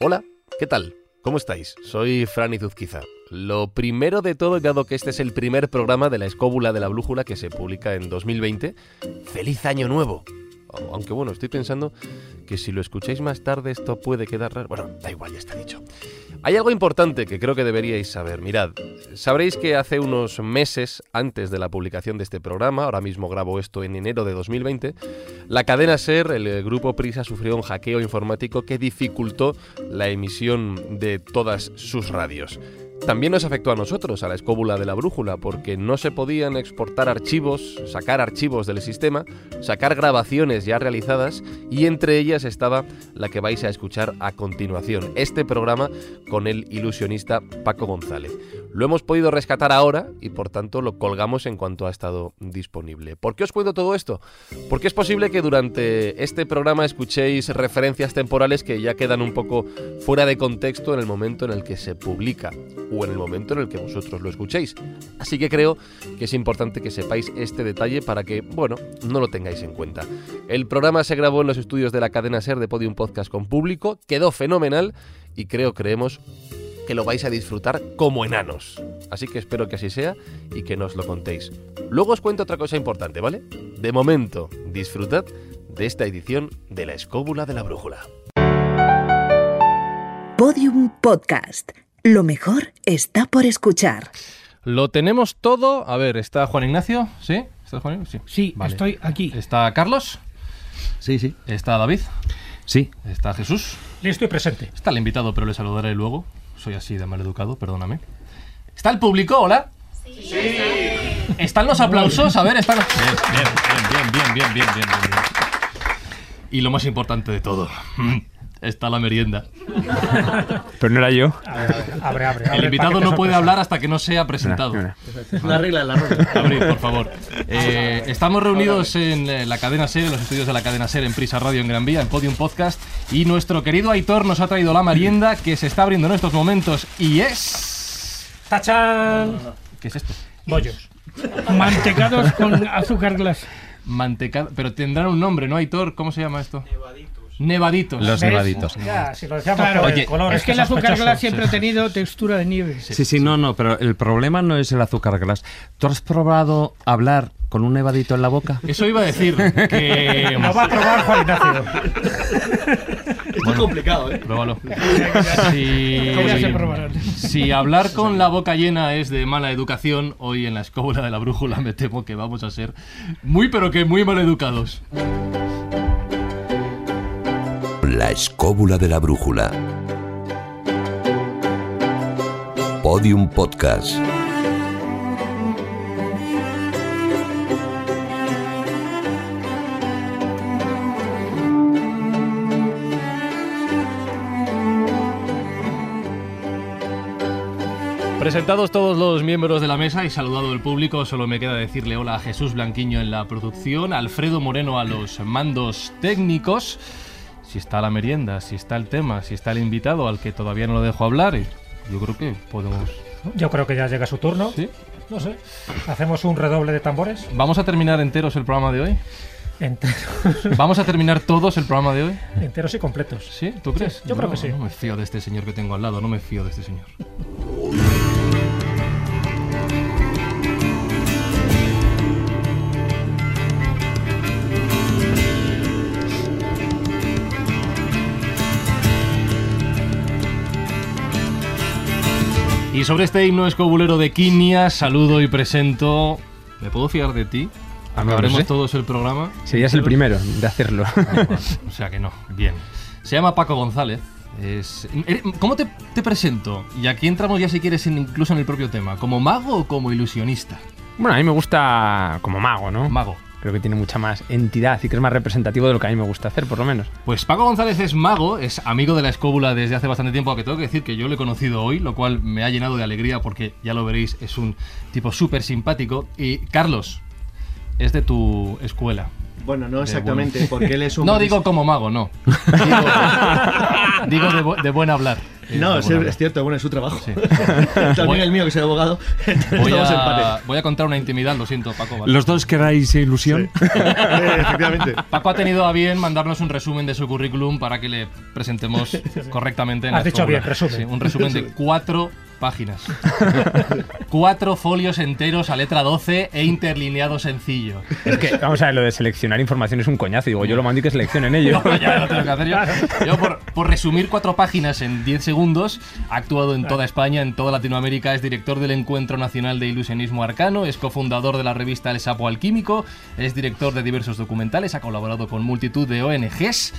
Hola, ¿qué tal? ¿Cómo estáis? Soy Fran Izuzquiza. Lo primero de todo, dado que este es el primer programa de la escóbula de la brújula que se publica en 2020, ¡Feliz Año Nuevo! Aunque bueno, estoy pensando que si lo escucháis más tarde esto puede quedar raro. Bueno, da igual, ya está dicho. Hay algo importante que creo que deberíais saber. Mirad, sabréis que hace unos meses antes de la publicación de este programa, ahora mismo grabo esto en enero de 2020, la cadena SER, el grupo Prisa, sufrió un hackeo informático que dificultó la emisión de todas sus radios. También nos afectó a nosotros, a la escóbula de la brújula, porque no se podían exportar archivos, sacar archivos del sistema, sacar grabaciones ya realizadas y entre ellas estaba la que vais a escuchar a continuación, este programa con el ilusionista Paco González. Lo hemos podido rescatar ahora y por tanto lo colgamos en cuanto ha estado disponible. ¿Por qué os cuento todo esto? Porque es posible que durante este programa escuchéis referencias temporales que ya quedan un poco fuera de contexto en el momento en el que se publica o en el momento en el que vosotros lo escuchéis. Así que creo que es importante que sepáis este detalle para que, bueno, no lo tengáis en cuenta. El programa se grabó en los estudios de la cadena SER de Podium Podcast con público, quedó fenomenal y creo, creemos, que lo vais a disfrutar como enanos. Así que espero que así sea y que nos lo contéis. Luego os cuento otra cosa importante, ¿vale? De momento, disfrutad de esta edición de La Escóbula de la Brújula. Podium Podcast. Lo mejor está por escuchar. Lo tenemos todo. A ver, ¿está Juan Ignacio? ¿Sí? ¿Estás Juan Ignacio? Sí, sí vale. estoy aquí. ¿Está Carlos? Sí, sí. ¿Está David? Sí. ¿Está Jesús? Le estoy presente. Está el invitado, pero le saludaré luego. Soy así de mal educado, perdóname. ¿Está el público? Hola. Sí. ¿Están los aplausos? A ver, están. Bien, bien, bien, bien, bien, bien, bien. Y lo más importante de todo está la merienda. Pero no era yo. Abre, abre, abre. El invitado no puede hablar hasta que no sea presentado. Mira, La regla de la regla. Abrid, por favor. Eh, estamos reunidos en eh, la cadena SER, en los estudios de la cadena SER en Prisa Radio en Gran Vía, en Podium Podcast. Y nuestro querido Aitor nos ha traído la merienda que se está abriendo en estos momentos. Y es. ¡Tachán! ¿Qué es esto? Bollos. Mantecados con azúcar glass. Mantecado. Pero tendrán un nombre, ¿no, Aitor? ¿Cómo se llama esto? Nevaditos. Nevaditos. Los ¿Ves? nevaditos. Ya, si lo decíamos Claro, por oye, el color. Es que el azúcar glass siempre ha tenido textura de nieve. Sí, sí, no, no, pero el problema no es el azúcar glass. ¿Tú has probado hablar con un nevadito en la boca? Eso iba a decir. Que. Lo va a probar Juan Ignacio. Es muy complicado, ¿eh? Pruébalo. Si, si hablar con la boca llena es de mala educación, hoy en la escóbula de la brújula me temo que vamos a ser muy, pero que muy mal educados. La escóbula de la brújula. Podium Podcast. Presentados todos los miembros de la mesa y saludado el público, solo me queda decirle hola a Jesús Blanquiño en la producción, Alfredo Moreno a los mandos técnicos. Si está la merienda, si está el tema, si está el invitado al que todavía no lo dejo hablar, yo creo que podemos. Yo creo que ya llega su turno. ¿Sí? No sé. ¿Hacemos un redoble de tambores? ¿Vamos a terminar enteros el programa de hoy? Enteros, ¿Vamos a terminar todos el programa de hoy? enteros y completos. ¿Sí? ¿Tú crees? yo creo No, que sí. No me fío de este señor que tengo al lado, no me fío de este señor. Y sobre este himno escobulero de Quinia, saludo y presento. ¿Me puedo fiar de ti? A ver, Acabaremos no sé. todos el programa. Serías el primero de hacerlo. O sea que no, bien. Se llama Paco González. Es, eh, ¿Cómo te, te presento? Y aquí entramos ya si quieres incluso en el propio tema. ¿Como mago o como ilusionista? bueno, a mí me gusta como mago, ¿no? Mago. Creo que tiene mucha más entidad y que es más representativo de lo que a mí me gusta hacer, por lo menos. Pues Paco González es mago, es amigo de la escóbula desde hace bastante tiempo, aunque tengo que decir que yo lo he conocido hoy, lo cual me ha llenado de alegría porque ya lo veréis, es un tipo súper simpático. Y Carlos, es de tu escuela. Bueno, no exactamente, porque él es un. No digo como mago, no. Digo, digo de, bu- de buen hablar. No, es, es cierto, bueno, es su trabajo. Sí. También Voy- el mío, que soy abogado. Voy a, voy a contar una intimidad, lo siento, Paco. ¿vale? ¿Los dos queráis ilusión? Eh, efectivamente. Paco ha tenido a bien mandarnos un resumen de su currículum para que le presentemos correctamente. En Has dicho bien, resumen. Sí, un resumen de cuatro páginas. cuatro folios enteros a letra 12 e interlineado sencillo. Es que, vamos a ver, lo de seleccionar información es un coñazo. Digo, yo lo mando y que seleccionen ellos. No, ya lo tengo que hacer yo. Yo, por, por resumir cuatro páginas en 10 segundos, ha actuado en toda España, en toda Latinoamérica, es director del Encuentro Nacional de Ilusionismo Arcano, es cofundador de la revista El Sapo Alquímico, es director de diversos documentales, ha colaborado con multitud de ONGs.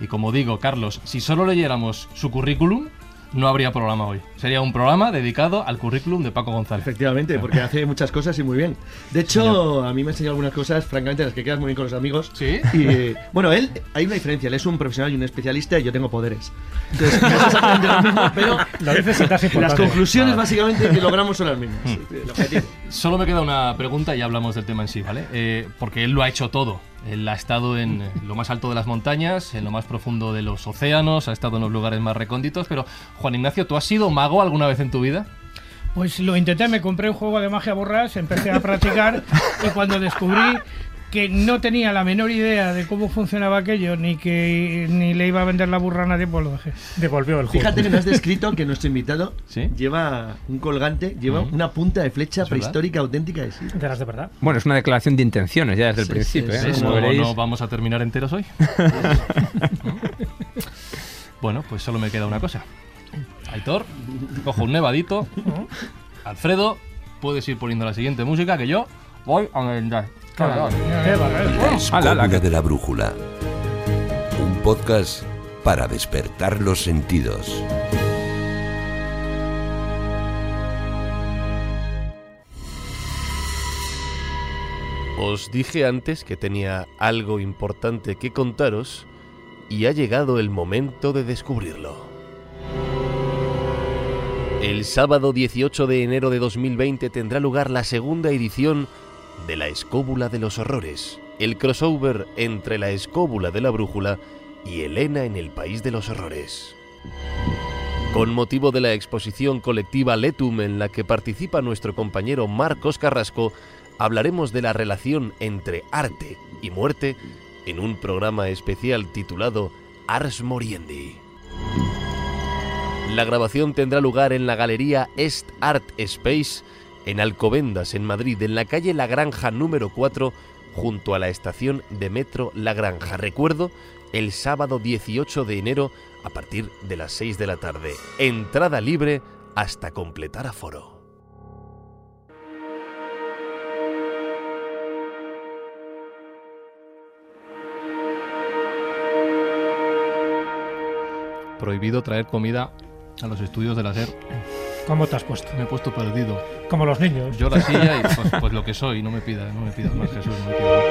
Y como digo, Carlos, si solo leyéramos su currículum, no habría programa hoy. Sería un programa dedicado al currículum de Paco González. Efectivamente, porque hace muchas cosas y muy bien. De hecho, a mí me ha enseñado algunas cosas, francamente, las que quedas muy bien con los amigos. ¿Sí? Y bueno, él, hay una diferencia. Él es un profesional y un especialista y yo tengo poderes. Entonces, no es exactamente lo mismo, pero Lo las conclusiones básicamente que logramos son las mismas. El objetivo. Solo me queda una pregunta y hablamos del tema en sí, ¿vale? Eh, porque él lo ha hecho todo. Él ha estado en lo más alto de las montañas, en lo más profundo de los océanos, ha estado en los lugares más recónditos, pero Juan Ignacio, ¿tú has sido mago alguna vez en tu vida? Pues lo intenté, me compré un juego de magia borrás, empecé a practicar y cuando descubrí que no tenía la menor idea de cómo funcionaba aquello, ni que ni le iba a vender la burra a nadie, pues lo dejé. Devolvió el juego. Fíjate que me has descrito que nuestro invitado ¿Sí? lleva un colgante, lleva una punta de flecha prehistórica auténtica de sí. De las de verdad. Bueno, es una declaración de intenciones ya desde el principio. sí, ¿eh? no vamos a terminar enteros hoy. bueno, pues solo me queda una cosa. Aitor, cojo un nevadito. Alfredo, puedes ir poniendo la siguiente música que yo voy a merendar. Escóbula la- de la brújula. Un podcast para despertar los sentidos. Os dije antes que tenía algo importante que contaros y ha llegado el momento de descubrirlo. El sábado 18 de enero de 2020 tendrá lugar la segunda edición de La Escóbula de los Horrores, el crossover entre La Escóbula de la Brújula y Elena en el País de los Horrores. Con motivo de la exposición colectiva Letum en la que participa nuestro compañero Marcos Carrasco, hablaremos de la relación entre arte y muerte en un programa especial titulado Ars Moriendi. La grabación tendrá lugar en la galería Est Art Space en Alcobendas, en Madrid, en la calle La Granja número 4, junto a la estación de metro La Granja. Recuerdo, el sábado 18 de enero a partir de las 6 de la tarde. Entrada libre hasta completar aforo. Prohibido traer comida a los estudios de la SER. ¿Cómo te has puesto? Me he puesto perdido. Como los niños. Yo la silla y pues, pues lo que soy, no me pidas, no me pidas más Jesús, no me pidas más.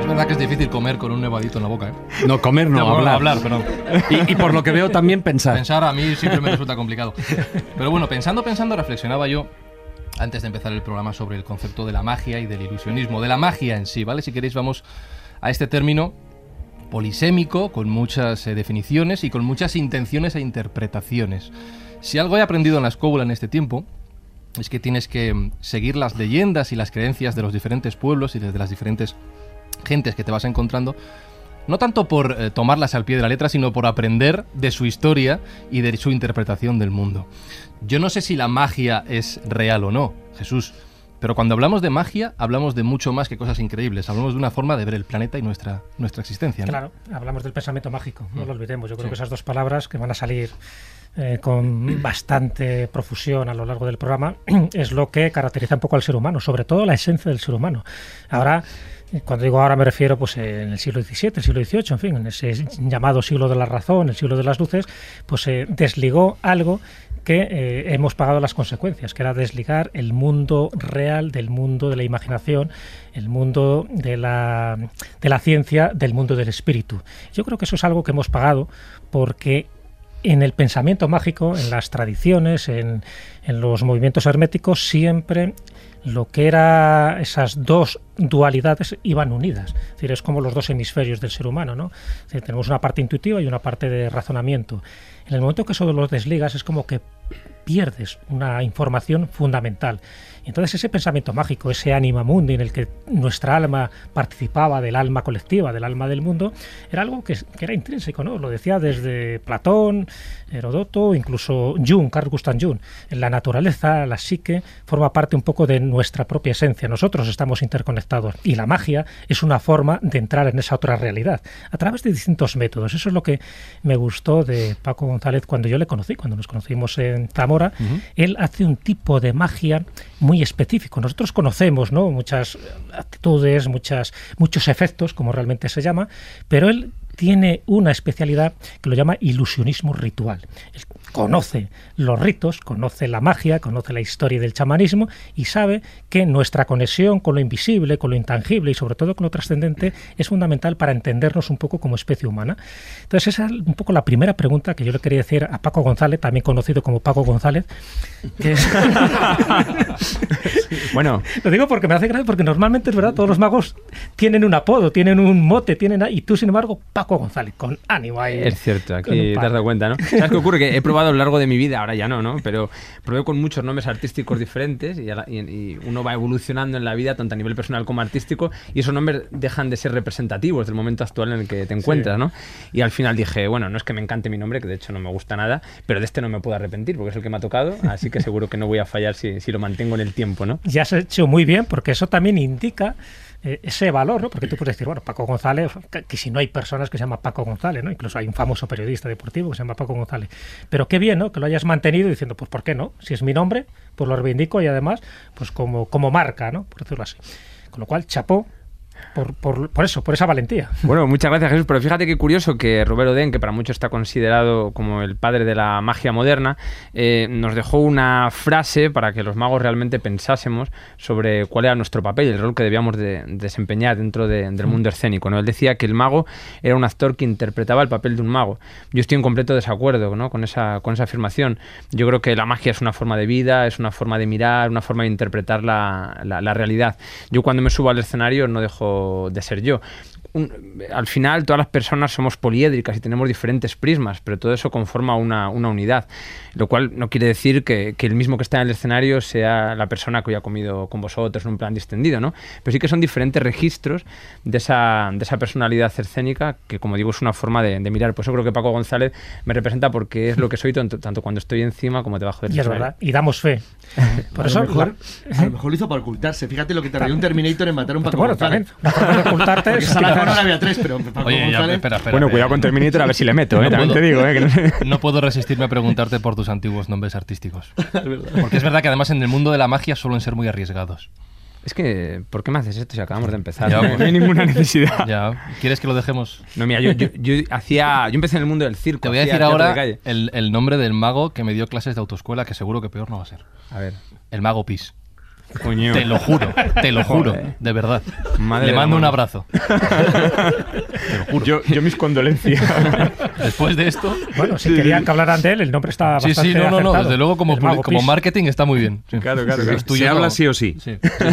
Es verdad que es difícil comer con un nevadito en la boca, ¿eh? No, comer no, bueno, hablar. hablar, perdón. Y, y por lo que veo también pensar. Pensar a mí siempre me resulta complicado. Pero bueno, pensando, pensando, reflexionaba yo antes de empezar el programa sobre el concepto de la magia y del ilusionismo, de la magia en sí, ¿vale? Si queréis vamos a este término polisémico, con muchas eh, definiciones y con muchas intenciones e interpretaciones. Si algo he aprendido en la escóbula en este tiempo, es que tienes que mm, seguir las leyendas y las creencias de los diferentes pueblos y de las diferentes gentes que te vas encontrando, no tanto por eh, tomarlas al pie de la letra, sino por aprender de su historia y de su interpretación del mundo. Yo no sé si la magia es real o no, Jesús, pero cuando hablamos de magia, hablamos de mucho más que cosas increíbles. Hablamos de una forma de ver el planeta y nuestra, nuestra existencia. ¿no? Claro, hablamos del pensamiento mágico, no lo olvidemos. Yo creo que esas dos palabras que van a salir eh, con bastante profusión a lo largo del programa es lo que caracteriza un poco al ser humano, sobre todo la esencia del ser humano. Ahora, eh, cuando digo ahora me refiero pues en el siglo XVII, el siglo XVIII, en fin, en ese llamado siglo de la razón, el siglo de las luces, pues se desligó algo eh, hemos pagado las consecuencias, que era desligar el mundo real del mundo de la imaginación, el mundo de la, de la ciencia del mundo del espíritu. Yo creo que eso es algo que hemos pagado porque en el pensamiento mágico, en las tradiciones, en, en los movimientos herméticos, siempre lo que era esas dos dualidades iban unidas. Es es como los dos hemisferios del ser humano, ¿no? Tenemos una parte intuitiva y una parte de razonamiento. En el momento que eso los desligas es como que pierdes una información fundamental. Entonces ese pensamiento mágico, ese anima mundi en el que nuestra alma participaba del alma colectiva, del alma del mundo, era algo que, que era intrínseco, ¿no? Lo decía desde Platón, Herodoto, incluso Jung, Carl Gustav Jung. La naturaleza, la psique, forma parte un poco de nuestra propia esencia. Nosotros estamos interconectados y la magia es una forma de entrar en esa otra realidad a través de distintos métodos. Eso es lo que me gustó de Paco González cuando yo le conocí, cuando nos conocimos en Zamora. Él hace un tipo de magia muy específico. Nosotros conocemos ¿no? muchas actitudes, muchas, muchos efectos, como realmente se llama, pero él tiene una especialidad que lo llama ilusionismo ritual. Él conoce los ritos, conoce la magia, conoce la historia del chamanismo y sabe que nuestra conexión con lo invisible, con lo intangible y sobre todo con lo trascendente es fundamental para entendernos un poco como especie humana. Entonces esa es un poco la primera pregunta que yo le quería decir a Paco González, también conocido como Paco González. que es- Bueno, Lo digo porque me hace gracia, porque normalmente es verdad, todos los magos tienen un apodo, tienen un mote, tienen y tú sin embargo Paco González con ánimo ahí. es cierto, aquí te has dado cuenta, ¿no? ¿Sabes qué ocurre? Que he probado a lo largo de mi vida, ahora ya no, ¿no? Pero probé con muchos nombres artísticos diferentes y, y- y uno va evolucionando en la vida, tanto a nivel personal como artístico, y esos nombres dejan de ser representativos del momento actual en el que te encuentras, ¿no? Y al final dije, bueno, no es que me encante mi nombre, que de hecho no me gusta nada, pero de este no me puedo arrepentir porque es el que me ha tocado, así que seguro que no voy a fallar si, si lo mantengo en el tiempo, ¿no? Ya has hecho muy bien, porque eso también indica eh, ese valor, ¿no? Porque tú puedes decir, bueno, Paco González, que, si no hay personas que se llama Paco González, ¿no? Incluso hay un famoso periodista deportivo que se llama Paco González. Pero qué bien, ¿no? Que lo hayas mantenido diciendo, pues ¿por qué no? Si es mi nombre, pues lo reivindico y además, pues como, como marca, ¿no? Por decirlo así. Con lo cual, chapó por, por, por eso, por esa valentía. Bueno, muchas gracias Jesús, pero fíjate qué curioso que Roberto Den, que para muchos está considerado como el padre de la magia moderna, eh, nos dejó una frase para que los magos realmente pensásemos sobre cuál era nuestro papel y el rol que debíamos de desempeñar dentro de- del mundo escénico. ¿no? Él decía que el mago era un actor que interpretaba el papel de un mago. Yo estoy en completo desacuerdo ¿no? con, esa, con esa afirmación. Yo creo que la magia es una forma de vida, es una forma de mirar, una forma de interpretar la, la- la realidad. Yo cuando me subo al escenario no dejo de ser yo. Un- al final todas las personas somos poliédricas y tenemos diferentes prismas, pero todo eso conforma una, una unidad, lo cual no quiere decir que, que el mismo que está en el escenario sea la persona que hoy ha comido con vosotros en un plan distendido, ¿no? Pero sí que son diferentes registros de esa, de esa personalidad escénica que, como digo, es una forma de, de mirar. Por eso creo que Paco González me representa porque es lo que soy tanto, tanto cuando estoy encima como debajo del Y es verdad, y damos fe. Por a, eso, lo mejor, la- a lo mejor lo hizo para ocultarse. Fíjate lo que tardaría un Terminator en matar a un Paco bueno, González. también, ocultarte Porque Connor había tres, pero Paco Oye, ya, González... espera, espera. Bueno, cuidado con Terminator a ver si le meto, ¿eh? No también puedo. te digo, ¿eh? Que no. No puedo resistirme a preguntarte por tus antiguos nombres artísticos. Porque es verdad que además en el mundo de la magia suelen ser muy arriesgados. Es que, ¿por qué me haces esto si acabamos de empezar? Ya, no, pues. no hay ninguna necesidad. Ya, ¿quieres que lo dejemos? No, mira, yo, yo, yo hacía. Yo empecé en el mundo del circo. Te voy a decir de ahora el, el nombre del mago que me dio clases de autoescuela, que seguro que peor no va a ser. A ver. El mago Pis. Coño. Te lo juro, te lo juro, Joder. de verdad. Madre Le mando un abrazo. te lo juro. Yo, yo mis condolencias. Después de esto. Bueno, si querían que hablaran de él, el nombre está Sí, bastante sí, no, no, no. acertado. Desde luego, como, como marketing está muy bien. Sí. Claro, claro, claro. Se no. habla sí o sí. Sí, sí, sí,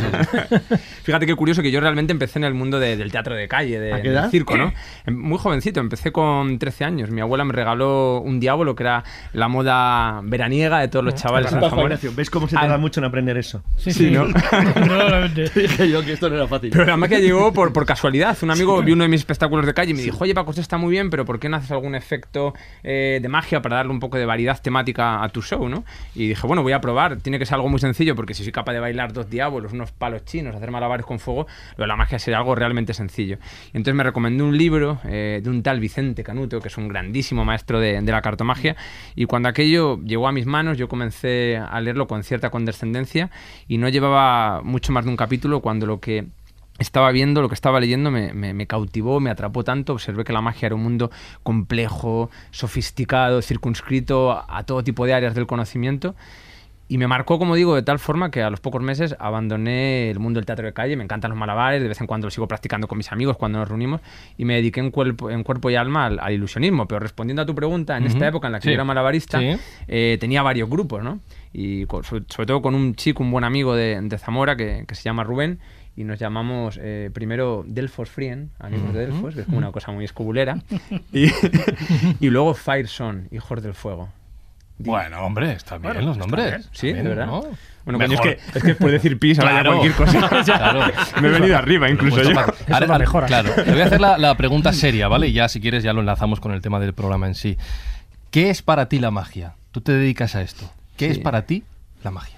sí. Fíjate qué curioso que yo realmente empecé en el mundo de- del teatro de calle, de, ¿A qué del circo, ¿no? Em- Muy jovencito, empecé con 13 años. Mi abuela me regaló un diablo, que era la moda veraniega de todos los chavales Zamora. Ignacio, ¿Ves cómo se Ah. tarda mucho en aprender eso? Sí, Sí. ¿no? Dije yo que esto no era fácil. Pero la magia llegó por, por casualidad. Un amigo vio uno de mis espectáculos de calle y me dijo, oye Paco, esto está muy bien, pero ¿por qué no haces algún efecto eh, de magia para darle un poco de variedad temática a tu show, no? Y dije, bueno, voy a probar. Tiene que ser algo muy sencillo porque si soy capaz de bailar dos diablos, unos palos chinos, hacer malabares con fuego, lo de la magia sería algo realmente sencillo. Y entonces me recomendó un libro eh, de un tal Vicente Canuto, que es un grandísimo maestro de, de la cartomagia. Y cuando aquello llegó a mis manos, yo comencé a leerlo con cierta condescendencia y no llevaba mucho más de un capítulo cuando lo que estaba viendo, lo que estaba leyendo me, me- cautivó, me atrapó tanto. Observé que la magia era un mundo complejo, sofisticado, circunscrito a todo tipo de áreas del conocimiento. Y me marcó, como digo, de tal forma que a los pocos meses abandoné el mundo del teatro de calle. Me encantan los malabares, de vez en cuando lo sigo practicando con mis amigos cuando nos reunimos y me dediqué en cuerpo, en cuerpo y alma al, al ilusionismo. Pero respondiendo a tu pregunta, en esta época en la que Sí. yo era malabarista, Sí. eh, tenía varios grupos, ¿no? Y sobre, sobre todo con un chico, un buen amigo de, de Zamora que, que se llama Rubén. Y nos llamamos eh, primero Delfos Frien, amigos de Delfos, que es como una cosa muy escobulera. y, y luego Fireson, hijos del fuego. Bueno, hombre, está bien Bueno, los nombres. bien. Sí, de verdad. ¿no? Bueno, coño, es que, es que puede decir pis ahora Claro. cualquier cosa. Ya, Claro. Me he venido arriba, incluso yo. mejora. Claro, te voy a hacer la, la pregunta seria, ¿vale? Y ya si quieres ya lo enlazamos con el tema del programa en sí. ¿Qué es para ti la magia? Tú te dedicas a esto. ¿Qué Sí. es para ti la magia?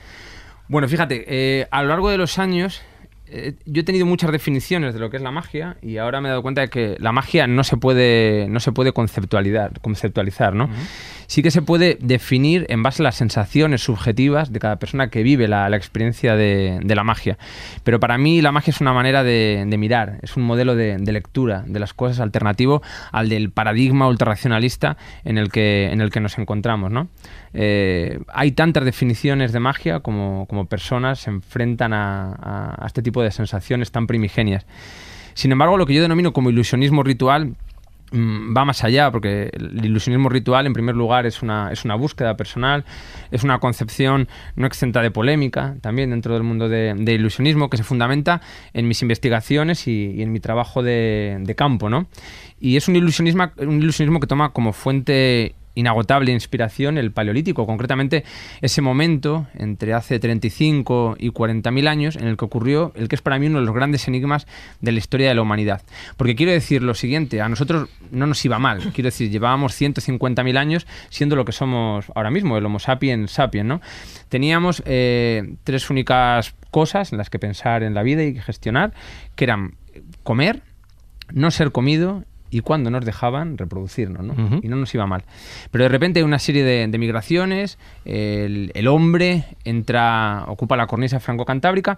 Bueno, fíjate, eh, a lo largo de los años eh, yo he tenido muchas definiciones de lo que es la magia y ahora me he dado cuenta de que la magia no se puede, no se puede conceptualizar, conceptualizar ¿no? Sí que se puede definir en base a las sensaciones subjetivas de cada persona que vive la, experiencia de, la magia. Pero para mí la magia es una manera de, mirar, es un modelo de, lectura de las cosas alternativo al del paradigma ultrarracionalista en el que, en el que nos encontramos. Eh, hay tantas definiciones de magia como, personas se enfrentan a, este tipo de sensaciones tan primigenias. Sin embargo, lo que yo denomino como ilusionismo ritual va más allá, porque el ilusionismo ritual, en primer lugar, es una, es una búsqueda personal, es una concepción no exenta de polémica, también dentro del mundo de, ilusionismo, que se fundamenta en mis investigaciones y, y en mi trabajo de, de campo, ¿no? Y es un ilusionismo, un ilusionismo que toma como fuente inagotable inspiración el paleolítico, concretamente ese momento entre hace 35 y 40 mil años en el que ocurrió el que es para mí uno de los grandes enigmas de la historia de la humanidad. Porque quiero decir lo siguiente, a nosotros no nos iba mal, quiero decir, llevábamos 150 mil años siendo lo que somos ahora mismo, el Homo sapiens sapiens, ¿no? Teníamos eh, tres únicas cosas en las que pensar en la vida y gestionar, que eran comer, no ser comido y cuando nos dejaban reproducirnos, ¿no? Y no nos iba mal. Pero de repente hay una serie de, de migraciones, el, el hombre entra, ocupa la cornisa franco-cantábrica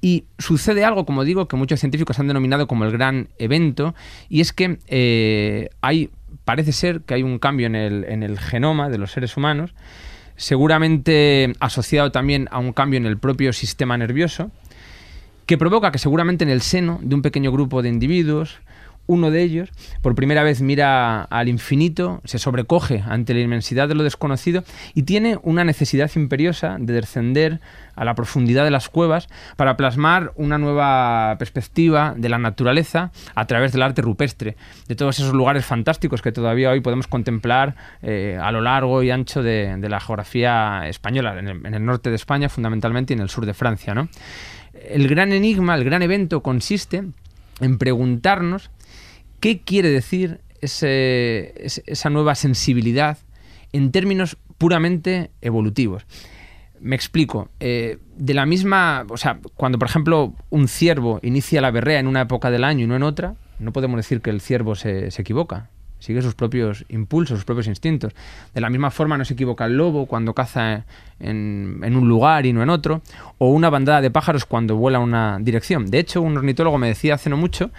y sucede algo, como digo, que muchos científicos han denominado como el gran evento, y es que eh, hay, parece ser que hay un cambio en el, en el genoma de los seres humanos, seguramente asociado también a un cambio en el propio sistema nervioso, que provoca que seguramente en el seno de un pequeño grupo de individuos, uno de ellos, por primera vez mira al infinito, se sobrecoge ante la inmensidad de lo desconocido y tiene una necesidad imperiosa de descender a la profundidad de las cuevas para plasmar una nueva perspectiva de la naturaleza a través del arte rupestre, de todos esos lugares fantásticos que todavía hoy podemos contemplar eh, a lo largo y ancho de, la geografía española, en el, en el norte de España fundamentalmente y en el sur de Francia. ¿no? El gran enigma, el gran evento consiste en preguntarnos qué quiere decir ese- esa nueva sensibilidad en términos puramente evolutivos. Me explico. eh, de la misma, o sea, cuando por ejemplo un ciervo inicia la berrea en una época del año y no en otra, no podemos decir que el ciervo se, se equivoca. Sigue sus propios impulsos, sus propios instintos. De la misma forma no se equivoca el lobo cuando caza en, un lugar y no en otro, o una bandada de pájaros cuando vuela en una dirección. De hecho, un ornitólogo me decía hace no mucho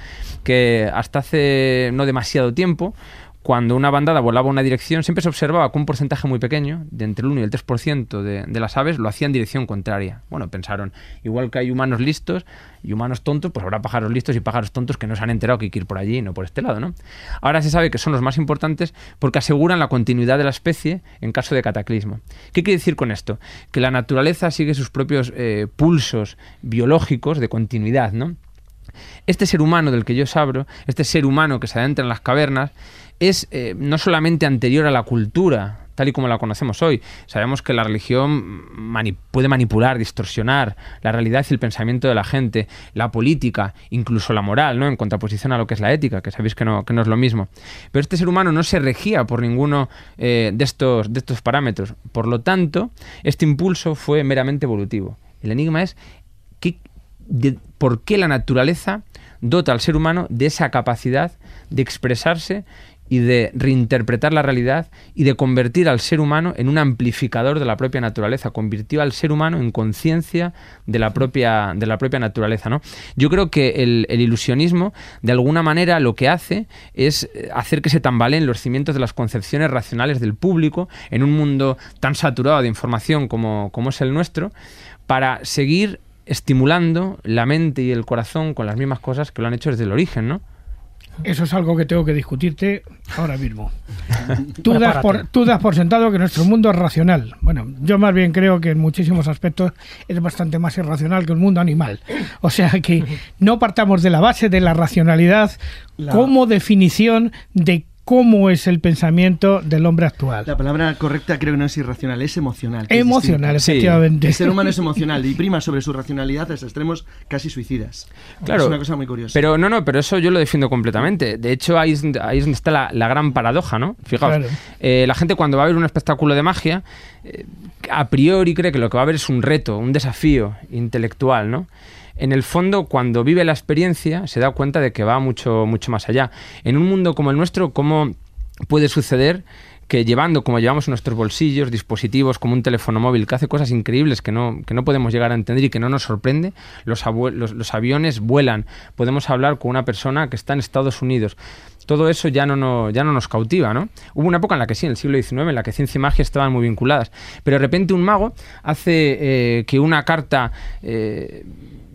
que hasta hace no demasiado tiempo cuando una bandada volaba una dirección, siempre se observaba que un porcentaje muy pequeño, de entre el 1 y el 3% de, de las aves, lo hacían en dirección contraria. Bueno, pensaron, igual que hay humanos listos y humanos tontos, pues habrá pájaros listos y pájaros tontos que no se han enterado que hay que ir por allí y no por este lado, ¿no? Ahora se sabe que son los más importantes porque aseguran la continuidad de la especie en caso de cataclismo. ¿Qué quiere decir con esto? Que la naturaleza sigue sus propios eh, pulsos biológicos de continuidad, ¿no? Este ser humano del que yo os hablo, este ser humano que se adentra en las cavernas, es eh, no solamente anterior a la cultura, tal y como la conocemos hoy. Sabemos que la religión puede manipular, distorsionar la realidad y el pensamiento de la gente, la política, incluso la moral, ¿no? En contraposición a lo que es la ética, que sabéis que no, que no es lo mismo. Pero este ser humano no se regía por ninguno eh, de, estos, de estos parámetros. Por lo tanto, este impulso fue meramente evolutivo. El enigma es ¿qué- por qué la naturaleza dota al ser humano de esa capacidad de expresarse y de reinterpretar la realidad y de convertir al ser humano en un amplificador de la propia naturaleza. Convirtió al ser humano en conciencia de la propia, de la propia naturaleza. ¿no? Yo creo que el, ilusionismo, de alguna manera, lo que hace es hacer que se tambaleen los cimientos de las concepciones racionales del público en un mundo tan saturado de información como, como es el nuestro, para seguir estimulando la mente y el corazón con las mismas cosas que lo han hecho desde el origen, ¿no? Eso es algo que tengo que discutirte ahora mismo. Tú das, por, tú das por sentado que nuestro mundo es racional. Bueno, yo más bien creo que en muchísimos aspectos es bastante más irracional que un mundo animal. O sea que no partamos de la base de la racionalidad como definición de cómo es el pensamiento del hombre actual. La palabra correcta creo que no es irracional, es emocional. es Emocional, efectivamente. El ser humano es emocional y prima sobre su racionalidad hasta extremos casi suicidas. Claro, Es una cosa muy curiosa. Pero no, no, pero eso yo lo defiendo completamente. De hecho, ahí es, ahí es donde está la, la gran paradoja, ¿no? Fijaos, Claro. eh, la gente cuando va a ver un espectáculo de magia, eh, a priori cree que lo que va a ver es un reto, un desafío intelectual, ¿no? En el fondo, cuando vive la experiencia, se da cuenta de que va mucho, mucho más allá. En un mundo como el nuestro, ¿cómo puede suceder que llevando, como llevamos nuestros bolsillos, dispositivos como un teléfono móvil que hace cosas increíbles que no, que no podemos llegar a entender y que no nos sorprende, los, aviones vuelan, podemos hablar con una persona que está en Estados Unidos. Todo eso ya no, no- ya no nos cautiva, ¿no? Hubo una época en la que sí, en el siglo XIX, en la que ciencia y magia estaban muy vinculadas. Pero de repente un mago hace eh, que una carta eh,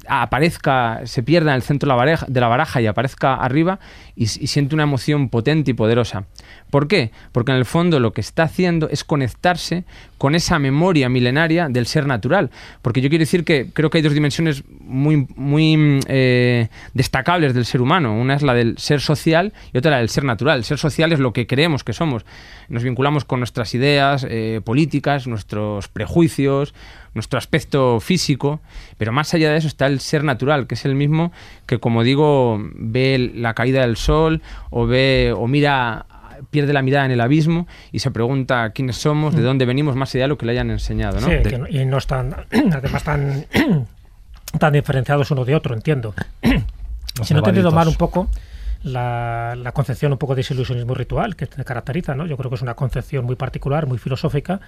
aparezca, se pierda en el centro de la, baraja, y aparezca arriba y, y siente una emoción potente y poderosa. ¿Por qué? Porque en el fondo lo que está haciendo es conectarse con esa memoria milenaria del ser natural. Porque yo quiero decir que creo que hay dos dimensiones muy, muy eh, destacables del ser humano. Una es la del ser social y otra la del ser natural. El ser social es lo que creemos que somos. Nos vinculamos con nuestras ideas eh, políticas, nuestros prejuicios, nuestro aspecto físico, pero más allá de eso está el ser natural, que es el mismo que, como digo, ve la caída del sol o ve o mira pierde la mirada en el abismo y se pregunta quiénes somos, de dónde venimos, más allá de lo que le hayan enseñado, ¿no? Sí, De- que no- y no están, además, tan, tan diferenciados uno de otro, entiendo. si no he entendido elevaditos. mal un poco la, la concepción un poco de desilusionismo ritual que te caracteriza, ¿no? Yo creo que es una concepción muy particular, muy filosófica,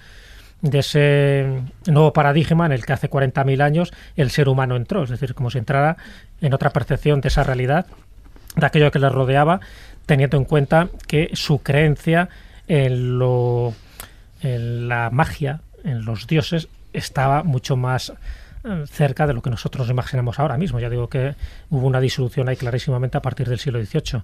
de ese nuevo paradigma en el que hace 40.000 años el ser humano entró, es decir, como si entrara en otra percepción de esa realidad, de aquello que le rodeaba, teniendo en cuenta que su creencia en, lo, en la magia, en los dioses, estaba mucho más eh, cerca de lo que nosotros nos imaginamos ahora mismo. Ya digo que hubo una disolución ahí clarísimamente a partir del siglo XVIII.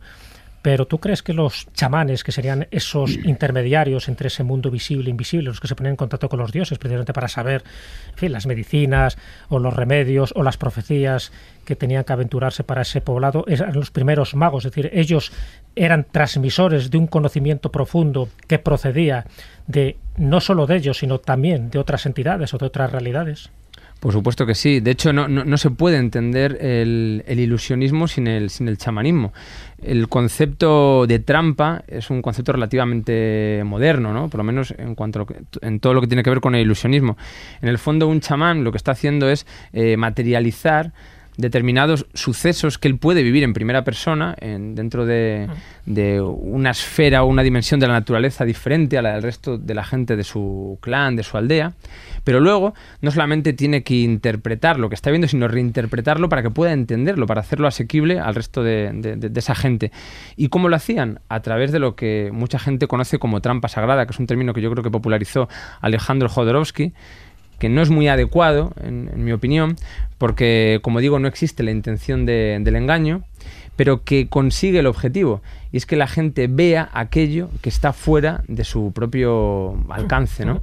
Pero tú crees que los chamanes, que serían esos intermediarios entre ese mundo visible e invisible, los que se ponen en contacto con los dioses, precisamente para saber en fin, las medicinas o los remedios o las profecías que tenían que aventurarse para ese poblado, eran los primeros magos, es decir, ellos eran transmisores de un conocimiento profundo que procedía de no solo de ellos, sino también de otras entidades o de otras realidades. Por supuesto que sí. De hecho, no, no- se puede entender el, el ilusionismo sin el, sin el chamanismo. El concepto de trampa es un concepto relativamente moderno, ¿no? Por lo menos en cuanto a lo que- en todo lo que tiene que ver con el ilusionismo. En el fondo, un chamán lo que está haciendo es eh, materializar determinados sucesos que él puede vivir en primera persona en- dentro de, de una esfera o una dimensión de la naturaleza diferente a la del resto de la gente de su clan, de su aldea, pero luego no solamente tiene que interpretar lo que está viendo, sino reinterpretarlo para que pueda entenderlo, para hacerlo asequible al resto de, de- de- de esa gente. ¿Y cómo lo hacían? A través de lo que mucha gente conoce como trampa sagrada, que es un término que yo creo que popularizó Alejandro Jodorowsky, que no es muy adecuado, en, mi opinión, porque, como digo, no existe la intención de- del engaño, pero que consigue el objetivo, y es que la gente vea aquello que está fuera de su propio alcance, ¿no?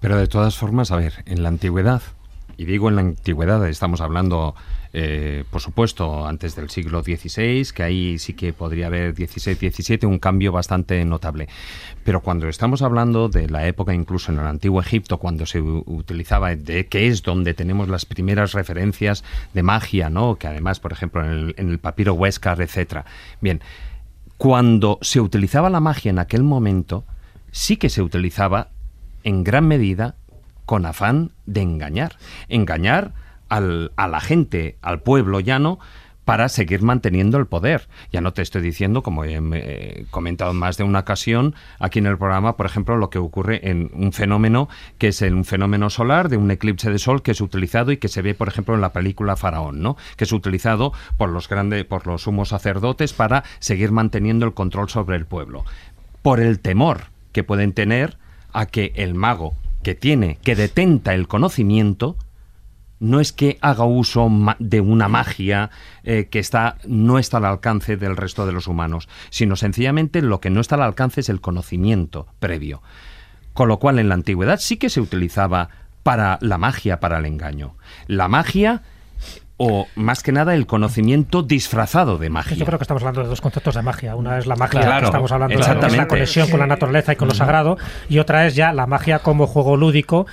Pero de todas formas, a ver, en la antigüedad, y digo en la antigüedad, estamos hablando, eh, por supuesto, antes del siglo XVI, que ahí sí que podría haber 16, 17, un cambio bastante notable. Pero cuando estamos hablando de la época, incluso en el antiguo Egipto, cuando se utilizaba, de que es donde tenemos las primeras referencias de magia, ¿no? Que además, por ejemplo, en el, en el papiro Huéscar, etcétera. Bien, cuando se utilizaba la magia en aquel momento, sí que se utilizaba en gran medida con afán de engañar. Engañar al- a la gente, al pueblo llano, para seguir manteniendo el poder. Ya no te estoy diciendo, como he comentado en más de una ocasión aquí en el programa, por ejemplo, lo que ocurre en un fenómeno que es un fenómeno solar de un eclipse de sol que es utilizado y que se ve, por ejemplo, en la película Faraón, ¿no? Que es utilizado por los grandes, por los sumos sacerdotes para seguir manteniendo el control sobre el pueblo. Por el temor que pueden tener a que el mago que tiene, que detenta el conocimiento, no es que haga uso de una magia eh, que está, no está al alcance del resto de los humanos, sino sencillamente lo que no está al alcance es el conocimiento previo. Con lo cual en la antigüedad sí que se utilizaba para la magia, para el engaño. La magia o más que nada el conocimiento disfrazado de magia. Yo creo que estamos hablando de dos conceptos de magia. Una es la magia que estamos hablando de la conexión con la naturaleza y con lo sagrado, y otra es ya la magia como juego lúdico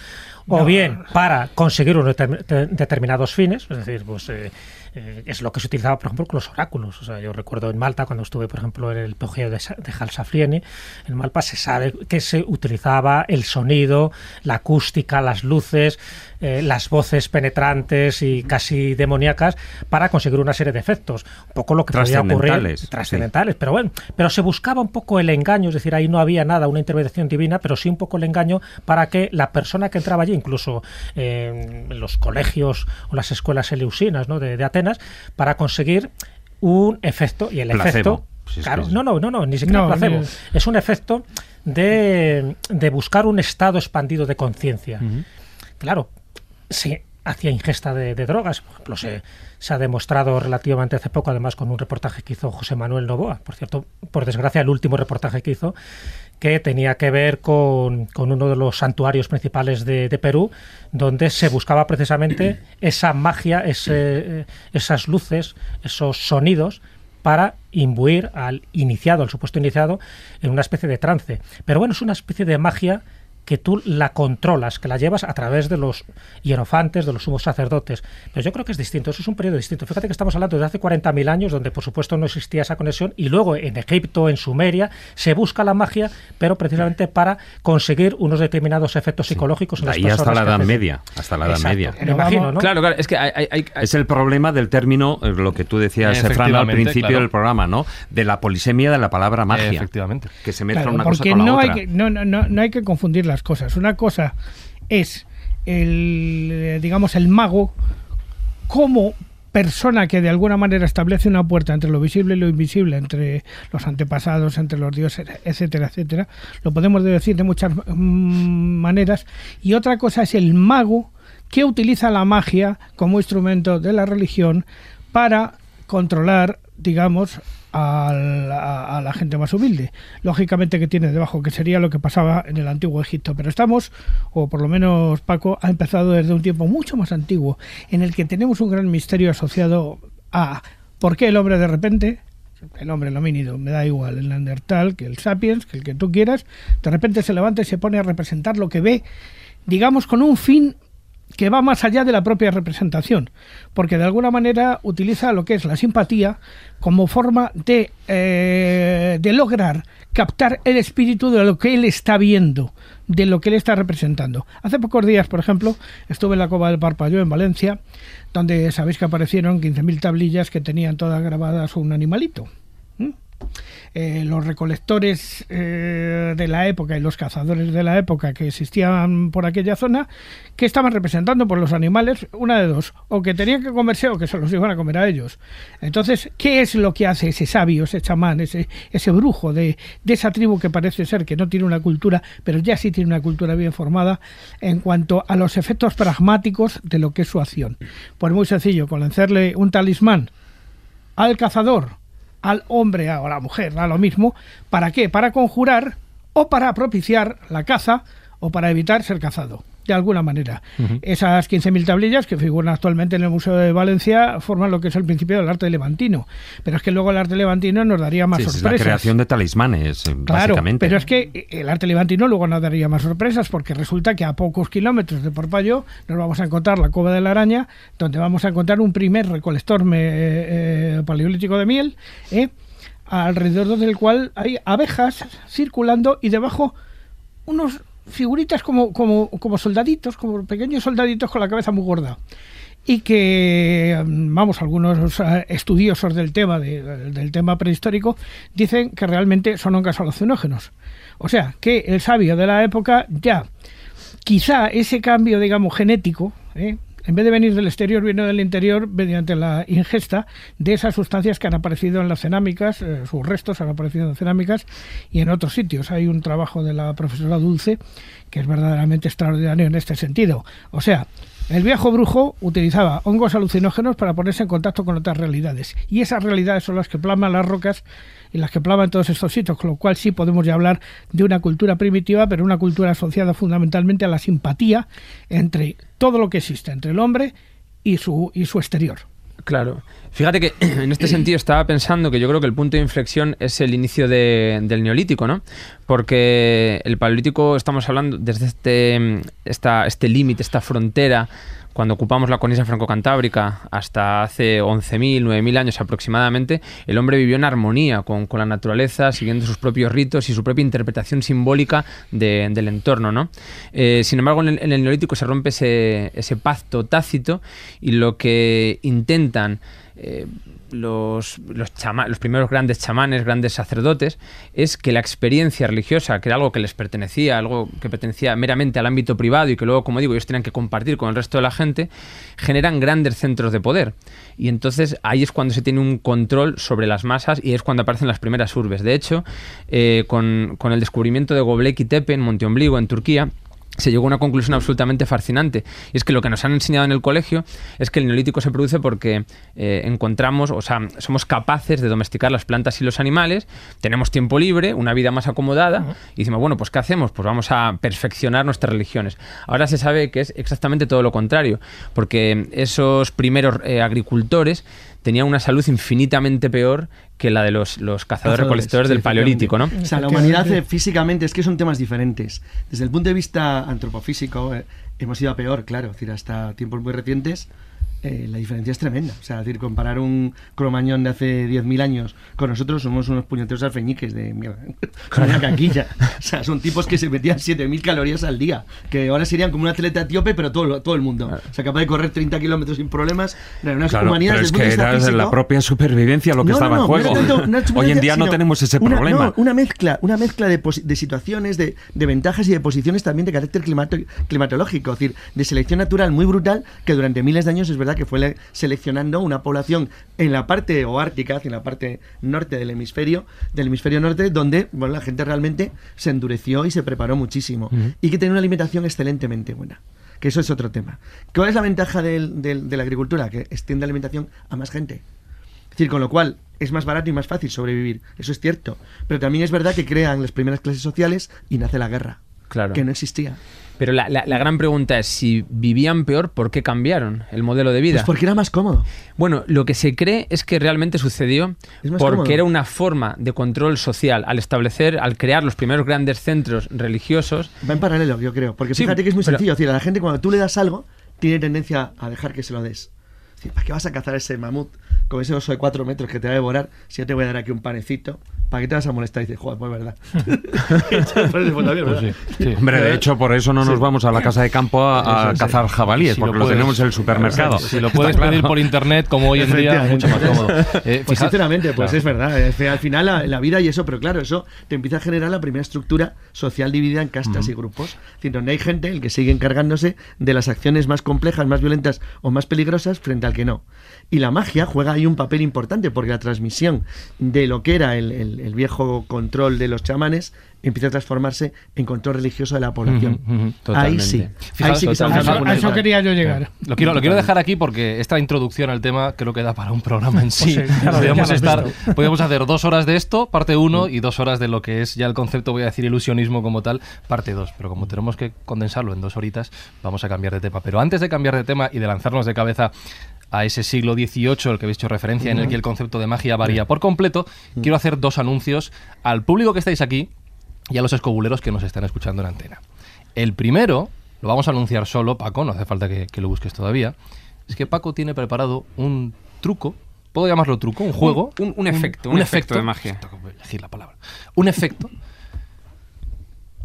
o bien para conseguir unos determinados fines, es decir, pues eh, eh, es lo que se utilizaba, por ejemplo, con los oráculos. O sea, yo recuerdo en Malta, cuando estuve, por ejemplo, en el pogeo de, de Halsaflieni, en Malta se sabe que se utilizaba el sonido, la acústica, las luces, eh, las voces penetrantes y casi demoníacas para conseguir una serie de efectos. Un poco lo que podía ocurrir. Trascendentales. Pero bueno, pero se buscaba un poco el engaño, es decir, ahí no había nada, una intervención divina, pero sí un poco el engaño para que la persona que entraba allí, incluso en los colegios o las escuelas eleusinas ¿no? de, de Atenas, para conseguir un efecto y el efecto claro, no, no, no, no, ni siquiera placebo. Es un efecto de, buscar un estado expandido de conciencia. Claro, si hacía ingesta de, drogas, por ejemplo, se, se, ha demostrado relativamente hace poco, además con un reportaje que hizo José Manuel Novoa, por cierto, por desgracia, el último reportaje que hizo, que tenía que ver con, uno de los santuarios principales de, Perú, donde se buscaba precisamente esa magia, ese, esas luces, esos sonidos para imbuir al iniciado, al supuesto iniciado, en una especie de trance. Pero bueno, es una especie de magia que tú la controlas, que la llevas a través de los hierofantes, de los sumos sacerdotes. Pero yo creo que es distinto, eso es un periodo distinto. Fíjate que estamos hablando de hace 40.000 años, donde por supuesto no existía esa conexión, y luego en Egipto, en Sumeria, se busca la magia, pero precisamente para conseguir unos determinados efectos psicológicos en las Ahí hasta la Edad Media, hasta la Edad Media. imagino, ¿no? Claro, claro, es que hay, Es el problema del término, eh, lo que tú decías, Fran, al principio del programa, ¿no? De la polisemia de la palabra magia. Efectivamente. Que se mezcla una cosa con la no otra. Hay que, no, no, no hay que confundir cosas. Una cosa es el, eh, digamos, el mago como persona que de alguna manera establece una puerta entre lo visible y lo invisible, entre los antepasados, entre los dioses, etcétera, etcétera. Lo podemos decir de muchas mm, maneras. Y otra cosa es el mago que utiliza la magia como instrumento de la religión para controlar, digamos, a la, gente más humilde. Lógicamente que tiene debajo, que sería lo que pasaba en el antiguo Egipto. Pero estamos, o por lo menos Paco, ha empezado desde un tiempo mucho más antiguo, en el que tenemos un gran misterio asociado a por qué el hombre de repente el hombre, el homínido, me da igual, el Neandertal, que el Sapiens, que el que tú quieras, de repente se levanta y se pone a representar lo que ve, digamos, con un fin que va más allá de la propia representación, porque de alguna manera utiliza lo que es la simpatía como forma de, eh, de lograr captar el espíritu de lo que él está viendo, de lo que él está representando. Hace pocos días, por ejemplo, estuve en la Cova del Parpallo en Valencia, donde sabéis que aparecieron 15.000 tablillas que tenían todas grabadas un animalito. Eh, los recolectores eh, de la época y los cazadores de la época que existían por aquella zona, que estaban representando por los animales, una de dos, o que tenían que comerse o que se los iban a comer a ellos. Entonces, ¿qué es lo que hace ese sabio, ese chamán, ese, ese brujo de, de esa tribu que parece ser que no tiene una cultura, pero ya sí tiene una cultura bien formada en cuanto a los efectos pragmáticos de lo que es su acción? Pues muy sencillo, con lanzarle un talismán al cazador, al hombre o a la mujer, da lo mismo. ¿Para qué? Para conjurar o para propiciar la caza o para evitar ser cazado de alguna manera. Esas 15.000 tablillas que figuran actualmente en el Museo de Valencia forman lo que es el principio del arte levantino. Pero es que luego el arte levantino nos daría más sorpresas. Es la creación de talismanes, eh, claro, Pero es que el arte levantino luego nos daría más sorpresas porque resulta que a pocos kilómetros de Porpayo nos vamos a encontrar la Cueva de la Araña, donde vamos a encontrar un primer recolector eh, eh, paleolítico de miel, alrededor del cual hay abejas circulando y debajo unos figuritas como, como, como soldaditos, como pequeños soldaditos con la cabeza muy gorda. y que, vamos, algunos estudiosos del tema, del tema prehistórico, dicen que realmente son hongos alucinógenos. O sea, que el sabio de la época ya, quizá ese cambio, digamos, genético, ¿eh? En vez de venir del exterior, viene del interior mediante la ingesta de esas sustancias que han aparecido en las cerámicas, eh, sus restos han aparecido en cerámicas y en otros sitios. Hay un trabajo de la profesora Dulce que es verdaderamente extraordinario en este sentido. O sea, el viejo brujo utilizaba hongos alucinógenos para ponerse en contacto con otras realidades. Y esas realidades son las que plasman las rocas y las que plasman todos estos sitios, con lo cual sí podemos ya hablar de una cultura primitiva, pero una cultura asociada fundamentalmente a la simpatía entre todo lo que existe, entre el hombre y su, y su exterior. Claro. Fíjate que en este sentido estaba pensando que yo creo que el punto de inflexión es el inicio del neolítico, ¿no? Porque el paleolítico estamos hablando desde este, esta, este límite, esta frontera cuando ocupamos la cornisa franco-cantábrica hasta hace 11.000, 9.000 años aproximadamente, el hombre vivió en armonía con, la naturaleza, siguiendo sus propios ritos y su propia interpretación simbólica del entorno. ¿no? Eh, sin embargo, en el, neolítico se rompe ese, ese pacto tácito y lo que intentan eh, los, los, los, primeros grandes chamanes, grandes sacerdotes, es que la experiencia religiosa, que era algo que les pertenecía, algo que pertenecía meramente al ámbito privado y que luego, como digo, ellos tenían que compartir con el resto de la gente, generan grandes centros de poder. Y entonces ahí es cuando se tiene un control sobre las masas y es cuando aparecen las primeras urbes. De hecho, eh, con, con, el descubrimiento de Göbekli Tepe en Monte Ombligo, en Turquía, se llegó a una conclusión absolutamente fascinante. Y es que lo que nos han enseñado en el colegio es que el neolítico se produce porque eh, encontramos, o sea, somos capaces de domesticar las plantas y los animales, tenemos tiempo libre, una vida más acomodada, y decimos, bueno, pues ¿qué hacemos? Pues vamos a perfeccionar nuestras religiones. Ahora se sabe que es exactamente todo lo contrario, porque esos primeros eh, agricultores tenían una salud infinitamente peor que la de los, los cazadores recolectores del paleolítico, ¿no? O sea, la humanidad eh, físicamente es que son temas diferentes. Desde el punto de vista antropofísico eh, hemos ido a peor, claro, es decir, hasta tiempos muy recientes eh, la diferencia es tremenda. O sea, decir, comparar un cromañón de hace 10.000 años con nosotros somos unos puñeteros alfeñiques de mierda. Con una caquilla. O sea, son tipos que se metían 7.000 calorías al día. Que ahora serían como un atleta etíope, pero todo, todo el mundo. O sea, capaz de correr 30 kilómetros sin problemas. Unas claro, pero es que era la propia supervivencia lo que estaba en juego. Hoy en día no tenemos ese problema. una mezcla, una mezcla de, de situaciones, de, de, ventajas y de posiciones también de carácter climatológico. Es decir, de selección natural muy brutal que durante miles de años es verdad que fue seleccionando una población en la parte oártica, en la parte norte del hemisferio, del hemisferio norte, donde bueno, la gente realmente se endureció y se preparó muchísimo. Y que tenía una alimentación excelentemente buena. Que eso es otro tema. ¿Cuál es la ventaja de la agricultura? Que extiende la alimentación a más gente. Es decir, con lo cual es más barato y más fácil sobrevivir. Eso es cierto. Pero también es verdad que crean las primeras clases sociales y nace la guerra. Claro. Que no existía. Pero la, gran pregunta es, si vivían peor, ¿por qué cambiaron el modelo de vida? Pues porque era más cómodo. Bueno, lo que se cree es que realmente sucedió porque era una forma de control social. Al establecer, al crear los primeros grandes centros religiosos... Va en paralelo, yo creo. Porque fíjate que es muy sencillo. Es decir, a la gente cuando tú le das algo, tiene tendencia a dejar que se lo des. ¿Para qué vas a cazar ese mamut con ese oso de cuatro metros que te va a devorar si yo te voy a dar aquí un panecito? ¿Para qué te vas a molestar? Y dices, joder, pues verdad. Pues Hombre, de hecho, por eso no nos vamos a la casa de campo a, cazar jabalíes, porque lo, tenemos en el supermercado. Si lo puedes pedir por internet, como hoy en día, mucho más cómodo. Eh, pues sinceramente, pues es verdad. al final, la, vida y eso, pero claro, eso te empieza a generar la primera estructura social dividida en castas y grupos. Es donde hay gente el que sigue encargándose de las acciones más complejas, más violentas o más peligrosas frente al que no. Y la magia juega ahí un papel importante porque la transmisión de lo que era el, viejo control de los chamanes empieza a transformarse en control religioso de la población. ahí sí. ahí sí que a eso quería yo llegar. Lo quiero, lo quiero dejar aquí porque esta introducción al tema creo que da para un programa en sí. podríamos, estar, podríamos hacer dos horas de esto, parte uno, y dos horas de lo que es ya el concepto, voy a decir, ilusionismo como tal, parte dos. Pero como tenemos que condensarlo en dos horitas, vamos a cambiar de tema. Pero antes de cambiar de tema y de lanzarnos de cabeza a ese siglo XVIII, el que he hecho referencia, en el que el concepto de magia varía por completo, quiero hacer dos anuncios al público que estáis aquí y a los escobuleros que nos están escuchando en antena. El primero, lo vamos a anunciar solo, Paco, no hace falta que, lo busques todavía, es que Paco tiene preparado un truco, ¿puedo llamarlo truco? ¿Un juego? Un, efecto, un, efecto, de magia. elegir la palabra. Un efecto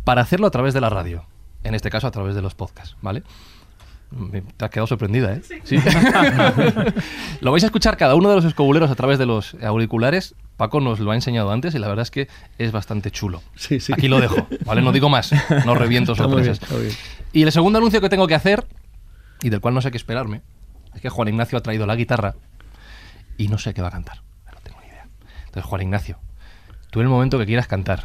para hacerlo a través de la radio, en este caso a través de los podcasts, ¿vale? Me- Te has quedado sorprendida, ¿eh? Sí. lo vais a escuchar cada uno de los escobuleros a través de los auriculares. Paco nos lo ha enseñado antes y la verdad es que es bastante chulo. Sí, sí. Aquí lo dejo, ¿vale? No digo más, no reviento Está muy bien, sorpresas. está muy bien. Y el segundo anuncio que tengo que hacer, y del cual no sé qué esperarme, es que Juan Ignacio ha traído la guitarra y no sé qué va a cantar. No tengo ni idea. Entonces, Juan Ignacio, tú en el momento que quieras cantar,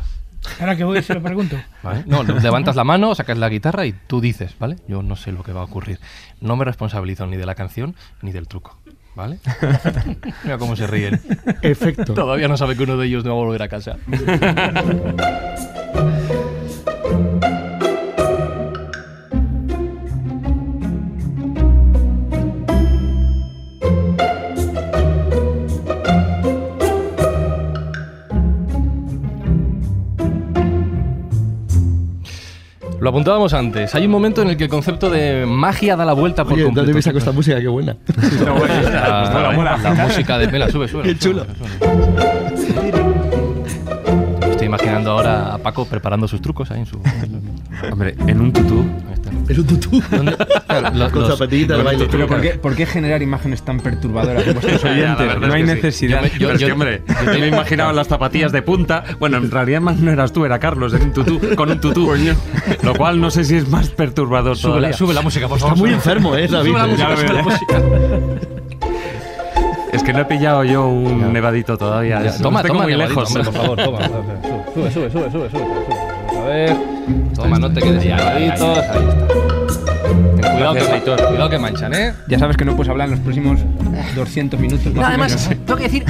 Ahora que voy, se lo pregunto. ¿vale? No, levantas la mano, sacas la guitarra y tú dices, ¿vale? Yo no sé lo que va a ocurrir. No me responsabilizo ni de la canción ni del truco, ¿vale? Mira cómo se ríen. Efecto. Todavía no sabe que uno de ellos no va a volver a casa. Lo apuntábamos antes. Hay un momento en el que el concepto de magia da la vuelta por Oye, ¿dónde completo. me saco esta música? Qué buena. La, música de Mela, sube, sube. Qué chulo. Estoy imaginando ahora a Paco preparando sus trucos ahí en su. Hombre, en un tutú. Ahí está. Es un tutú. ¿Dónde- claro, lo- Con los- zapatillitas de baile. Pero ¿por qué, por qué generar imágenes tan perturbadoras en vuestros oyentes? No hay es que sí. necesidad. Yo me- Pero es que, hombre, yo me imaginaba las zapatillas de punta. Bueno, en realidad más no eras tú, era Carlos, en un tutú, con un tutú. Lo cual no sé si es más perturbador Sube todavía. la, sube la música, por favor. Está muy enfermo, ¿eh, David? Sube la música, Ya lo sube la música. Es que no he pillado yo un nevadito todavía. Toma, toma, muy nevadito, lejos. hombre, por favor, toma. Sube, sube, sube, sube, sube. sube. A ver. Toma, no te quedes nevaditos. Ahí está. Ten cuidado, Gracias, que, Aitor. cuidado que manchan, ¿eh? Ya sabes que no puedes hablar en los próximos 200 minutos. No, o además, menos. tengo que decir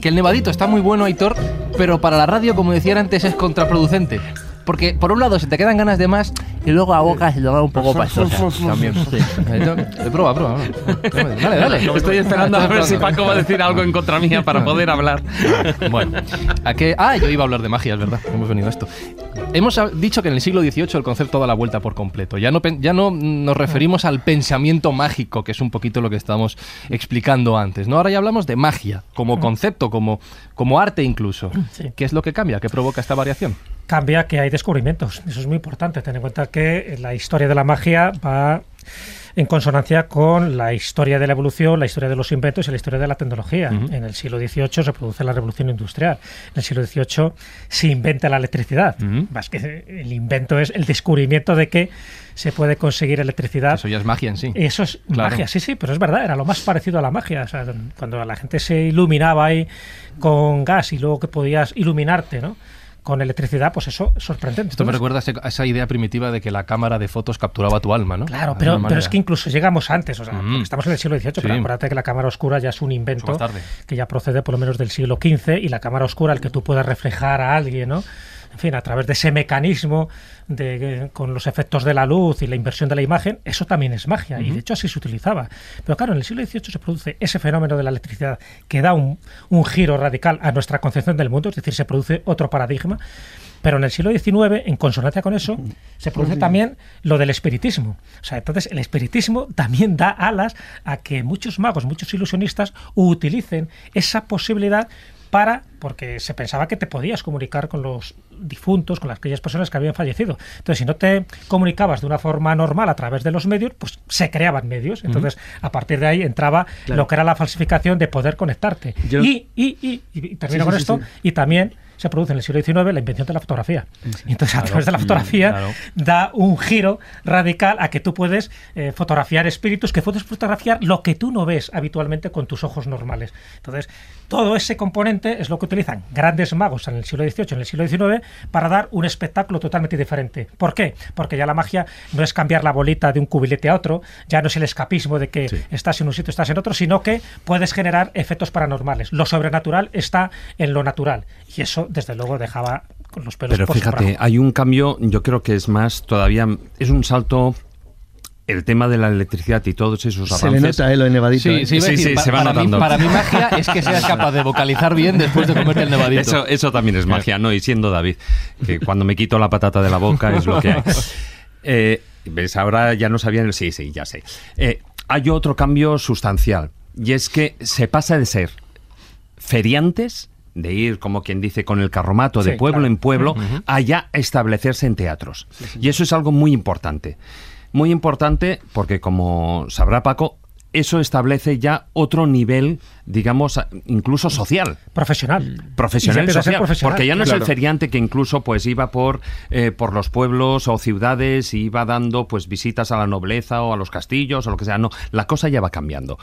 que el nevadito está muy bueno, Aitor, pero para la radio, como decía antes, es contraproducente. Porque por un lado se te quedan ganas de más y luego a boca se te va un poco pasosa también. Eh, Prueba, prueba. prueba. Dale, dale. Estoy esperando a ver si Paco va a decir algo en contra mía para poder hablar. Bueno, ¿a qué? Ah, yo iba a hablar de magia, es verdad. Hemos venido a esto. Hemos dicho que en el siglo XVIII el concepto da la vuelta por completo. Ya no, ya no nos referimos al pensamiento mágico, que es un poquito lo que estábamos explicando antes. ¿no? Ahora ya hablamos de magia, como concepto, como, como arte incluso. Sí. ¿Qué es lo que cambia? ¿Qué provoca esta variación? cambia que hay descubrimientos. Eso es muy importante. Ten en cuenta que la historia de la magia va en consonancia con la historia de la evolución, la historia de los inventos y la historia de la tecnología. En el siglo XVIII se produce la revolución industrial. En el siglo XVIII se inventa la electricidad. Ujú. Más que el invento es el descubrimiento de que se puede conseguir electricidad Eso ya es magia en sí. eso es Claro. magia, sí, sí, pero es verdad, era lo más parecido a la magia. O sea, cuando la gente se iluminaba ahí con gas y luego que podías iluminarte, ¿no? Con electricidad, pues eso es sorprendente. Esto me recuerda a esa idea primitiva de que la cámara de fotos capturaba tu alma, ¿no? Claro, pero, es que incluso llegamos antes, o sea, Mm. estamos en el siglo XVIII, Sí. pero acuérdate que la cámara oscura ya es un invento que ya procede por lo menos del siglo XV y la cámara oscura, el que tú puedas reflejar a alguien, ¿no? En fin, a través de ese mecanismo de, con los efectos de la luz y la inversión de la imagen, eso también es magia y de hecho así se utilizaba. Pero claro, en el siglo XVIII se produce ese fenómeno de la electricidad que da un, un giro radical a nuestra concepción del mundo, es decir, se produce otro paradigma. Pero en el siglo XIX, en consonancia con eso, se produce también lo del espiritismo. O sea, entonces el espiritismo también da alas a que muchos magos, muchos ilusionistas utilicen esa posibilidad para, porque se pensaba que te podías comunicar con los difuntos, con aquellas personas que habían fallecido. Entonces, si no te comunicabas de una forma normal a través de los medios, pues se creaban medios. Entonces, a partir de ahí entraba Claro. lo que era la falsificación de poder conectarte. Yo- Y, y, y, y termino Sí, con sí, esto, sí. y también se produce en el siglo XIX la invención de la fotografía. Y entonces, a través de la fotografía, claro. da un giro radical a que tú puedes eh, fotografiar espíritus, que puedes fotografiar lo que tú no ves habitualmente con tus ojos normales. Entonces, todo ese componente es lo que utilizan grandes magos en el siglo XVIII, en el siglo XIX, para dar un espectáculo totalmente diferente. ¿Por qué? Porque ya la magia no es cambiar la bolita de un cubilete a otro, ya no es el escapismo de que estás en un sitio, estás en otro, sino que puedes generar efectos paranormales. Lo sobrenatural está en lo natural. Y eso, desde luego, dejaba con los pelos Pero fíjate, hay un cambio, yo creo que es más todavía, es un salto el tema de la electricidad y todos esos Se le avances. nota, eh, lo de nevadito. Sí, sí, a Sí, decir, sí, pa- se va para, mí, para magia es que seas capaz de vocalizar bien después de comerte el nevadito. Eso, eso también es magia, ¿no? Y siendo David, que cuando me quito la patata de la boca es lo que hay. Eh, ¿Ves? Ahora ya no sabían el... Sí, sí, ya sé. Eh, hay otro cambio sustancial, y es que se pasa de ser feriantes, de ir, como quien dice, con el carromato de Sí, pueblo claro. en pueblo, a ya establecerse en teatros. Y eso es algo muy importante. Muy importante porque como sabrá Paco, eso establece ya otro nivel, digamos, incluso social. Profesional. Profesional, Y a ser social, profesional, porque ya no es el feriante que incluso pues iba por, eh, por los pueblos o ciudades y iba dando pues visitas a la nobleza o a los castillos o lo que sea. No, la cosa ya va cambiando.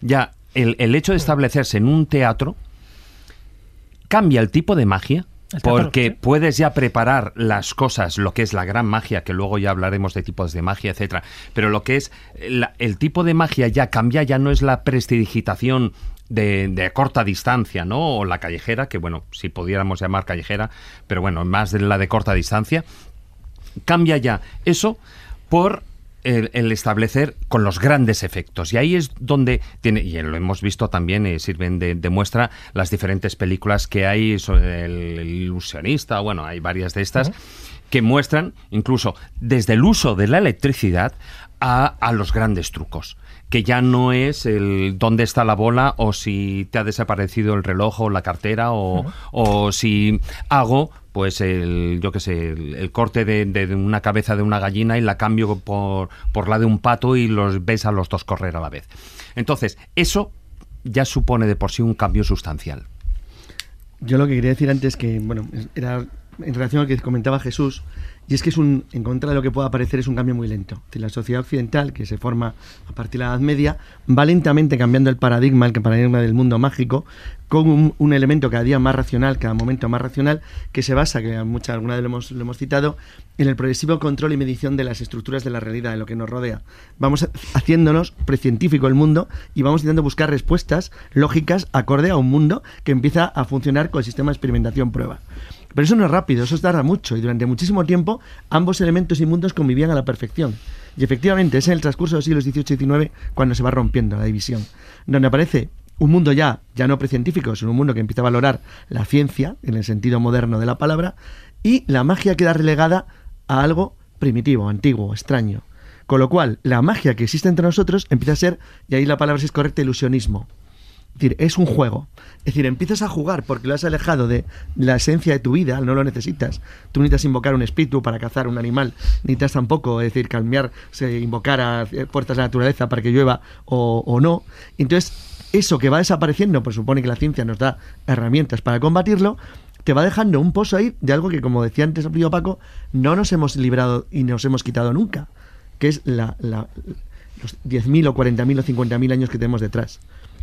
Ya el, el hecho de establecerse en un teatro cambia el tipo de magia. Porque puedes ya preparar las cosas, lo que es la gran magia, que luego ya hablaremos de tipos de magia, etcétera. Pero lo que es la- el tipo de magia ya cambia, ya no es la prestidigitación de, de corta distancia, ¿no? O la callejera, que bueno, si pudiéramos llamar callejera, pero bueno, más de la de corta distancia. Cambia ya eso por el, el establecer con los grandes efectos. Y ahí es donde tiene, y lo hemos visto también, eh, sirven de, de muestra las diferentes películas que hay sobre el, el ilusionista, bueno, hay varias de estas, que muestran incluso desde el uso de la electricidad a, a los grandes trucos. Que ya no es el dónde está la bola o si te ha desaparecido el reloj o la cartera o, o si hago pues el, yo qué sé, el, corte de, de- una cabeza de una gallina y la cambio por, por la de un pato y los ves a los dos correr a la vez. Entonces, eso ya supone de por sí un cambio sustancial. Yo lo que quería decir antes que, bueno, era en relación a lo que comentaba Jesús, y es que es un, en contra de lo que pueda parecer, es un cambio muy lento. La sociedad occidental, que se forma a partir de la Edad Media, va lentamente cambiando el paradigma, el paradigma del mundo mágico, con un, un elemento cada día más racional, cada momento más racional, que se basa, que muchas, alguna vez lo hemos, lo hemos citado, en el progresivo control y medición de las estructuras de la realidad, de lo que nos rodea. Vamos haciéndonos precientífico el mundo y vamos intentando buscar respuestas lógicas acorde a un mundo que empieza a funcionar con el sistema de experimentación-prueba. Pero eso no es rápido, eso tarda mucho y durante muchísimo tiempo ambos elementos y mundos convivían a la perfección. Y efectivamente es en el transcurso de los siglos XVIII y XIX cuando se va rompiendo la división, donde aparece un mundo ya, ya no precientífico, sino un mundo que empieza a valorar la ciencia, en el sentido moderno de la palabra, y la magia queda relegada a algo primitivo, antiguo, extraño. Con lo cual, la magia que existe entre nosotros empieza a ser, y ahí la palabra si es correcta, ilusionismo. Es un juego. Es decir, empiezas a jugar porque lo has alejado de la esencia de tu vida, no lo necesitas. Tú necesitas invocar un espíritu para cazar un animal, necesitas tampoco, es decir, cambiar, invocar a eh, fuerzas de la naturaleza para que llueva o, no. Entonces, eso que va desapareciendo, pues supone que la ciencia nos da herramientas para combatirlo, te va dejando un pozo ahí de algo que, como decía antes el Paco, no nos hemos librado y nos hemos quitado nunca, que es la, la- los 10.000 o 40.000 o 50.000 años que tenemos detrás.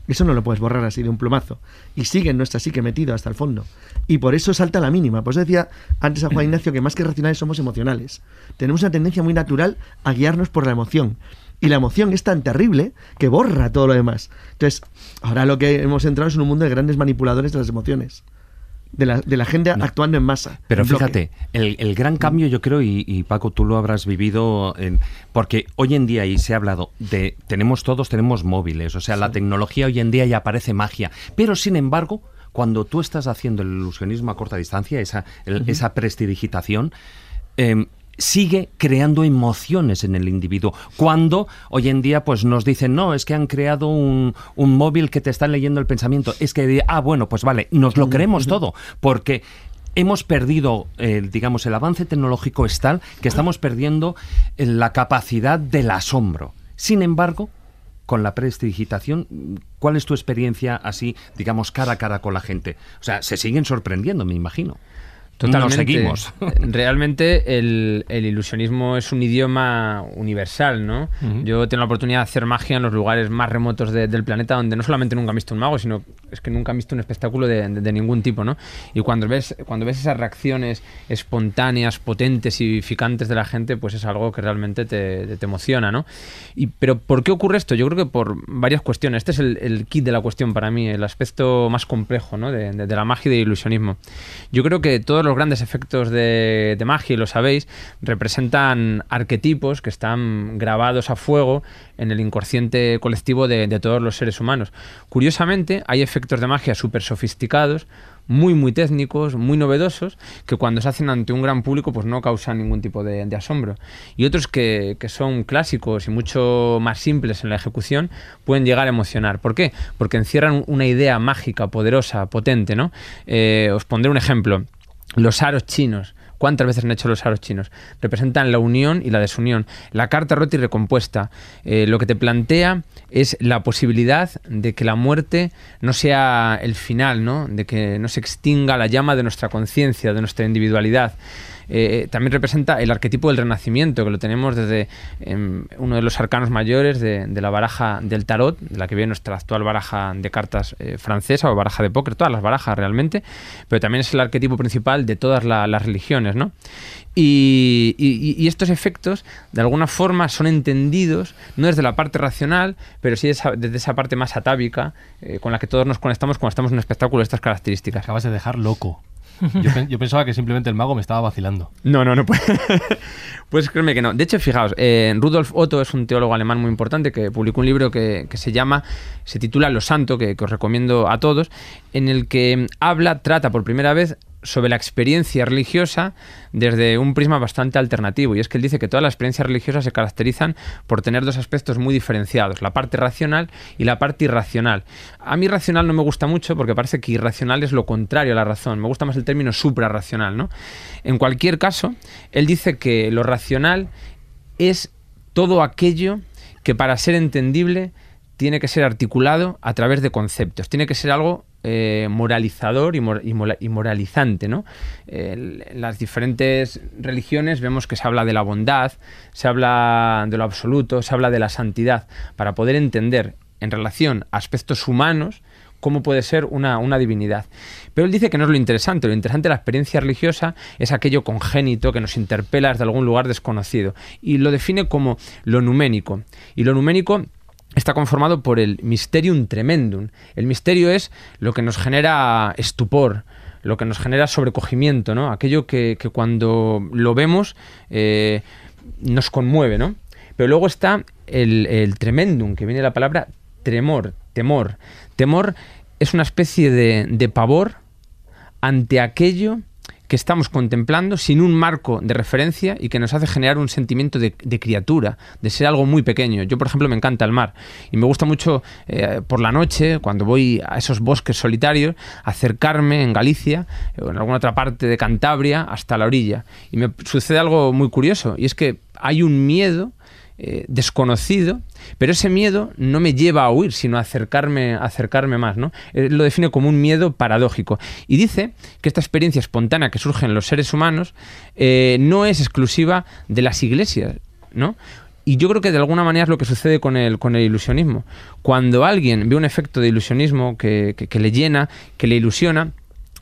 Eso no lo puedes borrar así de un plumazo. Y sigue en nuestra psique metido hasta el fondo. Y por eso salta la mínima. Pues decía antes a Juan Ignacio que más que racionales somos emocionales. Tenemos una tendencia muy natural a guiarnos por la emoción. Y la emoción es tan terrible que borra todo lo demás. Entonces, ahora lo que hemos entrado es en un mundo de grandes manipuladores de las emociones. De la, de la gente actuando en masa. Pero en fíjate, el, el gran cambio yo creo, y, y Paco, tú lo habrás vivido, en- porque hoy en día, y se ha hablado de, tenemos todos, tenemos móviles, o sea, la tecnología hoy en día ya parece magia, pero sin embargo, cuando tú estás haciendo el ilusionismo a corta distancia, esa, el- esa prestidigitación, em, sigue creando emociones en el individuo. Cuando hoy en día pues nos dicen, no, es que han creado un, un móvil que te está leyendo el pensamiento. Es que, ah, bueno, pues vale, nos lo creemos todo, porque hemos perdido, eh, digamos, el avance tecnológico es tal que estamos perdiendo eh, la capacidad del asombro. Sin embargo, con la prestidigitación, ¿cuál es tu experiencia así, digamos, cara a cara con la gente? O sea, se siguen sorprendiendo, me imagino. Nos seguimos. Realmente el, el ilusionismo es un idioma universal, ¿no? Yo tengo la oportunidad de hacer magia en los lugares más remotos de- del planeta donde no solamente nunca han visto un mago, sino es que nunca han visto un espectáculo de, de- de ningún tipo, ¿no? Y cuando ves, cuando ves esas reacciones espontáneas, potentes y ficantes de la gente, pues es algo que realmente te, te emociona, ¿no? Y, pero ¿por qué ocurre esto? Yo creo que por varias cuestiones. Este es el, el kit de la cuestión para mí, el aspecto más complejo, ¿no? De, de- de la magia y del ilusionismo. Yo creo que todos los grandes efectos de, magia, y lo sabéis, representan arquetipos que están grabados a fuego en el inconsciente colectivo de, todos los seres humanos. Curiosamente, hay efectos de magia súper sofisticados, muy muy técnicos, muy novedosos, que cuando se hacen ante un gran público pues no causan ningún tipo de, asombro. Y otros que, que son clásicos y mucho más simples en la ejecución pueden llegar a emocionar. ¿Por qué? Porque encierran una idea mágica, poderosa, potente, ¿no? Eh, os pondré un ejemplo. Los aros chinos. ¿Cuántas veces han hecho los aros chinos? Representan la unión y la desunión. La carta rota y recompuesta. eh, lo que te plantea es la posibilidad de que la muerte no sea el final, ¿no? De que no se extinga la llama de nuestra conciencia, de nuestra individualidad. Eh, también representa el arquetipo del renacimiento, que lo tenemos desde em, uno de los arcanos mayores de, la baraja del tarot, de la que viene nuestra actual baraja de cartas eh, francesa o baraja de póker, todas las barajas realmente, pero también es el arquetipo principal de todas la- las religiones, ¿no? Y, estos efectos, de alguna forma, son entendidos no desde la parte racional, pero sí esa- desde esa parte más atávica eh, con la que todos nos conectamos cuando estamos en un espectáculo de estas características. Acabas de dejar loco. Yo, pen- yo pensaba que simplemente el mago me estaba vacilando. No, no, no puede. Pues créeme que no. De hecho, fijaos, eh, Rudolf Otto es un teólogo alemán muy importante que publicó un libro que, que se llama, se titula Lo Santo, que, que os recomiendo a todos, en el que habla, trata por primera vez sobre la experiencia religiosa desde un prisma bastante alternativo. Y es que él dice que todas las experiencias religiosas se caracterizan por tener dos aspectos muy diferenciados, la parte racional y la parte irracional. A mí racional no me gusta mucho porque parece que irracional es lo contrario a la razón. Me gusta más el término suprarracional, ¿no? En cualquier caso, él dice que lo racional es todo aquello que para ser entendible tiene que ser articulado a través de conceptos, tiene que ser algo eh, moralizador y, moralizante. ¿no? En las diferentes religiones vemos que se habla de la bondad, se habla de lo absoluto, se habla de la santidad, para poder entender en relación a aspectos humanos cómo puede ser una, una divinidad. Pero él dice que no es lo interesante, lo interesante de la experiencia religiosa es aquello congénito que nos interpela desde algún lugar desconocido y lo define como lo numénico. Y lo numénico está conformado por el mysterium tremendum. El misterio es lo que nos genera estupor, lo que nos genera sobrecogimiento, ¿no? Aquello que, que cuando lo vemos eh, nos conmueve, ¿no? Pero luego está el, el tremendum, que viene de la palabra tremor, temor. Temor es una especie de, de pavor ante aquello que estamos contemplando sin un marco de referencia y que nos hace generar un sentimiento de, de criatura, de ser algo muy pequeño. Yo, por ejemplo, me encanta el mar y me gusta mucho eh, por la noche, cuando voy a esos bosques solitarios, acercarme en Galicia o en alguna otra parte de Cantabria hasta la orilla. Y me sucede algo muy curioso y es que hay un miedo eh, desconocido, pero ese miedo no me lleva a huir, sino a acercarme, acercarme más. ¿no? Él lo define como un miedo paradójico. Y dice que esta experiencia espontánea que surge en los seres humanos eh, no es exclusiva de las iglesias. ¿no? Y yo creo que de alguna manera es lo que sucede con el, con el ilusionismo. Cuando alguien ve un efecto de ilusionismo que- que le llena, que le ilusiona,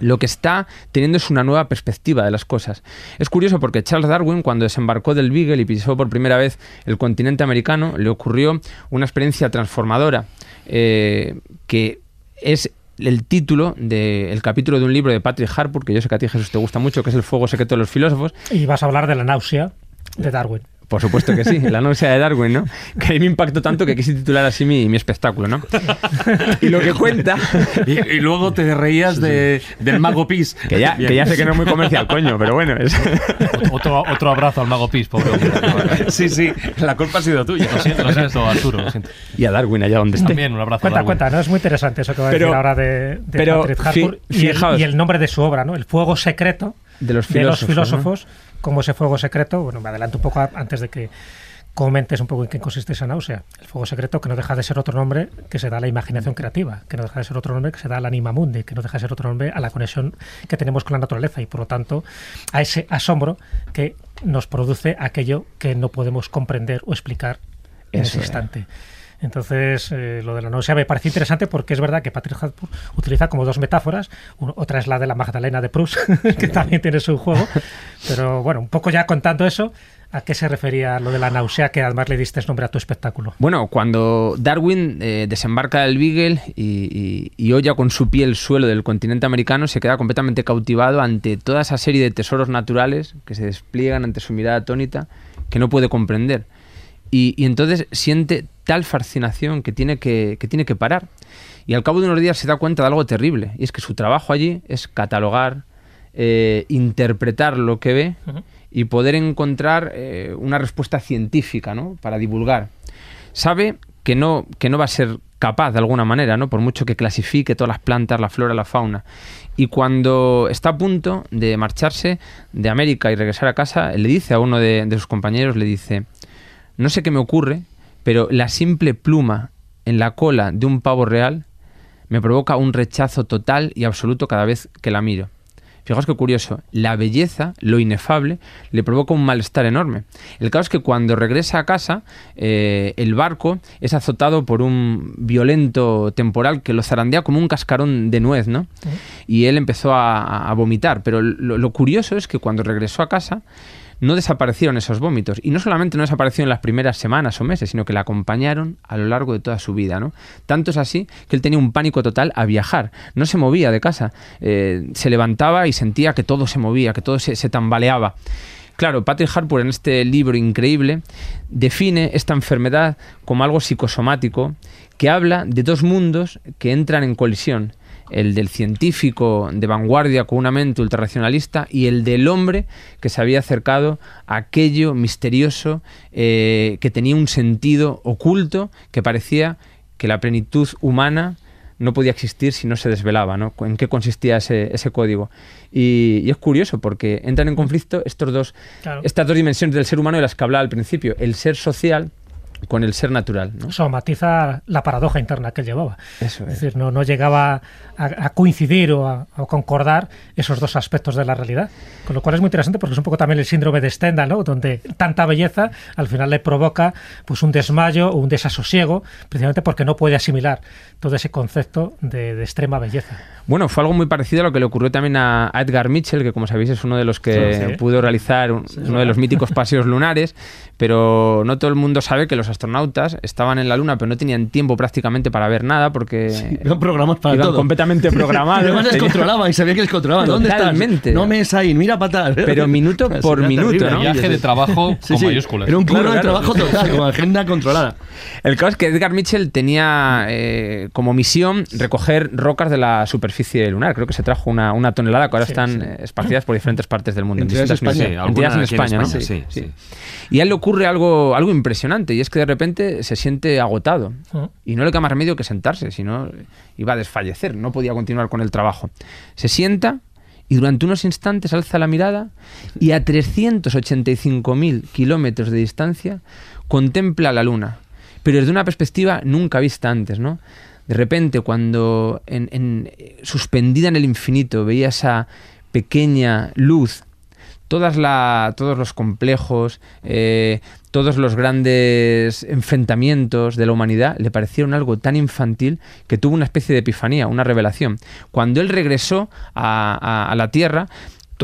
lo que está teniendo es una nueva perspectiva de las cosas. Es curioso porque Charles Darwin, cuando desembarcó del Beagle y pisó por primera vez el continente americano, le ocurrió una experiencia transformadora eh, que es el título del capítulo de un libro de Patrick Harpur, que yo sé que a ti Jesús te gusta mucho, que es El fuego secreto de los filósofos, Y vas a hablar de la náusea de Darwin. Por supuesto que sí, la náusea de Darwin, ¿no? Que a me impactó tanto que quise titular así mi, mi espectáculo, ¿no? Y lo que cuenta... Y, y luego te reías de, del mago Pis. Que ya, que ya sé que no es muy comercial, coño, pero bueno. es- Otro, otro abrazo al mago Pis, pobre hombre. Sí, sí, la culpa ha sido tuya. Lo siento, lo siento, Arturo, lo siento. Y a Darwin, allá donde esté. También un abrazo a Cuenta, Darwin. cuenta, ¿no? Es muy interesante eso que va a decir ahora de, de pero Patrick fi- Harpur y, y el nombre de su obra, ¿no? El fuego secreto De los de los filósofos. como ese fuego secreto, bueno, me adelanto un poco a- antes de que comentes un poco en qué consiste esa náusea. El fuego secreto que no deja de ser otro nombre que se da a la imaginación creativa, que no deja de ser otro nombre que se da al anima mundi, que no deja de ser otro nombre a la conexión que tenemos con la naturaleza y por lo tanto a ese asombro que nos produce aquello que no podemos comprender o explicar en Eso ese es. Entonces, eh, lo de la náusea me parece interesante porque es verdad que Patrick Harpur utiliza como dos metáforas. Otra es la de la Magdalena de Proust, que también tiene su juego. Pero bueno, un poco ya contando eso, ¿a qué se refería lo de la náusea que además le diste nombre a tu espectáculo? Bueno, cuando Darwin eh, desembarca del Beagle y, y, y holla con su pie el suelo del continente americano, se queda completamente cautivado ante toda esa serie de tesoros naturales que se despliegan ante su mirada atónita que no puede comprender. Y, y entonces siente tal fascinación que tiene que, que tiene que parar. Y al cabo de unos días se da cuenta de algo terrible. Y es que su trabajo allí es catalogar, eh, interpretar lo que ve y poder encontrar eh, una respuesta científica ¿no? para divulgar. Sabe que no, que no va a ser capaz de alguna manera, ¿no? Por mucho que clasifique todas las plantas, la flora, la fauna. Y cuando está a punto de marcharse de América y regresar a casa, le dice a uno de, de sus compañeros, le dice, no sé qué me ocurre, pero la simple pluma en la cola de un pavo real me provoca un rechazo total y absoluto cada vez que la miro. Fijaos qué curioso, la belleza, lo inefable, le provoca un malestar enorme. El caso es que cuando regresa a casa, eh, el barco es azotado por un violento temporal que lo zarandea como un cascarón de nuez, ¿no? Y él empezó a, a vomitar. Pero lo, lo curioso es que cuando regresó a casa, no desaparecieron esos vómitos. Y no solamente no desaparecieron en las primeras semanas o meses, sino que le acompañaron a lo largo de toda su vida. ¿no? Tanto es así que él tenía un pánico total a viajar. No se movía de casa. Eh, se levantaba y sentía que todo se movía, que todo se, se tambaleaba. Claro, Patrick Harpur en este libro increíble define esta enfermedad como algo psicosomático que habla de dos mundos que entran en colisión el del científico de vanguardia con una mente ultrarracionalista y el del hombre que se había acercado a aquello misterioso eh, que tenía un sentido oculto que parecía que la plenitud humana no podía existir si no se desvelaba, ¿no? ¿En qué consistía ese, ese código? Y, y, es curioso porque entran en conflicto estos dos, claro. estas dos dimensiones del ser humano de las que hablaba al principio, el ser social con el ser natural. ¿no? Eso matiza la paradoja interna que él llevaba. Eso es. es decir, no, no llegaba a, a coincidir o a, a, concordar esos dos aspectos de la realidad. Con lo cual es muy interesante porque es un poco también el síndrome de Stendhal, ¿no? donde tanta belleza al final le provoca pues un desmayo o un desasosiego, precisamente porque no puede asimilar todo ese concepto de, de extrema belleza. Bueno, fue algo muy parecido a lo que le ocurrió también a Edgar Mitchell, que como sabéis es uno de los que sí, sí. pudo realizar un, sí, uno de los míticos paseos lunares, pero no todo el mundo sabe que los astronautas estaban en la Luna, pero no tenían tiempo prácticamente para ver nada porque sí, programados para iban todo. completamente programados. Además les controlaban y sabían que les controlaban. ¿Dónde estás? No me es ahí, mira para atrás. Pero minuto por minuto, ¿no? Viaje de trabajo con mayúsculas. Era un curro claro, de trabajo total, con agenda controlada. El caso es que Edgar Mitchell tenía eh, como misión recoger rocas de la superficie lunar. Creo que se trajo una, una tonelada que ahora sí, están sí. esparcidas por diferentes partes del mundo. En España. Sí, entidades en España, ¿no? Sí, sí, Y a él le ocurre algo, algo impresionante y es que de repente se siente agotado Ah. y no le queda más remedio que sentarse, sino iba a desfallecer, no podía continuar con el trabajo. Se sienta y durante unos instantes alza la mirada y a 385.000 kilómetros de distancia contempla la luna, pero desde una perspectiva nunca vista antes, ¿no? De repente, cuando en, en, suspendida en el infinito veía esa pequeña luz, todos los complejos, eh, todos los grandes enfrentamientos de la humanidad le parecieron algo tan infantil que tuvo una especie de epifanía, una revelación. Cuando él regresó a la Tierra,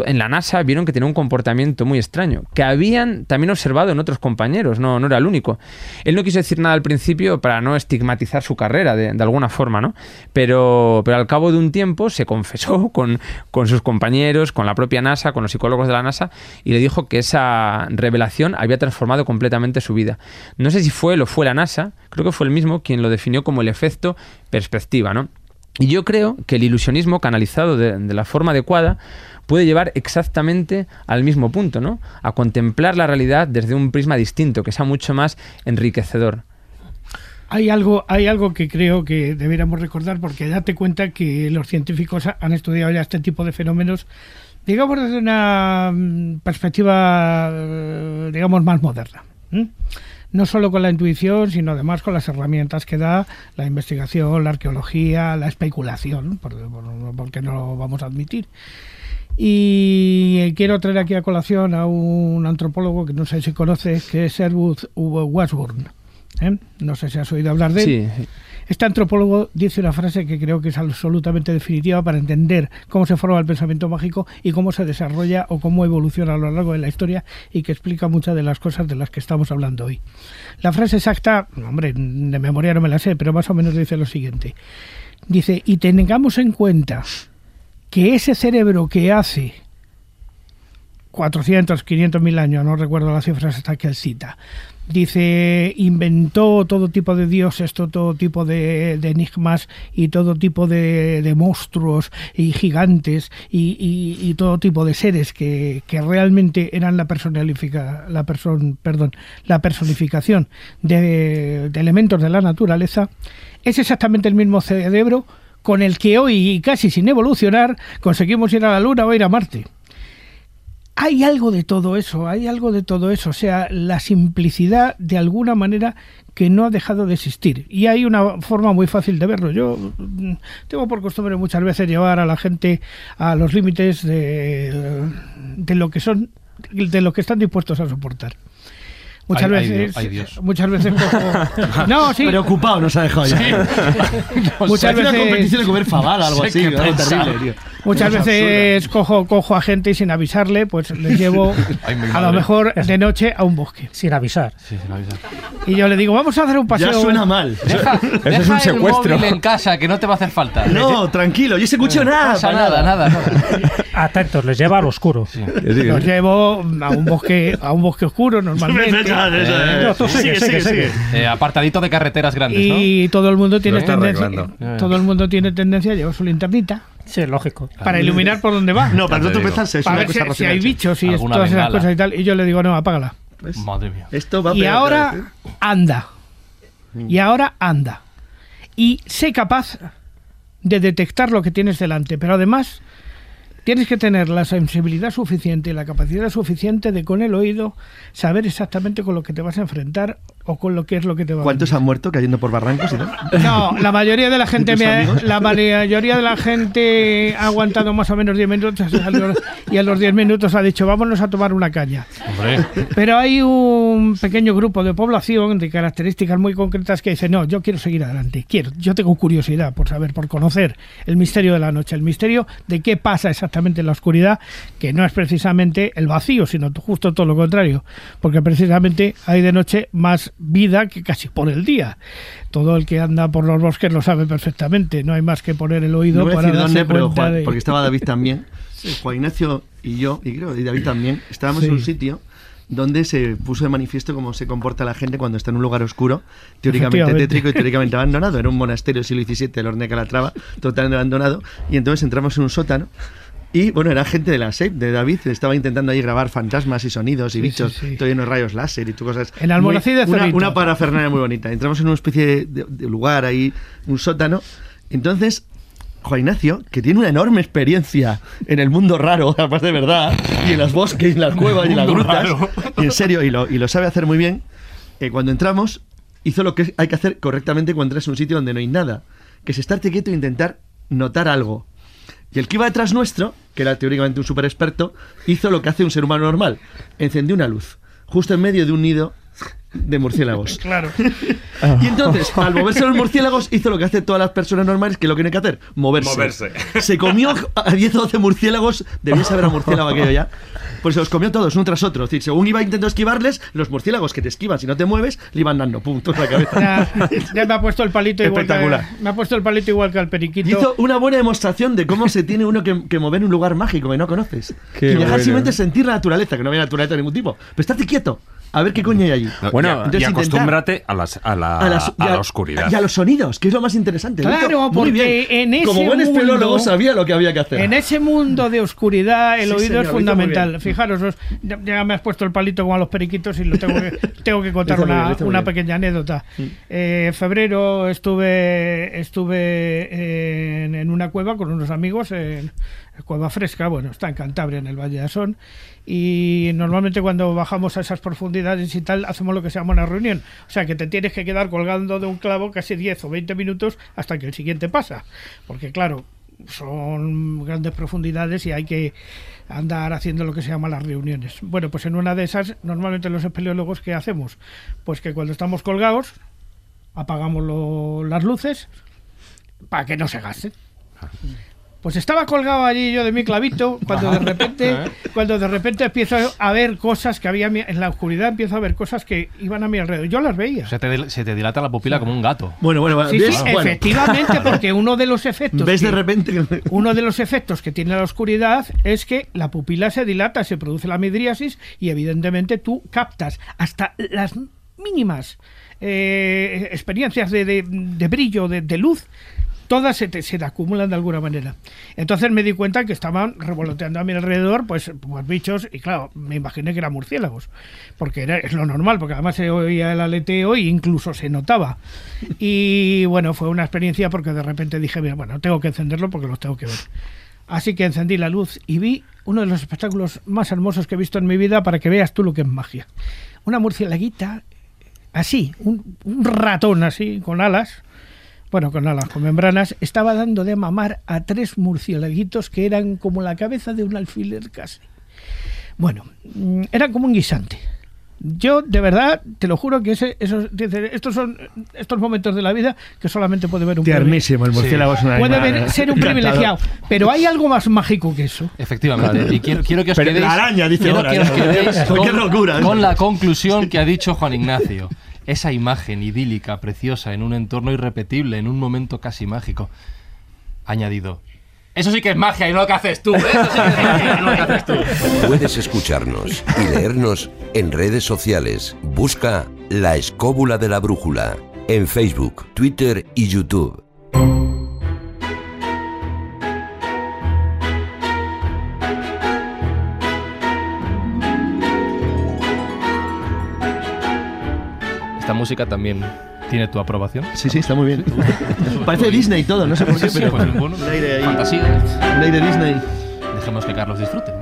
en la NASA vieron que tenía un comportamiento muy extraño, que habían también observado en otros compañeros, no, no era el único. Él no quiso decir nada al principio para no estigmatizar su carrera de, alguna forma, ¿no? Pero, pero al cabo de un tiempo se confesó con, con sus compañeros, con la propia NASA, con los psicólogos de la NASA, y le dijo que esa revelación había transformado completamente su vida. No sé si fue él o fue la NASA, creo que fue el mismo quien lo definió como el efecto perspectiva, ¿no? Y yo creo que el ilusionismo canalizado de la forma adecuada puede llevar exactamente al mismo punto, ¿no? A contemplar la realidad desde un prisma distinto, que sea mucho más enriquecedor. Hay algo, hay algo que creo que deberíamos recordar, porque date cuenta que los científicos han estudiado ya este tipo de fenómenos, digamos, desde una mm, perspectiva, eh, digamos, más moderna. ¿eh? no solo con la intuición, sino además con las herramientas que da la investigación, la arqueología, la especulación, porque no lo vamos a admitir. Y quiero traer aquí a colación a un antropólogo que no sé si conoces, que es Erwood Washburn. ¿eh? No sé si has oído hablar de él. Sí. Este antropólogo dice una frase que creo que es absolutamente definitiva para entender cómo se forma el pensamiento mágico y cómo se desarrolla o cómo evoluciona a lo largo de la historia y que explica muchas de las cosas de las que estamos hablando hoy. La frase exacta, hombre, de memoria no me la sé, pero más o menos dice lo siguiente. Dice, y tengamos en cuenta que ese cerebro que hace 400, 500 mil años, no recuerdo las cifras hasta que él cita. Dice, inventó todo tipo de dioses, todo tipo de, de enigmas y todo tipo de, de monstruos y gigantes y, todo tipo de seres que, que realmente eran la la person, perdón, la personificación de, de elementos de la naturaleza. Es exactamente el mismo cerebro con el que hoy, y casi sin evolucionar, conseguimos ir a la Luna o ir a Marte hay algo de todo eso, hay algo de todo eso, o sea, la simplicidad de alguna manera que no ha dejado de existir. Y hay una forma muy fácil de verlo. Yo mm, tengo por costumbre muchas veces llevar a la gente a los límites de, de lo que son, de lo que están dispuestos a soportar. Muchas Ay, ay, veces, Dios, ay, Dios. muchas veces cojo- no, sí, Preocupado nos ha dejado ya. muchas Parece una veces competición de comer fabada, algo así. pensar. terrible, tío. Muchas Es veces cojo, cojo a gente y sin avisarle, pues les llevo Ay, a lo mejor de noche a un bosque. Sin avisar. Sí, sí, me avisa. Y yo le digo, vamos a hacer un paseo. Ya suena mal. Deja, es un el secuestro. móvil en casa, que no te va a hacer falta. No, tranquilo, y ese cuchillo No nada. pasa nada, nada, nada. Atentos, les lleva al oscuro. Los llevo a un bosque, a un bosque oscuro normalmente. No, tú sigue, sigue, sigue. Eh, apartadito de carreteras grandes, ¿no? Y todo el mundo tiene tendencia, arreglando. todo el mundo tiene tendencia a llevar su linternita Sí, lógico. para iluminar por donde va. No, para pensarse es para una ver cosa si, si hay bichos y todas esas cosas y tal. Y yo le digo, no, apágala. ¿Ves? Madre mía. Esto va a Y pegar ahora ¿eh? anda. Y ahora anda. Y sé capaz de detectar lo que tienes delante, pero además tienes que tener la sensibilidad suficiente y la capacidad suficiente de con el oído saber exactamente con lo que te vas a enfrentar o con lo que es lo que te va a ¿Cuántos han muerto cayendo por barrancos y? No, la mayoría de la gente me la mayoría de la gente ha aguantado más o menos 10 minutos y a los 10 minutos ha dicho, "Vámonos a tomar una caña." Hombre, Pero hay un pequeño grupo de población de características muy concretas que dice, no, yo quiero seguir adelante, quiero, yo tengo curiosidad por saber, por conocer el misterio de la noche, el misterio de qué pasa exactamente en la oscuridad, que no es precisamente el vacío, sino justo todo lo contrario, porque precisamente hay de noche más vida que casi por el día. Todo el que anda por los bosques lo sabe perfectamente, no hay más que poner el oído No voy a para decir darse dónde, pero Juan, de... porque estaba David también. Juan Ignacio y yo, y creo, y David también, estábamos en Sí. un sitio donde se puso de manifiesto cómo se comporta la gente cuando está en un lugar oscuro, teóricamente tétrico y teóricamente abandonado. Era un monasterio del siglo XVII, el Horne Calatrava, totalmente abandonado. Y entonces entramos en un sótano. Y bueno, era gente de la SEP, de David, estaba intentando ahí grabar fantasmas y sonidos y Sí, bichos, sí, sí. todo lleno de rayos láser y tu cosas. En Almonacid de una, una parafernalia muy bonita. Entramos en una especie de, de lugar ahí, un sótano. Entonces, Juan Ignacio, que tiene una enorme experiencia en el mundo raro, además de verdad, y en los bosques, y en las cuevas, y en las grutas, raro. y en serio, y lo, y lo sabe hacer muy bien, eh, cuando entramos, hizo lo que hay que hacer correctamente cuando entras a un sitio donde no hay nada, que es estarte quieto e intentar notar algo. Y el que iba detrás nuestro, que era teóricamente un super experto, hizo lo que hace un ser humano normal, encendió una luz, justo en medio de un nido de murciélagos. Claro. Y entonces, al moverse los murciélagos, hizo lo que hacen todas las personas normales, que lo que tienen que hacer, moverse. Moverse. Se comió a 10 o 12 murciélagos, debía saber a murciélago aquello ya. Pues se los comió todos, uno tras otro. Es decir, según iba intentando esquivarles, los murciélagos que te esquivan si no te mueves, le iban dando puntos en la cabeza. Ya, ya me ha puesto el palito igual que, Espectacular. me ha puesto el palito igual que al periquito. Hizo una buena demostración de cómo se tiene uno que, que mover en un lugar mágico que no conoces. Qué y dejar bueno. simplemente sentir la naturaleza, que no había naturaleza de ningún tipo. Pero estate quieto, a ver qué coño hay allí. No, Bueno, y- entonces y intentar- acostúmbrate a, las- a la, a, las- a y la oscuridad. Y a los sonidos, que es lo más interesante. Claro, muy porque bien. en ese Como buen espeleólogo mundo- sabía lo que había que hacer. En ese mundo de oscuridad, el Sí, oído señor, es fundamental. Fijaros, os- ya, ya me has puesto el palito como a los periquitos y lo tengo que, tengo que contar bien, una, una pequeña anécdota. Eh, en febrero estuve, estuve en, en una cueva con unos amigos, en Cueva Fresca, bueno, está en Cantabria, en el Valle de Asón, y normalmente cuando bajamos a esas profundidades y tal, hacemos lo que se llama una reunión. O sea, que te tienes que quedar colgando de un clavo casi 10 o 20 minutos hasta que el siguiente pasa. Porque claro, son grandes profundidades y hay que andar haciendo lo que se llama las reuniones. Bueno, pues en una de esas, normalmente los espeleólogos, ¿qué hacemos? Pues que cuando estamos colgados, apagamos lo- las luces para que no se gasten. Pues estaba colgado allí yo de mi clavito cuando de repente, cuando de repente empiezo a ver cosas que había en la oscuridad, empiezo a ver cosas que iban a mi alrededor. Yo las veía. O sea, te se te dilata la pupila como un gato. Bueno, bueno, Sí, ¿ves? sí, Bueno, efectivamente, porque uno de los efectos ves de repente uno de los efectos que tiene la oscuridad es que la pupila se dilata, se produce la midriasis y evidentemente tú captas hasta las mínimas eh, experiencias de, de- de brillo, de, de luz, todas se te, se acumulan de alguna manera. Entonces me di cuenta que estaban revoloteando a mi alrededor pues, pues bichos y claro, me imaginé que eran murciélagos, porque era, es lo normal, porque además se oía el aleteo e incluso se notaba. Y bueno, fue una experiencia porque de repente dije, mira, bueno, tengo que encenderlo porque los tengo que ver. Así que encendí la luz y vi uno de los espectáculos más hermosos que he visto en mi vida para que veas tú lo que es magia. Una murcielaguita, así, un ratón así, con alas, bueno, con alas, con membranas, estaba dando de mamar a tres murciélaguitos que eran como la cabeza de un alfiler casi. Bueno, mm, era como un guisante. Yo, de verdad, te lo juro que ese, esos, estos son estos momentos de la vida que solamente puede ver un Tiernísimo, el murciélago es un Puede ver- ser un privilegiado, pero hay algo más mágico que eso. Efectivamente. Y quiero, quiero que os Pero quedéis. la araña, dice quiero ahora, que os ya. quedéis Cualquier con, locura. con la conclusión que ha dicho Juan Ignacio. Esa imagen idílica, preciosa, en un entorno irrepetible, en un momento casi mágico. Añadido. Eso sí que es magia y no lo que haces tú. ¿eh? Eso sí que es magia y no lo que haces tú. Puedes escucharnos y leernos en redes sociales. Busca La Escóbula de la Brújula en Facebook, Twitter y YouTube. Esta música también tiene tu aprobación. Sí, sí, está muy bien. Parece Disney todo, no sé por qué, Sí, pero pues, bueno, un aire ahí. fantasía. Un aire Disney. Dejemos que Carlos disfrute.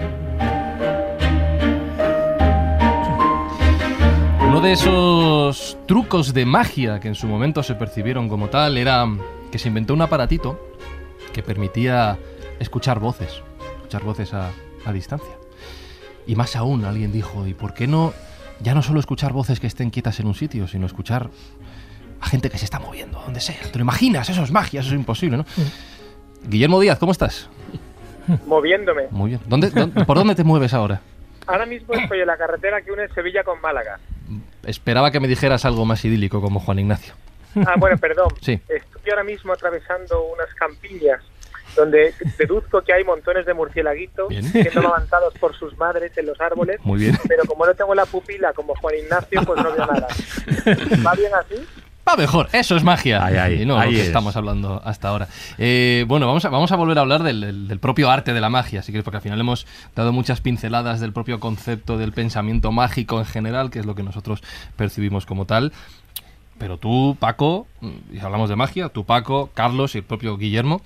Uno de esos trucos de magia que en su momento se percibieron como tal era que se inventó un aparatito que permitía escuchar voces, escuchar voces a, a distancia. Y más aún, alguien dijo, ¿y por qué no ya no solo escuchar voces que estén quietas en un sitio, sino escuchar a gente que se está moviendo, donde sea? ¿Te lo imaginas? Eso es magia, eso es imposible, ¿no? Guillermo Díaz, ¿cómo estás? moviéndome. Muy bien. ¿Dónde, dónde- ¿Por dónde te mueves ahora? Ahora mismo estoy en la carretera que une Sevilla con Málaga. Esperaba que me dijeras algo más idílico como Juan Ignacio. Ah, bueno, perdón. Sí. Estoy ahora mismo atravesando unas campiñas donde deduzco que hay montones de murciélaguitos siendo levantados por sus madres en los árboles. Muy bien. Pero como no tengo la pupila como Juan Ignacio, pues no veo nada. ¿Va bien así? Va mejor, eso es magia. Ahí, ahí, y no ahí lo que es. estamos hablando hasta ahora. Eh, bueno, vamos a, vamos a volver a hablar del, del- del propio arte de la magia, si quieres, porque al final hemos dado muchas pinceladas del propio concepto del pensamiento mágico en general, que es lo que nosotros percibimos como tal. Pero tú, Paco, y hablamos de magia, tú, Paco, Carlos y el propio Guillermo,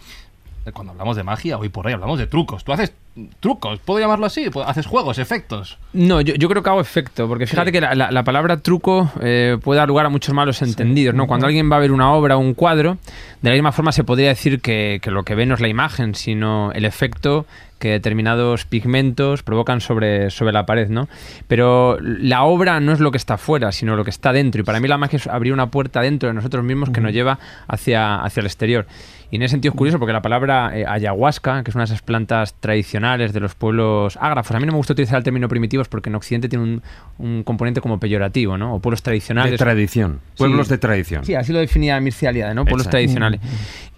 cuando hablamos de magia, hoy por hoy hablamos de trucos. Tú haces trucos, ¿puedo llamarlo así? Haces juegos, efectos. No, yo, yo creo que hago efecto, porque fíjate que la, la- la palabra truco eh, puede dar lugar a muchos malos entendidos, ¿no? Cuando alguien va a ver una obra o un cuadro, de la misma forma se podría decir que, que lo que ve no es la imagen, sino el efecto que determinados pigmentos provocan sobre, sobre la pared, ¿no? Pero la obra no es lo que está fuera, sino lo que está dentro. Y para mí la magia es abrir una puerta dentro de nosotros mismos que nos lleva hacia, hacia el exterior. Y en ese sentido es curioso porque la palabra eh, ayahuasca, que es una de esas plantas tradicionales de los pueblos ágrafos, a mí no me gusta utilizar el término primitivos porque en Occidente tiene un, un componente como peyorativo, ¿no? O pueblos tradicionales. De tradición. Pueblos de tradición. Sí, así lo definía Mircea Eliade, ¿no? Pueblos Exacto. tradicionales.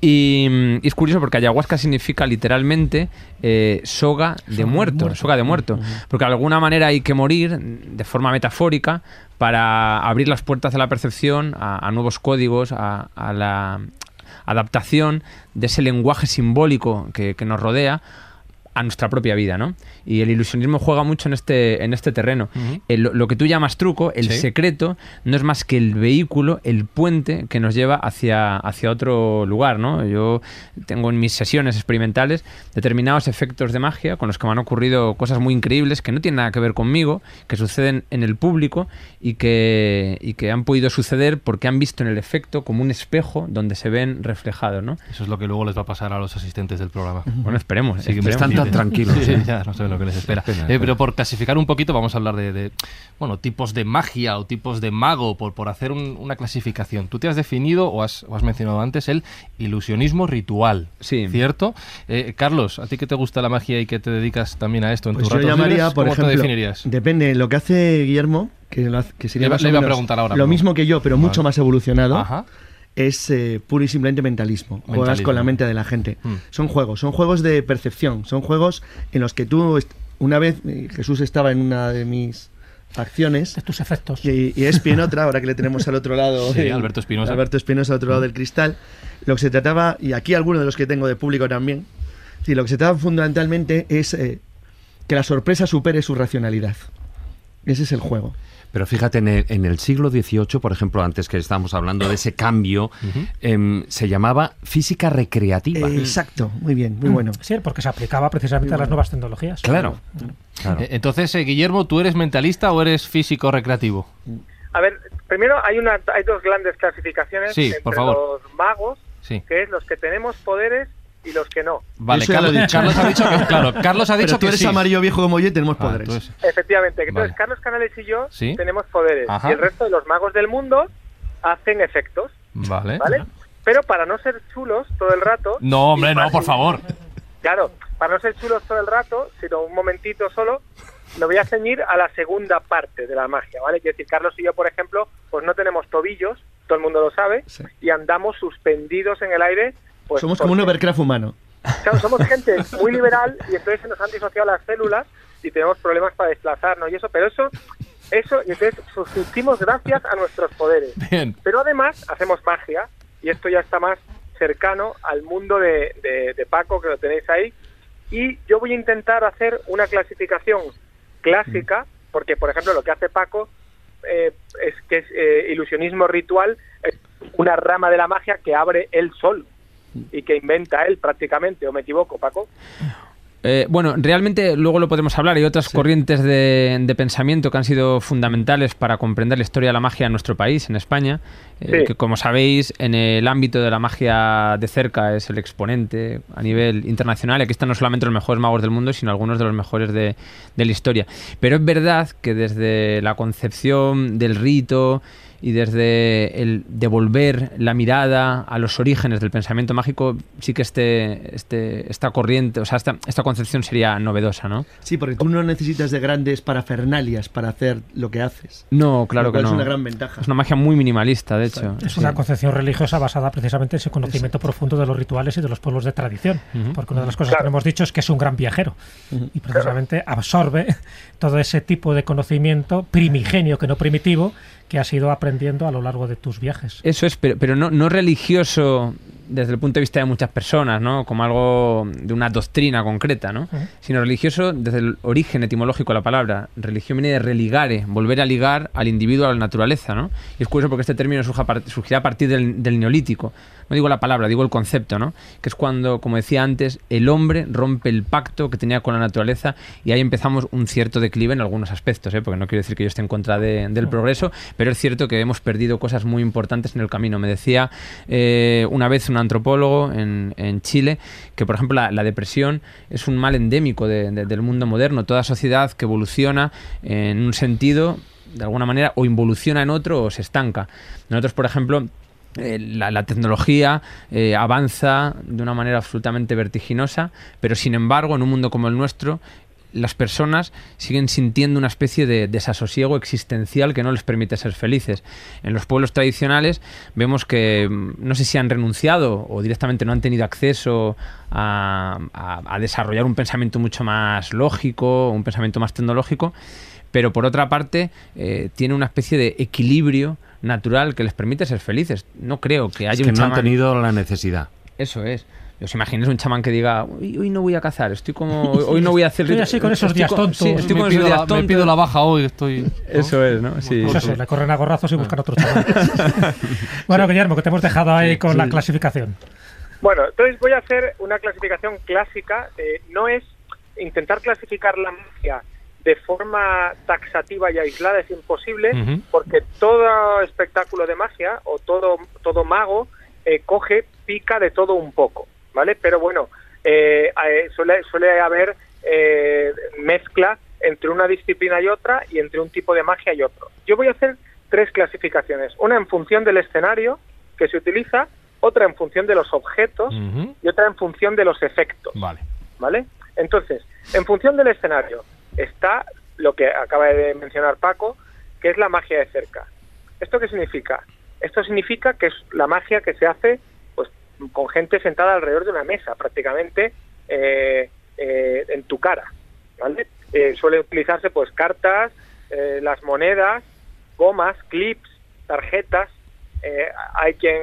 Y, mm, y es curioso porque ayahuasca significa literalmente eh, soga de muerto, soga de muerto. Porque de alguna manera hay que morir mm, de forma metafórica para abrir las puertas de la percepción a, a nuevos códigos, a, a la adaptación de ese lenguaje simbólico que, nos rodea a nuestra propia vida, ¿no? Y el ilusionismo juega mucho en este, en este terreno. El- lo, que tú llamas truco, el Sí. secreto, no es más que el vehículo, el puente que nos lleva hacia, hacia otro lugar, ¿no? Yo tengo en mis sesiones experimentales determinados efectos de magia con los que me han ocurrido cosas muy increíbles que no tienen nada que ver conmigo, que suceden en el público y que, y que han podido suceder porque han visto en el efecto como un espejo donde se ven reflejados, ¿no? Eso es lo que luego les va a pasar a los asistentes del programa. Bueno, esperemos. Sí, están Estad tranquilos. Sí, ¿eh? ya no sé lo que les espera. Espera, Eh, pero por clasificar un poquito, vamos a hablar de, de, bueno, tipos de magia o tipos de mago, por, por hacer un- una clasificación. Tú te has definido, o has, o has mencionado antes, el ilusionismo ritual. Sí. ¿Cierto? Eh, Carlos, ¿a ti que te gusta la magia y que te dedicas también a esto en Pues tus yo llamaría, libres, por ¿cómo ejemplo, te definirías? depende, lo que hace Guillermo, que, lo hace- que sería Le iba- más le iba a preguntar ahora, lo mismo que yo, pero mucho Vale. más evolucionado, Ajá. Es eh, puro y simplemente mentalismo. Juegas Mentalismo. con la mente de la gente. Mm. Son juegos, son juegos de percepción, son juegos en los que tú, una vez eh, Jesús estaba en una de mis acciones De tus efectos. y, y Espi en otra, ahora que le tenemos al otro lado. Sí, eh, Alberto Espinosa. Alberto Espinosa al otro lado del cristal. Lo que se trataba, y aquí algunos de los que tengo de público también, sí, lo que se trata fundamentalmente es eh, que la sorpresa supere su racionalidad. Ese es el juego. Pero fíjate, en el, en el siglo XVIII, por ejemplo, antes que estábamos hablando de ese cambio, em, se llamaba física recreativa. Eh, exacto, muy bien, muy bueno. Sí, porque se aplicaba precisamente a las nuevas tecnologías. Claro. claro. Eh, Entonces, eh, Guillermo, ¿tú eres mentalista o eres físico recreativo? A ver, primero hay una hay dos grandes clasificaciones Sí, entre por favor. los magos, Sí. que es los que tenemos poderes y los que no. Vale, lo Carlos. Carlos ha dicho que, claro, Carlos ha dicho Pero tú que eres sí. amarillo viejo como yo y tenemos Ah, poderes. Efectivamente, entonces Vale. Carlos Canales y yo Sí. tenemos poderes Ajá. y el resto de los magos del mundo hacen efectos, Vale. ¿vale? Pero para no ser chulos todo el rato, No, hombre, no, por favor. Claro, para no ser chulos todo el rato, sino un momentito solo, me voy a ceñir a la segunda parte de la magia, ¿vale? Quiero decir, Carlos y yo, por ejemplo, pues no tenemos tobillos, todo el mundo lo sabe, Sí. y andamos suspendidos en el aire. Pues Somos como un porque- overcraft humano. Claro, somos gente muy liberal y entonces se nos han disociado las células y tenemos problemas para desplazarnos y eso, pero eso, eso, y entonces subsistimos gracias a nuestros poderes. Bien. Pero además hacemos magia y esto ya está más cercano al mundo de, de- de Paco, que lo tenéis ahí. Y yo voy a intentar hacer una clasificación clásica, porque por ejemplo lo que hace Paco eh, es que es eh, ilusionismo ritual, es una rama de la magia que abre él solo y que inventa él prácticamente, o me equivoco, Paco. Eh, bueno, realmente luego lo podemos hablar. Hay otras corrientes de, de pensamiento que han sido fundamentales para comprender la historia de la magia en nuestro país, en España. eh, Sí. Que como sabéis, en el ámbito de la magia de cerca es el exponente a nivel internacional. Aquí están no solamente los mejores magos del mundo, sino algunos de los mejores de, de la historia. Pero es verdad que desde la concepción del rito y desde el devolver la mirada a los orígenes del pensamiento mágico, sí que este, este, esta corriente, o sea, esta, esta concepción sería novedosa, ¿no? Sí, porque tú no necesitas de grandes parafernalias para hacer lo que haces. No, claro Lo que cual no. Es una gran ventaja. Es una magia muy minimalista, de hecho. Es una concepción religiosa basada precisamente en ese conocimiento profundo de los rituales y de los pueblos de tradición. Porque una de las cosas que hemos dicho es que es un gran viajero. Y precisamente absorbe todo ese tipo de conocimiento primigenio, que no primitivo, que has ido aprendiendo a lo largo de tus viajes. Eso es, pero, pero no, no religioso desde el punto de vista de muchas personas, ¿no? Como algo de una doctrina concreta, ¿no? Sino religioso desde el origen etimológico de la palabra. Religión viene de religare, volver a ligar al individuo a la naturaleza, ¿no? Y es curioso porque este término surgirá a partir del, del neolítico. No digo la palabra, digo el concepto, ¿no? Que es cuando, como decía antes, el hombre rompe el pacto que tenía con la naturaleza y ahí empezamos un cierto declive en algunos aspectos, ¿eh? Porque no quiero decir que yo esté en contra de- del progreso, pero es cierto que hemos perdido cosas muy importantes en el camino. Me decía eh, una vez un antropólogo en, en Chile que, por ejemplo, la, depresión es un mal endémico de- de- del mundo moderno. Toda sociedad que evoluciona en un sentido, de alguna manera, o involuciona en otro o se estanca. Nosotros, por ejemplo, eh, la, la tecnología eh, avanza de una manera absolutamente vertiginosa, pero sin embargo, en un mundo como el nuestro, las personas siguen sintiendo una especie de desasosiego existencial que no les permite ser felices. En los pueblos tradicionales vemos que mm, no sé si han renunciado o directamente no han tenido acceso a, a- a desarrollar un pensamiento mucho más lógico, un pensamiento más tecnológico, pero por otra parte eh, tiene una especie de equilibrio natural que les permite ser felices. No creo que haya Es que un no han tenido la necesidad. Eso es. ¿Os imagináis un chamán que diga, hoy, hoy no voy a cazar, estoy como, hoy, hoy no voy a hacer... Estoy así con esos estoy días con- tontos. sí, estoy me, con esos pido días la, me tontos". pido la baja hoy, estoy... ¿no? Eso es, ¿no? Sí. Eso, le corren a gorrazos y buscan otro chaval. bueno, Guillermo, que te hemos dejado ahí con la clasificación. Bueno, entonces voy a hacer una clasificación clásica. eh, no es intentar clasificar la magia de forma taxativa y aislada, es imposible, porque todo espectáculo de magia o todo, todo mago eh, coge, pica de todo un poco, ¿vale? Pero bueno, eh, eh, suele, suele haber eh, mezcla entre una disciplina y otra y entre un tipo de magia y otro. Yo voy a hacer tres clasificaciones, una en función del escenario que se utiliza, otra en función de los objetos y otra en función de los efectos. Vale. ¿Vale? Entonces, en función del escenario está lo que acaba de mencionar Paco, que es la magia de cerca. ¿Esto qué significa? Esto significa que es la magia que se hace con gente sentada alrededor de una mesa, prácticamente eh, eh, en tu cara. ¿vale? Eh, suele utilizarse pues cartas, eh, las monedas, gomas, clips, tarjetas. hay quien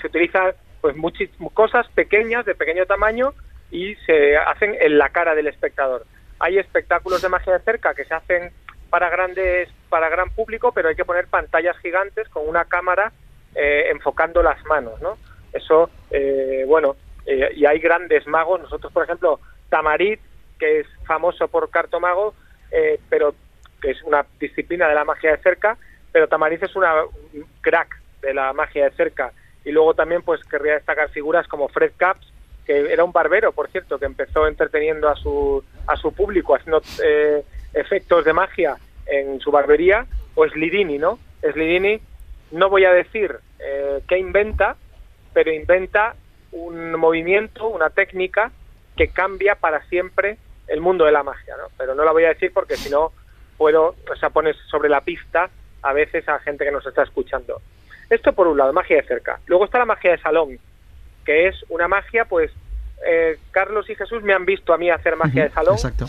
se utilizan pues muchas cosas pequeñas de pequeño tamaño y se hacen en la cara del espectador. Hay espectáculos de magia de cerca que se hacen para grandes para gran público, pero hay que poner pantallas gigantes con una cámara eh, enfocando las manos, ¿no? Eso, eh, bueno, eh, y hay grandes magos. Nosotros, por ejemplo, Tamarit, que es famoso por cartomago, eh, pero que es una disciplina de la magia de cerca, pero Tamarit es una un crack de la magia de cerca. Y luego también, pues, querría destacar figuras como Fred Caps, que era un barbero, por cierto, que empezó entreteniendo a su, a su público, haciendo eh, efectos de magia en su barbería, o Slidini, ¿no? Slidini, no voy a decir eh, qué inventa, pero inventa un movimiento, una técnica que cambia para siempre el mundo de la magia, ¿no? Pero no la voy a decir porque si no puedo, o sea, pones sobre la pista a veces a gente que nos está escuchando. Esto por un lado, magia de cerca. Luego está la magia de salón, que es una magia, pues, eh, Carlos y Jesús me han visto a mí hacer magia de salón Exacto.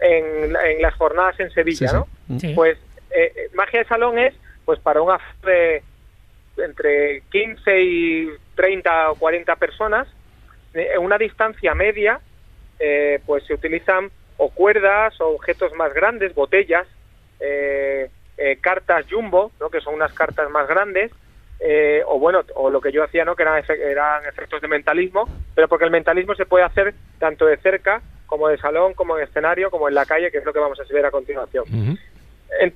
En, en las jornadas en Sevilla, Sí, sí. ¿no? Sí. Pues eh, eh, magia de salón es, pues, para un de entre 15 y 30 o 40 personas, eh, en una distancia media, eh, pues se utilizan o cuerdas o objetos más grandes, botellas, eh, eh, cartas jumbo, ¿no? que son unas cartas más grandes, o bueno, o lo que yo hacía, ¿no? que eran, efe- eran efectos de mentalismo, pero porque el mentalismo se puede hacer tanto de cerca como de salón, como en escenario, como en la calle, que es lo que vamos a ver a continuación.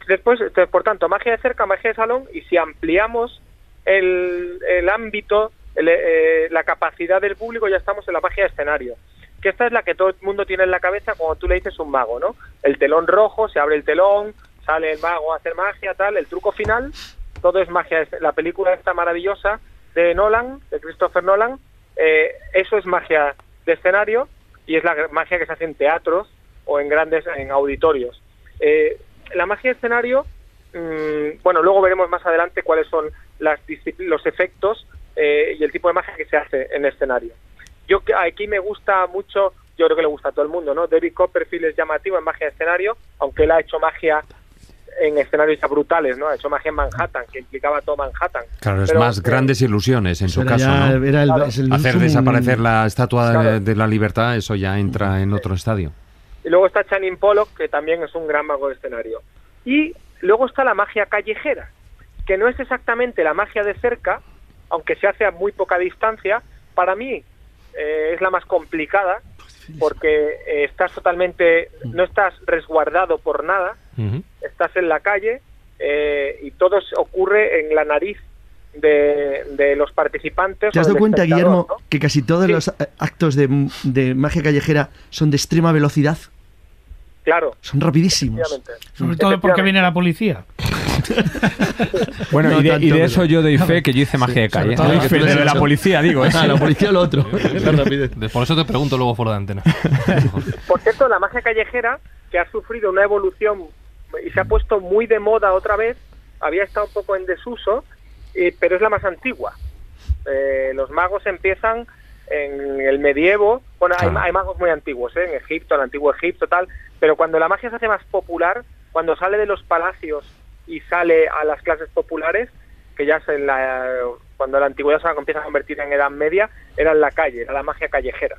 Después, por tanto, magia de cerca, magia de salón, y si ampliamos el, el ámbito, eh, la capacidad del público, ya estamos en la magia de escenario. Que esta es la que todo el mundo tiene en la cabeza cuando tú le dices un mago, ¿no? El telón rojo, se abre el telón, sale el mago a hacer magia, tal. El truco final, todo es magia. La película esta maravillosa de Nolan, de Christopher Nolan, eh, eso es magia de escenario y es la magia que se hace en teatros o en grandes en auditorios. Eh, la magia de escenario, mm, bueno, luego veremos más adelante cuáles son las los efectos eh, y el tipo de magia que se hace en escenario. Yo aquí me gusta mucho, yo creo que le gusta a todo el mundo, ¿no? David Copperfield es llamativo en magia de escenario, aunque él ha hecho magia en escenarios ya brutales, ¿no? Ha hecho magia en Manhattan, que implicaba todo Manhattan. Claro, es Pero, más eh, grandes ilusiones en su Era caso, ya- ¿no? era el- Claro. el Hacer desaparecer la estatua de- Claro. de la libertad, eso ya entra en otro estadio. Y luego está Channing Pollock, que también es un gran mago de escenario. Y luego está la magia callejera, que no es exactamente la magia de cerca, aunque se hace a muy poca distancia. Para mí eh, es la más complicada, porque eh, estás totalmente, no estás resguardado por nada, estás en la calle eh, y todo se ocurre en la nariz de, de los participantes. ¿Te has dado cuenta, Guillermo, ¿no? que casi todos Sí. los eh, actos de, de magia callejera son de extrema velocidad? Claro, Son rapidísimos. Sobre todo porque viene la policía. Bueno, No y de, y eso yo doy fe que yo hice magia de calle. todo de la policía, digo. ¿eh? Ah, la policía lo otro. La Por eso te pregunto luego fuera de antena. Por cierto, la magia callejera, que ha sufrido una evolución y se ha puesto muy de moda otra vez, había estado un poco en desuso, eh, pero es la más antigua. Eh, los magos empiezan en el medievo, bueno, hay, Claro. hay magos muy antiguos, ¿eh? en Egipto, en el antiguo Egipto, tal, pero cuando la magia se hace más popular, cuando sale de los palacios y sale a las clases populares, que ya es en la, cuando la antigüedad se empieza a convertir en Edad Media, era en la calle, era la magia callejera.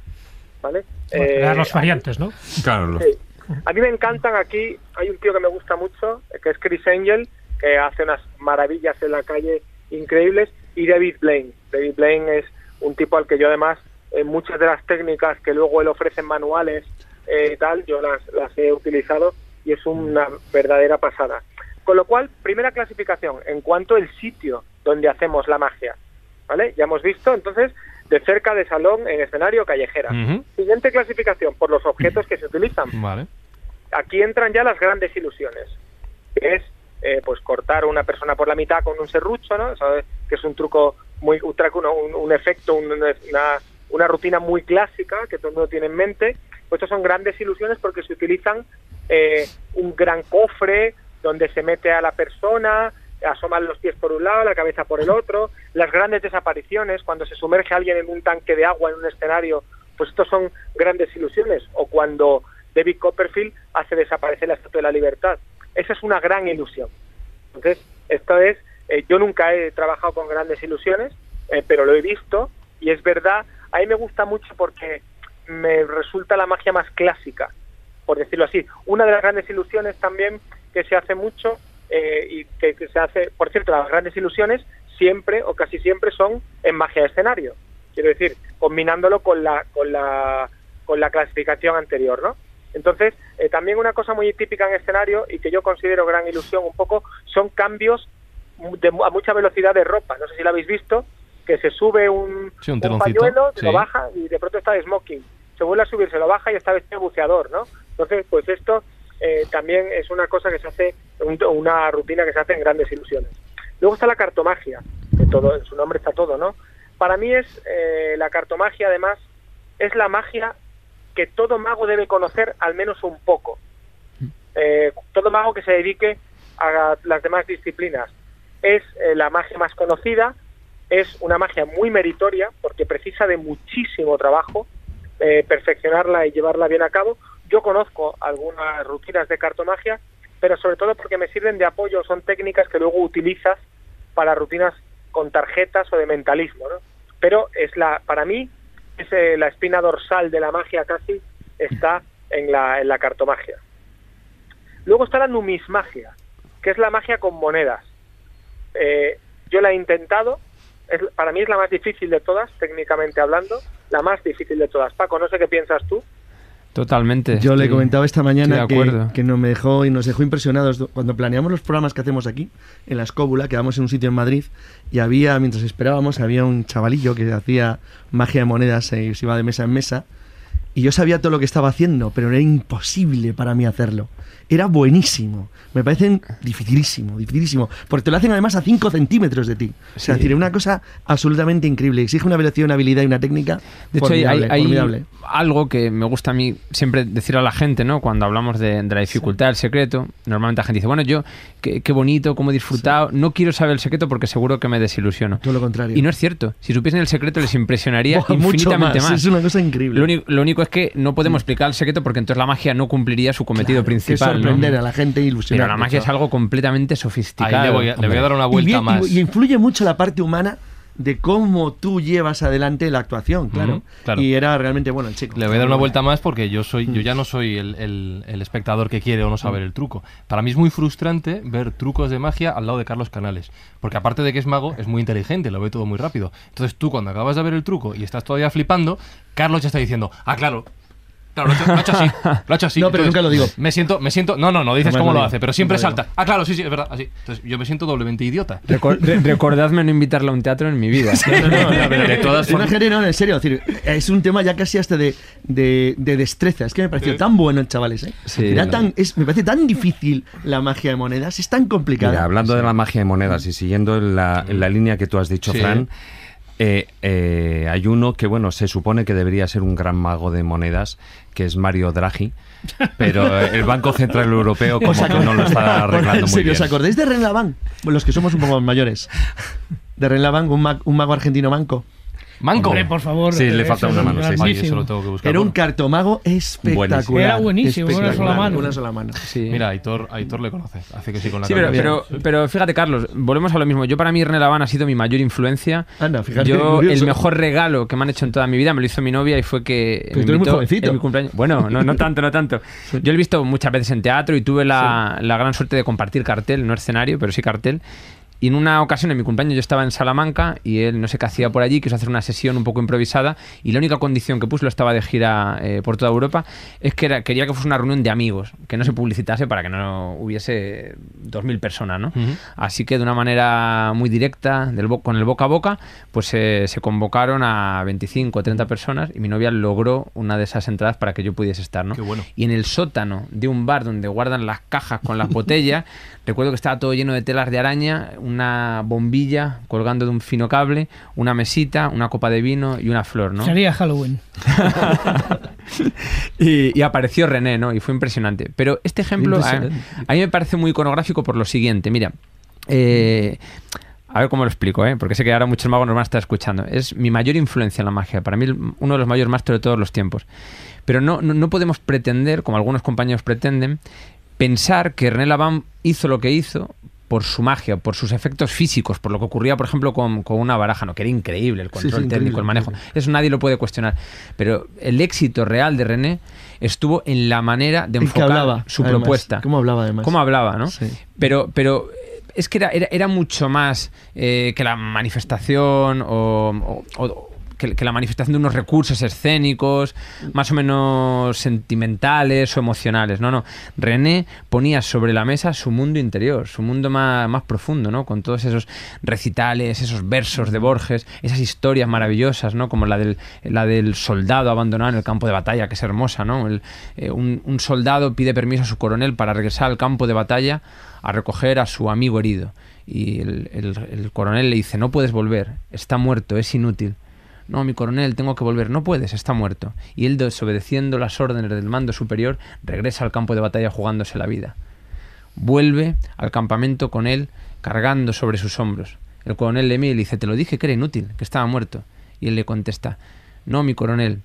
¿Vale? Bueno, Eh, eran los variantes, ¿no? Claro, Sí. A mí me encantan aquí, hay un tío que me gusta mucho, que es Chris Angel, que hace unas maravillas en la calle increíbles, y David Blaine. David Blaine es un tipo al que yo además, en muchas de las técnicas que luego él ofrece en manuales eh, tal, yo las, las he utilizado y es una verdadera pasada. Con lo cual, primera clasificación, en cuanto al sitio donde hacemos la magia. ¿Vale? Ya hemos visto, entonces, de cerca, de salón, en escenario, callejera. Siguiente clasificación, por los objetos que se utilizan. Vale. Aquí entran ya las grandes ilusiones, que es eh, pues cortar a una persona por la mitad con un serrucho, ¿no? Que es un truco muy un, un, efecto, un- una, una rutina muy clásica que todo el mundo tiene en mente. Pues estos son grandes ilusiones porque se utilizan eh, un gran cofre donde se mete a la persona, asoman los pies por un lado, la cabeza por el otro, las grandes desapariciones, cuando se sumerge alguien en un tanque de agua en un escenario, pues estos son grandes ilusiones, o cuando David Copperfield hace desaparecer la Estatua de la Libertad. Esa es una gran ilusión. Entonces, esto es, eh, yo nunca he trabajado con grandes ilusiones, eh, pero lo he visto y es verdad, a mí me gusta mucho porque me resulta la magia más clásica, por decirlo así. Una de las grandes ilusiones también que se hace mucho eh, y que, que se hace, por cierto, las grandes ilusiones siempre o casi siempre son en magia de escenario. Quiero decir, combinándolo con la, con la, con la clasificación anterior, ¿no? Entonces, eh, también una cosa muy típica en escenario y que yo considero gran ilusión un poco son cambios de, a mucha velocidad de ropa. No sé si lo habéis visto, que se sube un, Sí, un pañuelo, se lo sí. baja y de pronto está de smoking. Se vuelve a subir, se lo baja y está vestido de buceador, ¿no? Entonces, pues esto eh, también es una cosa que se hace, un- una rutina que se hace en grandes ilusiones. Luego está la cartomagia, que todo, en su nombre está todo, ¿no? Para mí es eh, la cartomagia, además, es la magia que todo mago debe conocer al menos un poco. Eh, todo mago que se dedique a las demás disciplinas. Es eh, la magia más conocida, es una magia muy meritoria porque precisa de muchísimo trabajo eh, perfeccionarla y llevarla bien a cabo. Yo conozco algunas rutinas de cartomagia, pero sobre todo porque me sirven de apoyo, son técnicas que luego utilizas para rutinas con tarjetas o de mentalismo, ¿no? Pero es la, para mí, es eh, la espina dorsal de la magia casi está en la, en la cartomagia. Luego está la numismagia, que es la magia con monedas. Eh, yo la he intentado, es, para mí es la más difícil de todas, técnicamente hablando, la más difícil de todas. Paco, no sé qué piensas tú. Totalmente. Yo le comentaba esta mañana que, acuerdo. que no me dejó y nos dejó impresionados cuando planeamos los programas que hacemos aquí, en la escóbula, quedamos en un sitio en Madrid y había, mientras esperábamos, había un chavalillo que hacía magia de monedas y se iba de mesa en mesa y yo sabía todo lo que estaba haciendo, pero era imposible para mí hacerlo. Era buenísimo. Me parecen dificilísimo, dificilísimo. Porque te lo hacen además a 5 centímetros de ti. O sea, Sí. es decir, una cosa absolutamente increíble. Exige una velocidad, una habilidad y una técnica De hecho, hay, algo que me gusta a mí siempre decir a la gente, ¿no? Cuando hablamos de, de la dificultad del secreto, normalmente la gente dice, bueno, yo, qué, qué bonito, cómo he disfrutado, no quiero saber el secreto porque seguro que me desilusiono. Todo lo contrario. Y no es cierto. Si supiesen el secreto les impresionaría infinitamente más. más. Es una cosa increíble. Lo único, lo único es que no podemos explicar el secreto porque entonces la magia no cumpliría su cometido Claro, que sorprender a la gente e ilusionar. Pero la magia es algo completamente sofisticado. Ahí le voy a, le voy a dar una Y, vuelta bien- más. y- y influye mucho la parte humana de cómo tú llevas adelante la actuación, claro. Claro. Y era realmente bueno el chico. Le voy a dar una vuelta más porque yo soy, yo ya no soy el, el- el espectador que quiere o no saber el truco. Para mí es muy frustrante ver trucos de magia al lado de Carlos Canales. Porque aparte de que es mago, es muy inteligente, lo ve todo muy rápido. Entonces tú cuando acabas de ver el truco y estás todavía flipando, Carlos ya está diciendo, ah, claro. Claro, lo ha hecho, lo ha hecho así. Lo ha hecho así. No, pero nunca lo digo. Me siento, me siento. No, no, no dices cómo lo hace, pero siempre salta. Ah, claro, sí, sí, es verdad, así. Entonces yo me siento doblemente idiota. Recor- re- recordadme no invitarle a un teatro en mi vida. No, no, no, pero de todas Una formas. no, en serio, es, decir, es un tema ya casi hasta de, de, de destreza. Es que me pareció Sí. tan bueno el chavales, ¿eh? Sí, Era no. tan, es, me parece tan difícil la magia de monedas, es tan complicada. Mira, hablando de la magia de monedas y siguiendo en la, en la línea que tú has dicho. Fran, eh, eh, hay uno que, bueno, se supone que debería ser un gran mago de monedas, que es Mario Draghi, pero eh, el Banco Central Europeo como que no lo está arreglando muy bien. ¿os acordáis de Ren Laván? Los que somos un poco más mayores. De Ren Laván, un, ma- un mago argentino manco. Manco. Hombre, por favor. Sí, le falta una mano, sí, sí. Eso lo tengo que buscar. Era un cartomago espectacular. Era buenísimo, una sola mano. Una sola mano. Sí. Mira, Aitor, Aitor le conoce. Hace que sí con la Sí, pero, cabeza. pero, pero fíjate, Carlos, volvemos a lo mismo. Yo para mí René Laván ha sido mi mayor influencia. Anda, fíjate, Yo curioso. el mejor regalo que me han hecho en toda mi vida me lo hizo mi novia y fue que Pero tú eres muy jovencito. en mi cumpleaños. Bueno, no, no tanto, no tanto. Yo lo he visto muchas veces en teatro y tuve la, la gran suerte de compartir cartel, no escenario, pero sí cartel. Y en una ocasión, en mi cumpleaños, yo estaba en Salamanca y él no sé qué hacía por allí, quiso hacer una sesión un poco improvisada y la única condición que puso, lo estaba de gira eh, por toda Europa, es que era- quería que fuese una reunión de amigos, que no se publicitase para que no hubiese 2.000 personas, ¿no? Así que de una manera muy directa, del con el boca a boca, pues eh, se convocaron a 25 o 30 personas y mi novia logró una de esas entradas para que yo pudiese estar, ¿no? Qué bueno. Y en el sótano de un bar donde guardan las cajas con las botellas, recuerdo que estaba todo lleno de telas de araña, una bombilla colgando de un fino cable, una mesita, una copa de vino y una flor, ¿no? Sería Halloween. y, y apareció René, ¿no? Y fue impresionante. Pero este ejemplo a, mí me parece muy iconográfico por lo siguiente. Mira, eh, a ver cómo lo explico, ¿eh? porque sé que ahora muchos magos nos van a estar escuchando. Es mi mayor influencia en la magia. Para mí, uno de los mayores maestros de todos los tiempos. Pero no, no, no podemos pretender, como algunos compañeros pretenden, pensar que René Laván hizo lo que hizo por su magia, por sus efectos físicos, por lo que ocurría, por ejemplo, con, con una baraja, ¿no? que era increíble el control sí, técnico, el manejo. Eso nadie lo puede cuestionar. Pero el éxito real de René estuvo en la manera de enfocar hablaba, su además. propuesta. ¿Cómo hablaba, además? Cómo hablaba, ¿no? Sí. Pero, pero es que era, era, era mucho más eh, que la manifestación o, o- o- que, la manifestación de unos recursos escénicos más o menos sentimentales o emocionales. No, no. René ponía sobre la mesa su mundo interior, su mundo más, más profundo, ¿no? Con todos esos recitales, esos versos de Borges, esas historias maravillosas, ¿no? Como la del, la del soldado abandonado en el campo de batalla, que es hermosa, ¿no? El, eh, un, soldado pide permiso a su coronel para regresar al campo de batalla a recoger a su amigo herido. Y el- el coronel le dice, no puedes volver, está muerto, es inútil. No, mi coronel, tengo que volver. No puedes, está muerto. Y él, desobedeciendo las órdenes del mando superior, regresa al campo de batalla jugándose la vida. Vuelve al campamento con él cargando sobre sus hombros. El coronel le mira y le dice, te lo dije que era inútil, que estaba muerto. Y él le contesta, no, mi coronel,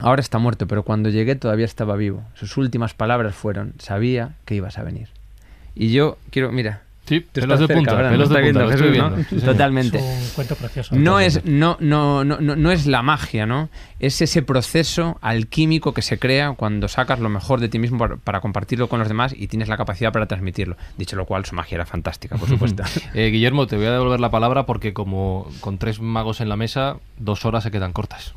ahora está muerto, pero cuando llegué todavía estaba vivo. Sus últimas palabras fueron, sabía que ibas a venir. Y yo quiero, mira, Sí, pelos estás de punta, ¿No de punta, lo estoy Jesús, ¿no? viendo, sí, señor. Totalmente. Es un cuento precioso. No es, no, no, no, no, no es la magia, ¿no? Es ese proceso alquímico que se crea cuando sacas lo mejor de ti mismo para, para compartirlo con los demás y tienes la capacidad para transmitirlo. Dicho lo cual, su magia era fantástica, por supuesto. Eh, Guillermo, te voy a devolver la palabra porque como con tres magos en la mesa, dos horas se quedan cortas.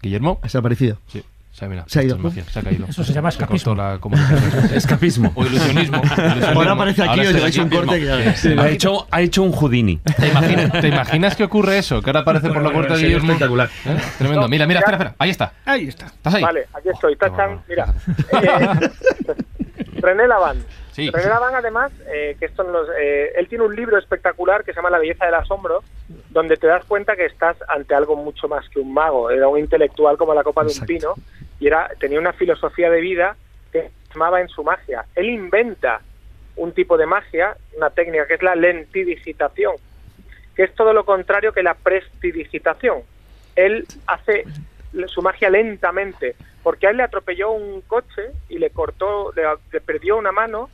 Guillermo. Desaparecido. Sí. Se ha, mira, Se ha ido. esto es magia, se ha caído. Eso se llama cortó escapismo. la. Escapismo. O ilusionismo. ilusionismo. Ahora aparece aquí os lleváis un corte que ya- Eh, Sí, ¿te Ha hecho, ha hecho un Houdini. ¿Te imaginas, ¿Te imaginas que ocurre eso? Que ahora aparece por la puerta de Guillermo. espectacular. ¿Eh? Tremendo. Mira, mira, espera, espera. Ahí está. Ahí está. ¿Estás ahí? Vale, aquí estoy. Tachan, mira. Eh, René Laván. Sí. René Laván, además, eh, que esto nos, eh, él tiene un libro espectacular que se llama La belleza del asombro, donde te das cuenta que estás ante algo mucho más que un mago. Era un intelectual como la copa de un Exacto. pino y era tenía una filosofía de vida que plasmaba en su magia. Él inventa un tipo de magia, una técnica que es la lentidigitación, que es todo lo contrario que la prestidigitación. Él hace su magia lentamente, porque a él le atropelló un coche y le cortó, le, le perdió una mano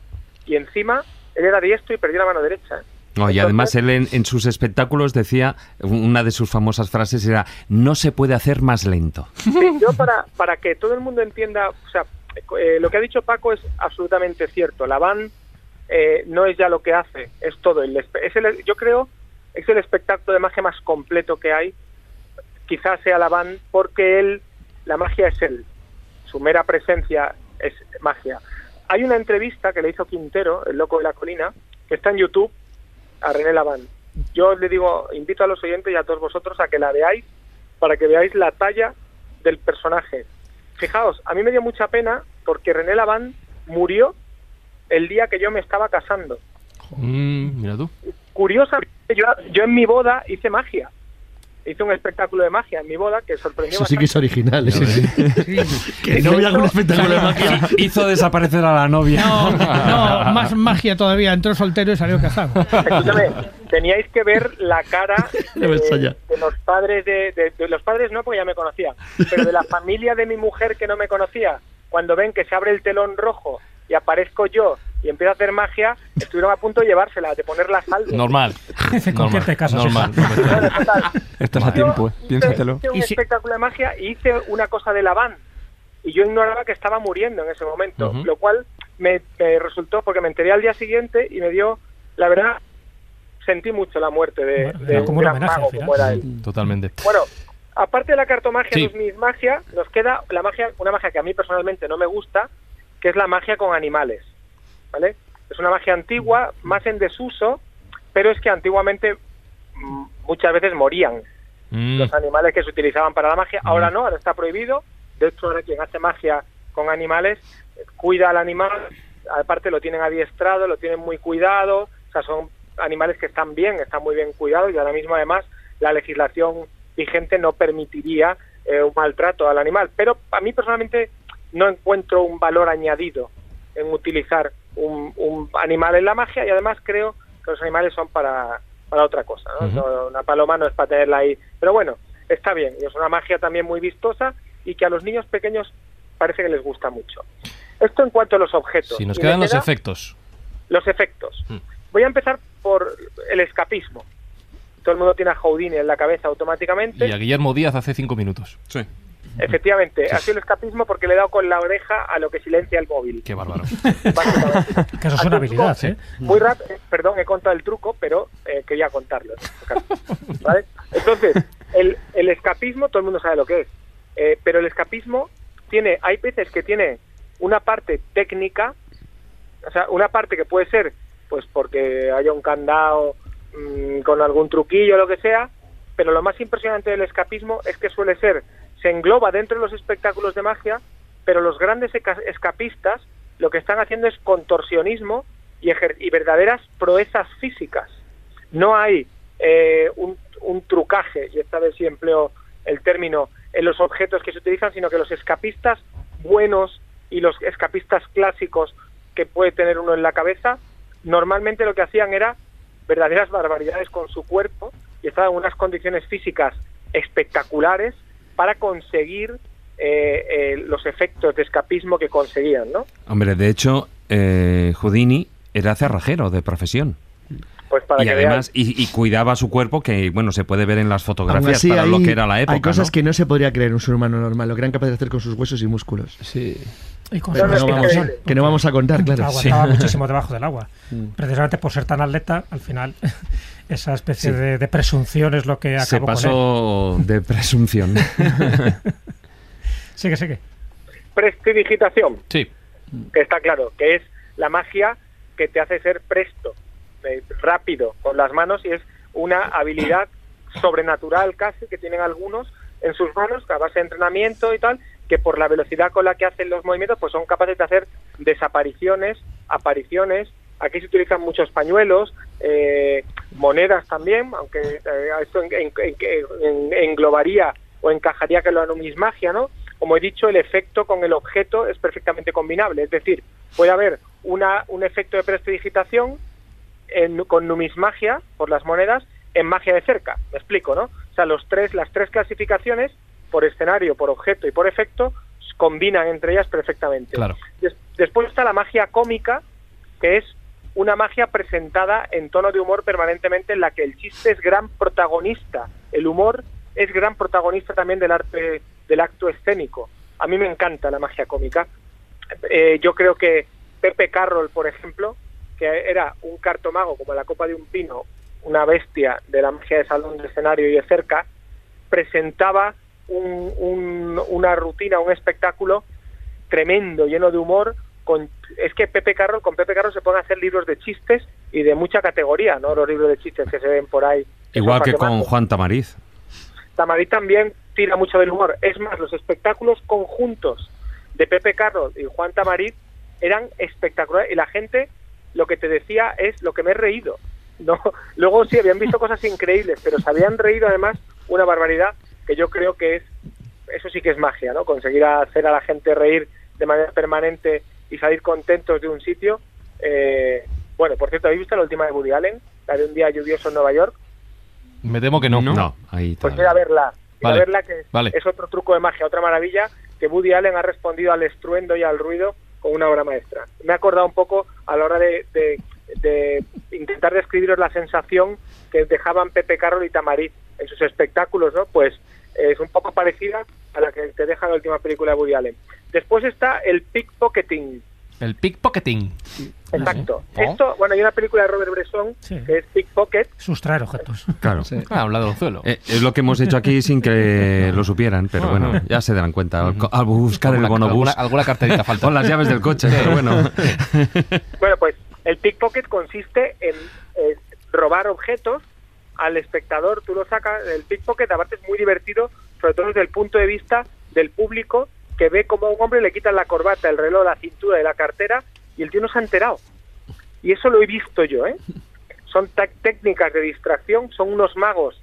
y encima él era diestro y perdió la mano derecha. No, y Entonces- además él en, en sus espectáculos decía, una de sus famosas frases era, no se puede hacer más lento. Sí, yo para, para que todo el mundo entienda, o sea, eh, lo que ha dicho Paco es absolutamente cierto. La van eh, no es ya lo que hace, es todo. El, es el- yo creo es el espectáculo de magia más completo que hay. Quizás sea la van porque él, la magia es él. Su mera presencia es magia. Hay una entrevista que le hizo Quintero, el loco de la colina, que está en YouTube, a René Laván. Yo le digo, invito a los oyentes y a todos vosotros a que la veáis para que veáis la talla del personaje. Fijaos, a mí me dio mucha pena porque René Laván murió el día que yo me estaba casando. Mm, mira tú. Curiosamente, yo, yo en mi boda hice magia. Hice un espectáculo de magia en mi boda que sorprendió Eso sí que es original. sí. que no voy a un espectáculo de magia. Hizo desaparecer a la novia. No, no, más magia todavía. Entró soltero y salió casado. Escúchame, teníais que ver la cara ves, de, los padres de, de- de los padres no porque ya me conocía, pero de la familia de mi mujer que no me conocía, cuando ven que se abre el telón rojo y aparezco yo y empiezo a hacer magia, estuvieron a punto de llevársela, de ponerla a salvo. Normal. Dice, ¿con quién te casas, Normal. Bueno, total. Estás a tiempo, eh. hice- piénsatelo. Hice un Y si- espectáculo de magia y hice una cosa de la van. Y yo ignoraba que estaba muriendo en ese momento, lo cual me, me resultó, porque me enteré al día siguiente y me dio la verdad, sentí mucho la muerte de, Bueno, de era un como un gran homenaje mago como era él. Totalmente. Bueno, aparte de la cartomagia, Sí. no es mi magia, nos queda la magia, una magia que a mí personalmente no me gusta, que es la magia con animales, ¿vale? Es una magia antigua, más en desuso, pero es que antiguamente mm, muchas veces morían Mm, los animales que se utilizaban para la magia. Ahora no, ahora está prohibido. De hecho, ahora quien hace magia con animales eh, cuida al animal, aparte lo tienen adiestrado, lo tienen muy cuidado, o sea, son animales que están bien, están muy bien cuidados y ahora mismo además la legislación vigente no permitiría eh, un maltrato al animal. Pero a mí personalmente no encuentro un valor añadido en utilizar un, un animal en la magia y además creo que los animales son para, para otra cosa. ¿no? Una paloma no es para tenerla ahí. Pero bueno, está bien. Y es una magia también muy vistosa y que a los niños pequeños parece que les gusta mucho. Esto en cuanto a los objetos. si nos quedan los queda efectos. los efectos. Mm. Voy a empezar por el escapismo. Todo el mundo tiene a Houdini en la cabeza automáticamente. Y a Guillermo Díaz hace cinco minutos. Sí. Efectivamente, ha sido el escapismo porque le he dado con la oreja a lo que silencia el móvil. Qué bárbaro. Que eso es una habilidad, ¿eh? Muy rápido, perdón, he contado el truco, pero eh, quería contarlo. este. Entonces, el, el escapismo, todo el mundo sabe lo que es, eh, pero el escapismo tiene, hay veces que tiene una parte técnica, o sea, una parte que puede ser, pues porque haya un candado mm, con algún truquillo o lo que sea, pero lo más impresionante del escapismo es que suele ser, se engloba dentro de los espectáculos de magia, pero los grandes escapistas lo que están haciendo es contorsionismo y, y verdaderas proezas físicas. No hay eh, un, un trucaje, y esta vez sí empleo el término, en los objetos que se utilizan, sino que los escapistas buenos y los escapistas clásicos que puede tener uno en la cabeza, normalmente lo que hacían era verdaderas barbaridades con su cuerpo y estaban en unas condiciones físicas espectaculares para conseguir eh, eh, los efectos de escapismo que conseguían, ¿no? Hombre, de hecho, eh, Houdini era cerrajero de profesión. Pues para y que además, y, y cuidaba su cuerpo, que bueno, se puede ver en las fotografías así, para hay, lo que era la época. hay cosas ¿no? que no se podría creer un ser humano normal, lo que eran capaces de hacer con sus huesos y músculos. Sí. Y con Pero No, que vamos, que no vamos a contar, claro. aguantaba muchísimo debajo del agua. Mm. Precisamente por ser tan atleta, al final, esa especie Sí. de, de presunción es lo que Se acabó con él. pasó de presunción. Sigue, sigue. Prestidigitación, Sí. que está claro, que es la magia que te hace ser presto, eh, rápido con las manos y es una habilidad sobrenatural casi que tienen algunos en sus manos a base de entrenamiento y tal, que por la velocidad con la que hacen los movimientos pues son capaces de hacer desapariciones, apariciones. Aquí se utilizan muchos pañuelos, eh, monedas también, aunque eh, esto en- en- en- en- englobaría o encajaría que la numismagia, ¿no? Como he dicho, el efecto con el objeto es perfectamente combinable, es decir, puede haber una, un efecto de prestidigitación en- con numismagia por las monedas en magia de cerca. Me explico, ¿no? O sea, los tres, las tres clasificaciones, por escenario, por objeto y por efecto, combinan entre ellas perfectamente. Claro. Des- después está la magia cómica, que es una magia presentada en tono de humor permanentemente en la que el chiste es gran protagonista. El humor es gran protagonista también del arte, del acto escénico. A mí me encanta la magia cómica. Eh, yo creo que Pepe Carroll, por ejemplo, que era un cartomago como la copa de un pino, una bestia de la magia de salón, de escenario y de cerca, presentaba un- un- una rutina, un espectáculo tremendo, lleno de humor. Con, es que Pepe Carroll, con Pepe Carroll se pueden hacer libros de chistes y de mucha categoría, ¿no? Los libros de chistes que se ven por ahí. Igual que con. Juan Tamariz. Tamarí también tira mucho del humor. Es más, los espectáculos conjuntos de Pepe Carroll y Juan Tamariz eran espectaculares y la gente lo que te decía es lo que me he reído. No, luego sí habían visto cosas increíbles, pero se habían reído además una barbaridad que yo creo que es eso sí que es magia, ¿no? Conseguir hacer a la gente reír de manera permanente y salir contentos de un sitio. Eh, bueno, por cierto, ¿habéis visto la última de Woody Allen? La de un día lluvioso en Nueva York. Me temo que no. No, ahí Pues ir a verla. Ir Vale, a verla que vale. es otro truco de magia, otra maravilla que Woody Allen ha respondido al estruendo y al ruido con una obra maestra. Me ha acordado un poco a la hora de, de- de intentar describiros la sensación que dejaban Pepe Carroll y Tamariz en sus espectáculos, ¿no? Pues es un poco parecida a la que te deja la última película de Woody Allen. Después está el pickpocketing, El pickpocketing. Exacto. Oh. Esto, bueno, hay una película de Robert Bresson Sí. que es Pickpocket. Sustraer objetos. Claro. Ah, habla del suelo. Eh, es lo que hemos hecho aquí sin que lo supieran, pero bueno, ya se darán cuenta. Al, buscar el Alguna- bonobús. alguna- alguna carterita falta. Con las llaves del coche, pero bueno. Bueno, pues el pickpocket consiste en eh, robar objetos al espectador, tú lo sacas, el pickpocket aparte es muy divertido, sobre todo desde el punto de vista del público que ve como a un hombre le quitan la corbata, el reloj, la cintura y la cartera y el tío no se ha enterado. Y eso lo he visto yo, ¿eh? Son técnicas de distracción, son unos magos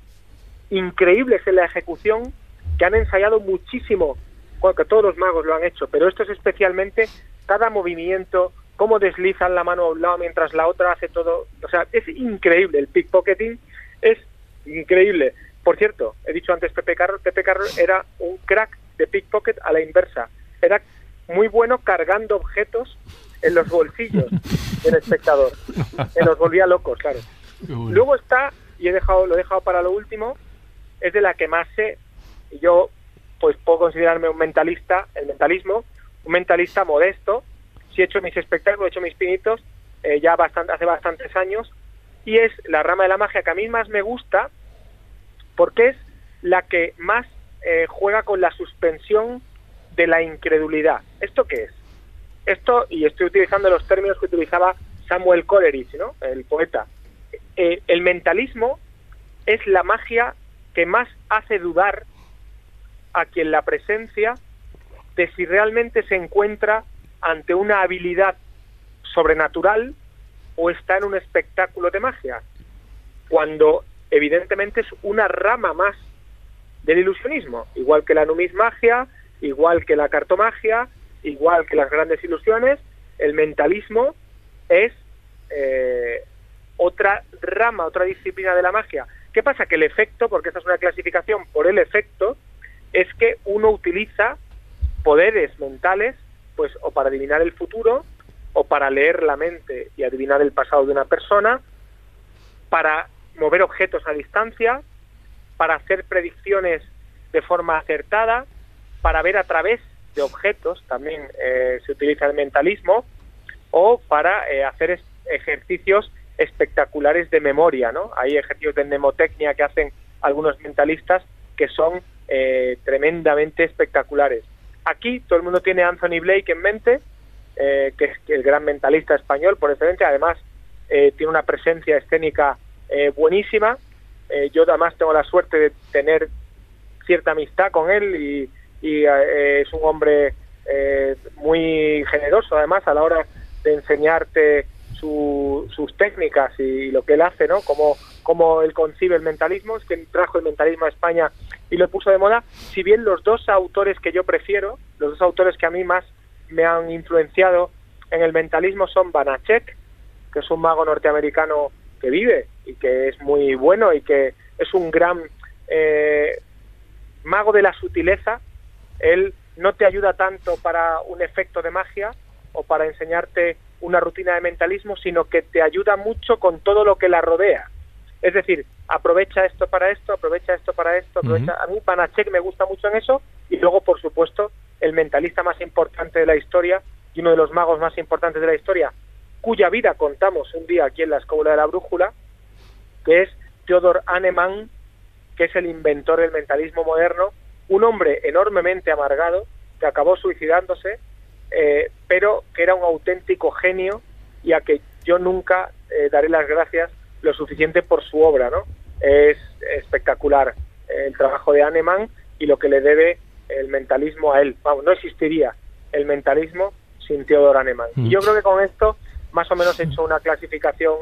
increíbles en la ejecución que han ensayado muchísimo, bueno, que todos los magos lo han hecho, pero estos especialmente, cada movimiento, cómo deslizan la mano a un lado mientras la otra hace todo, o sea, es increíble, el pickpocketing es increíble. Por cierto, he dicho antes Pepe Carroll, Pepe Carroll era un crack de pickpocket a la inversa, era muy bueno cargando objetos en los bolsillos del espectador, que los volvía locos, claro. Luego está, y he dejado, lo he dejado para lo último, es de la que más sé, y yo pues puedo considerarme un mentalista, el mentalismo, un mentalista modesto, si he hecho mis espectáculos, he hecho mis pinitos, eh, ya bastante, hace bastantes años, y es la rama de la magia que a mí más me gusta, porque es la que más eh, juega con la suspensión de la incredulidad. ¿Esto qué es? Esto, y estoy utilizando los términos que utilizaba Samuel Coleridge, ¿no? el poeta. Eh, el mentalismo es la magia que más hace dudar a quien la presencia de si realmente se encuentra ante una habilidad sobrenatural o está en un espectáculo de magia, cuando evidentemente es una rama más del ilusionismo, igual que la numismagia, igual que la cartomagia, igual que las grandes ilusiones, el mentalismo es eh, otra rama, otra disciplina de la magia. ¿Qué pasa? Que el efecto, porque esta es una clasificación por el efecto, es que uno utiliza poderes mentales, pues o para adivinar el futuro, o para leer la mente y adivinar el pasado de una persona, para mover objetos a distancia, para hacer predicciones de forma acertada, para ver a través de objetos, también eh, se utiliza el mentalismo, o para eh, hacer es- ejercicios espectaculares de memoria, ¿no? Hay ejercicios de mnemotecnia que hacen algunos mentalistas que son eh, tremendamente espectaculares. Aquí todo el mundo tiene a Anthony Blake en mente, eh, que es el gran mentalista español por excelencia, además eh, tiene una presencia escénica eh, buenísima. Eh, yo además tengo la suerte de tener cierta amistad con él y, y, eh, es un hombre muy generoso además a la hora de enseñarte su- sus técnicas y lo que él hace, ¿no? Cómo, cómo él concibe el mentalismo, es que trajo el mentalismo a España y lo puso de moda. Si bien los dos autores que yo prefiero, los dos autores que a mí más me han influenciado en el mentalismo son Banachek, que es un mago norteamericano que vive y que es muy bueno y que es un gran eh, mago de la sutileza. Él no te ayuda tanto para un efecto de magia o para enseñarte una rutina de mentalismo, sino que te ayuda mucho con todo lo que la rodea. Es decir, aprovecha esto para esto, aprovecha esto para esto, aprovecha... A mí Banachek me gusta mucho en eso y luego, por supuesto, el mentalista más importante de la historia y uno de los magos más importantes de la historia, cuya vida contamos un día aquí en la Escóbula de la Brújula, que es Theodor Hahnemann, que es el inventor del mentalismo moderno, un hombre enormemente amargado que acabó suicidándose, eh, pero que era un auténtico genio y a que yo nunca eh, daré las gracias lo suficiente por su obra, ¿no? Es espectacular eh, el trabajo de Hahnemann y lo que le debe el mentalismo a él. Vamos, no existiría el mentalismo sin Theodor Hahnemann. Y yo creo que con esto más o menos he hecho una clasificación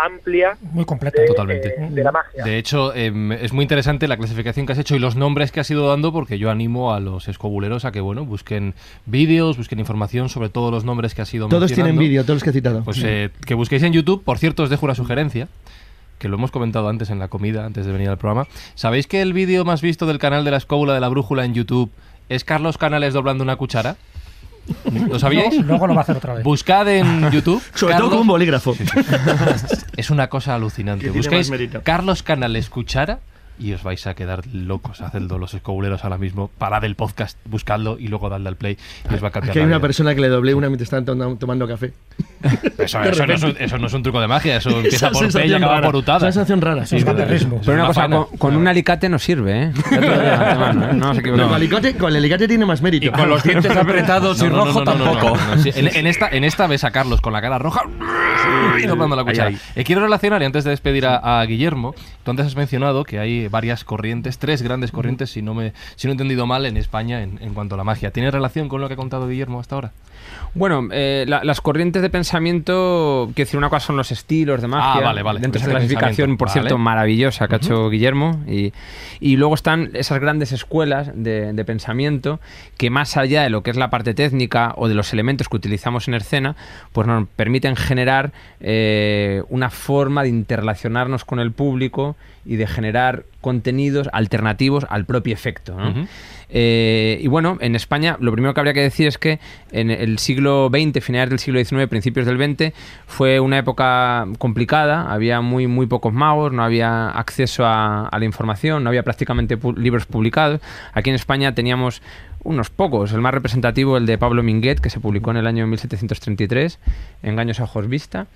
amplia Muy completa. de, Totalmente. eh, de la magia. De hecho, em, es muy interesante la clasificación que has hecho y los nombres que has ido dando, porque yo animo a los escobuleros a que bueno busquen vídeos, busquen información sobre todos los nombres que has ido Todos tienen vídeo, todos los que he citado. Pues eh, que busquéis en YouTube. Por cierto, os dejo una sugerencia, que lo hemos comentado antes en la comida, antes de venir al programa. ¿Sabéis que el vídeo más visto del canal de la escóbula de la brújula en YouTube es Carlos Canales doblando una cuchara? ¿Lo sabíais? Luego, luego lo va a hacer otra vez. Buscad en YouTube. Sobre todo Carlos- con un bolígrafo. Es una cosa alucinante. Buscáis. Carlos Canales Cuchara y os vais a quedar locos. Hacedlo los escobuleros ahora mismo. Parad el podcast, buscadlo y luego dadle al play y os va a cambiar Aquí hay la una vida. persona que le doblé una mientras estaban tomando, café. Eso, eso no es un, eso no es un truco de magia, eso empieza Esa por P y acaba rara. por utada. Esa sensación rara. Sí, Es es Pero una cosa, con, con un alicate no sirve, ¿eh? ¿eh? No se. Con el alicate, con el alicate tiene más mérito. Y con los dientes apretados y rojo tampoco. sí. En, en esta, en esta ves a Carlos con la cara roja y tomando la cuchara. ahí. Eh, quiero relacionar, y antes de despedir a, a Guillermo, tú antes has mencionado que hay varias corrientes, tres grandes corrientes, si no me si no he entendido mal, en España en, en cuanto a la magia. ¿Tiene relación con lo que ha contado Guillermo hasta ahora? Bueno, eh, la- las corrientes de pensamiento, quiero decir, una cosa son los estilos de magia. Ah, vale, vale. Dentro de esa clasificación, por vale. cierto, maravillosa que ha hecho Guillermo. Y, y luego están esas grandes escuelas de, de pensamiento que más allá de lo que es la parte técnica o de los elementos que utilizamos en escena, pues nos permiten generar eh, una forma de interrelacionarnos con el público y de generar contenidos alternativos al propio efecto. ¿no? Eh, y bueno, en España lo primero que habría que decir es que en el siglo XX, finales del siglo XIX, principios del XX, fue una época complicada, había muy, muy pocos magos, no había acceso a, la información, no había prácticamente pu- libros publicados. Aquí en España teníamos unos pocos, el más representativo el de Pablo Minguet, que se publicó en el año 1733, Engaños a ojos vista.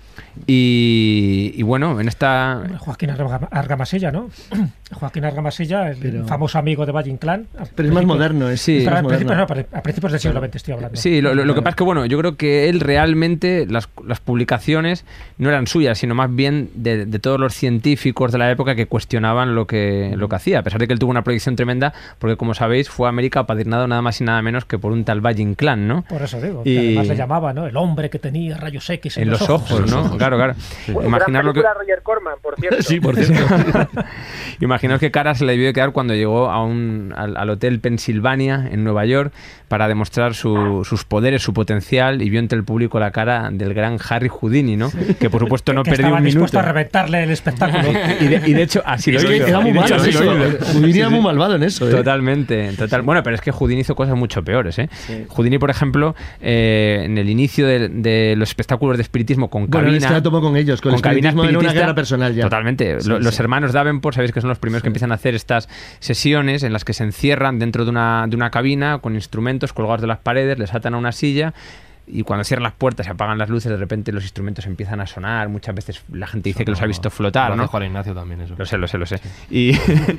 Y, y bueno, en esta... Joaquín Arga- Argamasilla, ¿no? Joaquín Argamasilla, el Pero- famoso amigo de Valle Inclán. Pero es más moderno. Es, Sí. es más moderno. no, a principios del siglo XX estoy hablando. Sí, lo, lo- lo que pasa es que, bueno, yo creo que él realmente, las, las publicaciones no eran suyas, sino más bien de, de todos los científicos de la época que cuestionaban lo que, lo que hacía, a pesar de que él tuvo una proyección tremenda, porque como sabéis, fue a América apadrinado nada más y nada menos que por un tal Valle Inclán, ¿no? Por eso digo. Y- que además le llamaba, ¿no? El hombre que tenía rayos X en, En los ojos, ¿no? Claro, claro. Gran Imaginar lo que... Roger Corman, por cierto. Sí, por cierto. Imaginaos qué cara se le debió de quedar cuando llegó a un, al, al hotel Pensilvania en Nueva York para demostrar su- sus poderes, su potencial y vio entre el público la cara del gran Harry Houdini, ¿no? Que por supuesto no que perdió estaba un dispuesto minuto. a reventarle el espectáculo. Y de, y de hecho así lo hizo. era muy malo. Houdini Sí, era sí. muy malvado en eso. ¿eh? Totalmente, total. Bueno, pero es que Houdini hizo cosas mucho peores, ¿eh? Houdini, por ejemplo, eh, en el inicio de, de los espectáculos de espiritismo con Bueno, cabina... es que la tomó con ellos. Con, el cabina espiritismo una guerra personal ya. Totalmente. Sí, Lo- Los sí. hermanos Davenport, sabéis que son los primeros que empiezan a hacer estas sesiones en las que se encierran dentro de una, de una cabina con instrumentos colgados de las paredes, les atan a una silla. Y cuando cierran las puertas y apagan las luces, de repente los instrumentos empiezan a sonar. Muchas veces la gente dice que los ha visto flotar, ¿no? Juan Ignacio también eso. Lo sé, lo sé, lo sé. Y,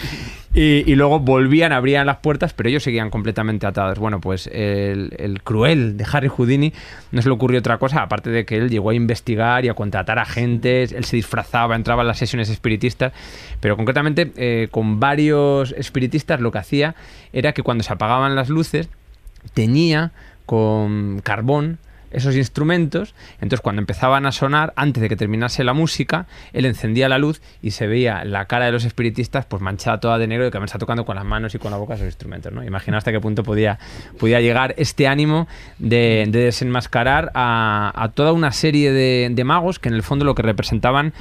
y, y luego volvían, abrían las puertas, pero ellos seguían completamente atados. Bueno, pues el, el cruel de Harry Houdini no se le ocurrió otra cosa, aparte de que él llegó a investigar y a contratar agentes, él se disfrazaba, entraba en las sesiones espiritistas, pero concretamente eh, con varios espiritistas lo que hacía era que cuando se apagaban las luces, tenía con carbón esos instrumentos, entonces cuando empezaban a sonar, antes de que terminase la música, él encendía la luz y se veía la cara de los espiritistas pues manchada toda de negro y que me está tocando con las manos y con la boca esos instrumentos, ¿no? Imagina hasta qué punto podía, podía llegar este ánimo de, de desenmascarar a, toda una serie de magos que en el fondo lo que representaban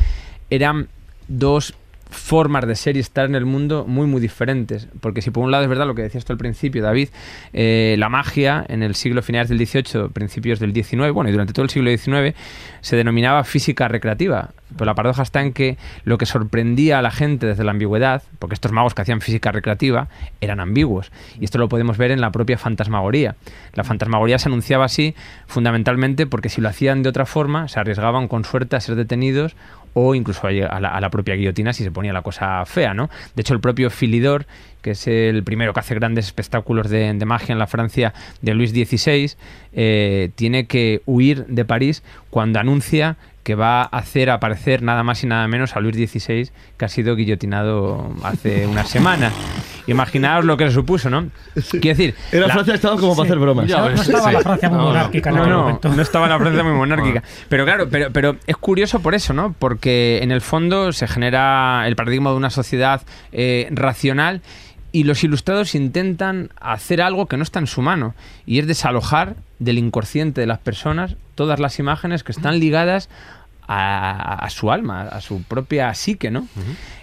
eran dos formas de ser y estar en el mundo muy muy diferentes. Porque si por un lado es verdad lo que decías tú al principio David eh, la magia en el siglo finales del 18 principios del 19 bueno y durante todo el siglo 19 se denominaba física recreativa. Pero la paradoja está en que lo que sorprendía a la gente desde la ambigüedad porque estos magos que hacían física recreativa eran ambiguos. Y esto lo podemos ver en la propia fantasmagoría. La fantasmagoría se anunciaba así fundamentalmente porque si lo hacían de otra forma se arriesgaban con suerte a ser detenidos o incluso a la propia guillotina si se ponía la cosa fea, ¿no? De hecho, el propio Filidor, que es el primero que hace grandes espectáculos de, de magia en la Francia de Luis XVI, eh, tiene que huir de París cuando anuncia que va a hacer aparecer nada más y nada menos a Luis XVI, que ha sido guillotinado hace unas semanas. Imaginaos lo que le supuso, ¿no? Quiero decir... Era la- Francia estaba como para hacer bromas. Ya No, ves, estaba sí. la Francia muy No, monárquica en no, no, estaba la Francia muy monárquica. Pero claro, pero, pero es curioso por eso, ¿no? Porque en el fondo se genera el paradigma de una sociedad eh, racional y los ilustrados intentan hacer algo que no está en su mano y es desalojar del inconsciente de las personas todas las imágenes que están ligadas a, su alma, a su propia psique, ¿no?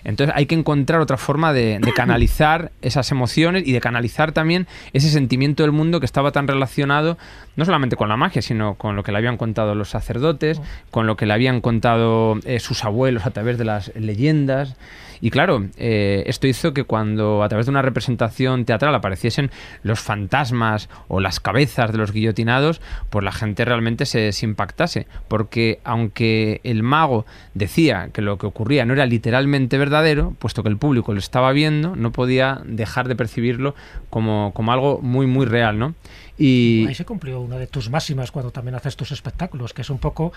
Entonces hay que encontrar otra forma de, canalizar esas emociones y de canalizar también ese sentimiento del mundo que estaba tan relacionado no solamente con la magia, sino con lo que le habían contado los sacerdotes, con lo que le habían contado eh, sus abuelos a través de las leyendas. Y claro, eh, esto hizo que cuando a través de una representación teatral apareciesen los fantasmas o las cabezas de los guillotinados, pues la gente realmente se, impactase. Porque aunque el mago decía que lo que ocurría no era literalmente verdadero, puesto que el público lo estaba viendo, no podía dejar de percibirlo como, como algo muy, muy real, ¿no? Y... Ahí se cumplió una de tus máximas cuando también haces tus espectáculos, que es un poco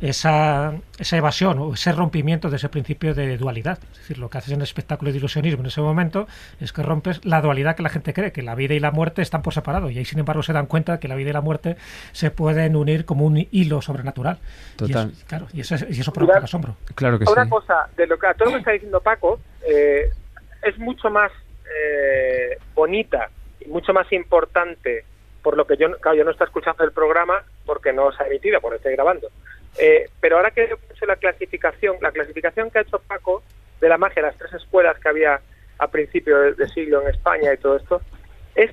esa, esa evasión o ese rompimiento de ese principio de dualidad. Es decir, lo que haces en el espectáculo de ilusionismo en ese momento es que rompes la dualidad que la gente cree, que la vida y la muerte están por separado. Y ahí, sin embargo, se dan cuenta que la vida y la muerte se pueden unir como un hilo sobrenatural. Total. Y, claro, y eso, y eso provoca asombro. Claro que Una cosa, de lo que, todo lo que está diciendo Paco, eh, es mucho más eh, bonita y mucho más importante por lo que yo, yo no estoy escuchando el programa porque no se ha emitido, porque estoy grabando. Eh, pero ahora que he hecho la clasificación, la clasificación que ha hecho Paco de la magia, las tres escuelas que había a principio de, siglo en España y todo esto, es,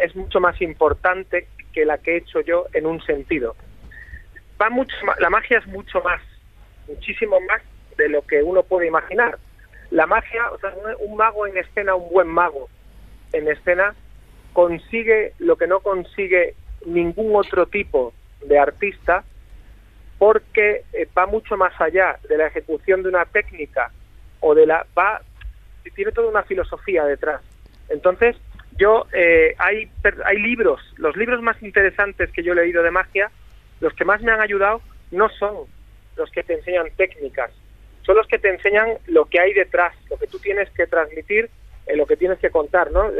es mucho más importante que la que he hecho yo en un sentido. Va mucho la magia es mucho más, muchísimo más de lo que uno puede imaginar. La magia, o sea, un mago en escena, un buen mago en escena, consigue lo que no consigue ningún otro tipo de artista porque eh, va mucho más allá de la ejecución de una técnica o de la va tiene toda una filosofía detrás. Entonces yo eh, hay hay libros los libros más interesantes que yo he leído de magia los que más me han ayudado no son los que te enseñan técnicas son los que te enseñan lo que hay detrás lo que tú tienes que transmitir eh, lo que tienes que contar no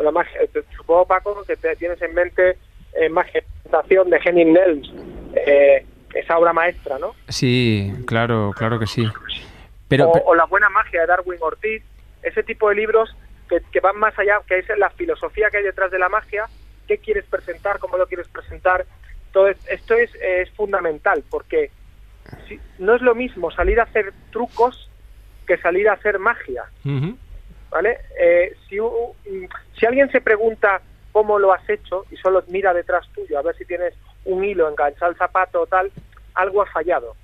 la magia, eh, supongo Paco que te tienes en mente eh, magia de Henning Nels, eh, esa obra maestra, ¿no? Sí, claro, claro que sí. Pero, o, La buena magia de Darwin Ortiz, ese tipo de libros que, van más allá, que es la filosofía que hay detrás de la magia, qué quieres presentar, cómo lo quieres presentar. Todo esto es, es fundamental porque si, no es lo mismo salir a hacer trucos que salir a hacer magia. ¿Vale? Eh, si, si alguien se pregunta cómo lo has hecho y solo mira detrás tuyo a ver si tienes un hilo enganchado al zapato o tal, algo ha fallado.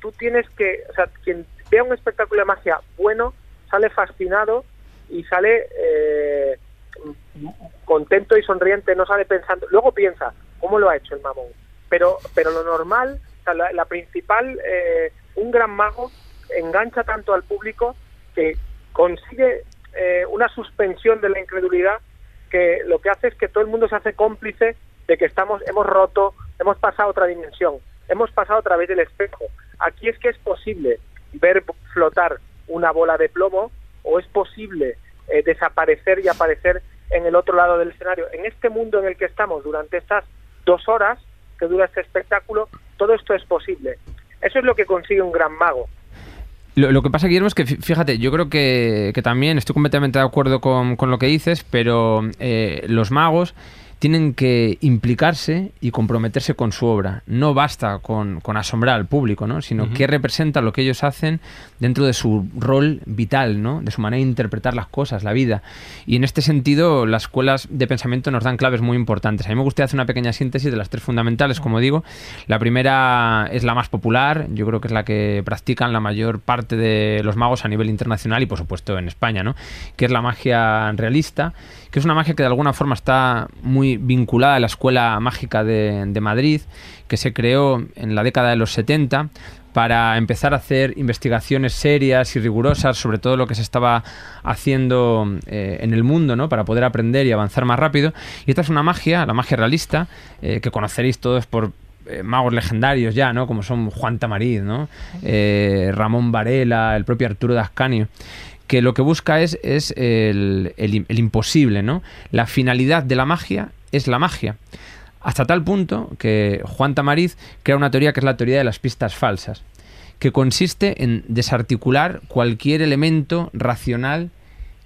Tú tienes que, o sea, quien vea un espectáculo de magia bueno sale fascinado y sale eh, contento y sonriente, no sale pensando, luego piensa, ¿cómo lo ha hecho el mamón? Pero, pero lo normal, la, principal, eh, un gran mago engancha tanto al público que consigue eh, una suspensión de la incredulidad que lo que hace es que todo el mundo se hace cómplice de que estamos hemos roto, hemos pasado a otra dimensión, hemos pasado a través del espejo. Aquí es que es posible ver flotar una bola de plomo o es posible eh, desaparecer y aparecer en el otro lado del escenario. En este mundo en el que estamos durante estas dos horas que dura este espectáculo, todo esto es posible. Eso es lo que consigue un gran mago. Lo, que pasa, Guillermo, es que fíjate, yo creo que, también estoy completamente de acuerdo con, con lo que dices, pero eh, los magos tienen que implicarse y comprometerse con su obra. No basta con, asombrar al público, ¿no? sino que representa lo que ellos hacen dentro de su rol vital, ¿no? de su manera de interpretar las cosas, la vida. Y en este sentido, las escuelas de pensamiento nos dan claves muy importantes. A mí me gustaría hacer una pequeña síntesis de las tres fundamentales, como digo. La primera es la más popular, yo creo que es la que practican la mayor parte de los magos a nivel internacional y, por supuesto, en España, ¿no? que es la magia realista que es una magia que de alguna forma está muy vinculada a la Escuela Mágica de, Madrid, que se creó en la década de los 70 para empezar a hacer investigaciones serias y rigurosas sobre todo lo que se estaba haciendo eh, en el mundo, ¿no? Para poder aprender y avanzar más rápido. Y esta es una magia, la magia realista, eh, que conoceréis todos por eh, magos legendarios ya, ¿no? Como son Juan Tamariz. Ramón Varela, el propio Arturo Dascanio que lo que busca es, es el, imposible, ¿no? La finalidad de la magia es la magia. Hasta tal punto que Juan Tamariz crea una teoría que es la teoría de las pistas falsas, que consiste en desarticular cualquier elemento racional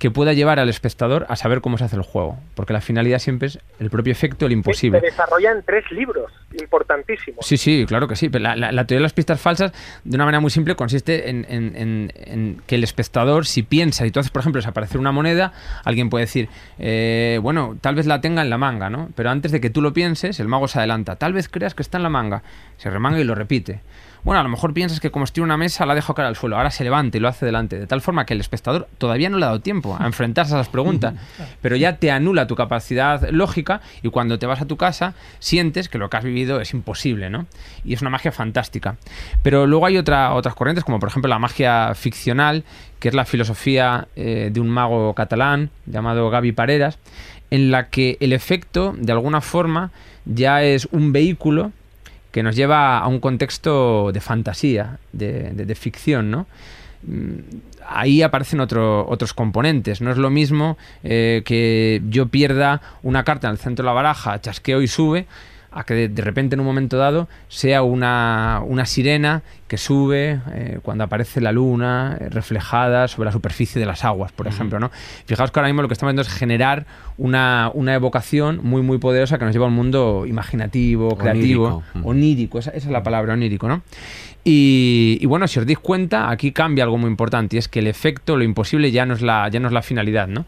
que pueda llevar al espectador a saber cómo se hace el juego, porque la finalidad siempre es el propio efecto, el imposible. Se desarrolla en tres libros. importantísimo. Sí, sí, claro que sí. La, la, teoría de las pistas falsas, de una manera muy simple, consiste en, en, en, que el espectador, si piensa, y tú haces, por ejemplo, desaparecer una moneda, alguien puede decir, eh, bueno, tal vez la tenga en la manga, ¿no? Pero antes de que tú lo pienses, el mago se adelanta. Tal vez creas que está en la manga. Se remanga y lo repite bueno, a lo mejor piensas que como estoy en una mesa la dejo caer al suelo, ahora se levanta y lo hace delante, de tal forma que el espectador todavía no le ha dado tiempo a enfrentarse a esas preguntas, pero ya te anula tu capacidad lógica y cuando te vas a tu casa sientes que lo que has vivido es imposible, ¿no? Y es una magia fantástica. Pero luego hay otra, otras corrientes, como por ejemplo la magia ficcional, que es la filosofía eh, de un mago catalán llamado Gaby Pareras, en la que el efecto, de alguna forma, ya es un vehículo que nos lleva a un contexto de fantasía, de, ficción, ¿no? Mm, ahí aparecen otros componentes. No es lo mismo eh, que yo pierda una carta en el centro de la baraja, chasqueo y sube, a que de, repente en un momento dado sea una, una sirena que sube eh, cuando aparece la luna eh, reflejada sobre la superficie de las aguas, por ejemplo. ¿no? Fijaos que ahora mismo lo que estamos haciendo es generar una, una, evocación muy, muy poderosa que nos lleva a un mundo imaginativo, creativo, onírico, esa, esa, es la palabra onírico. ¿no? Y, y, bueno, si os dais cuenta, aquí cambia algo muy importante y es que el efecto, lo imposible, ya no es la, ya no es la finalidad. ¿no?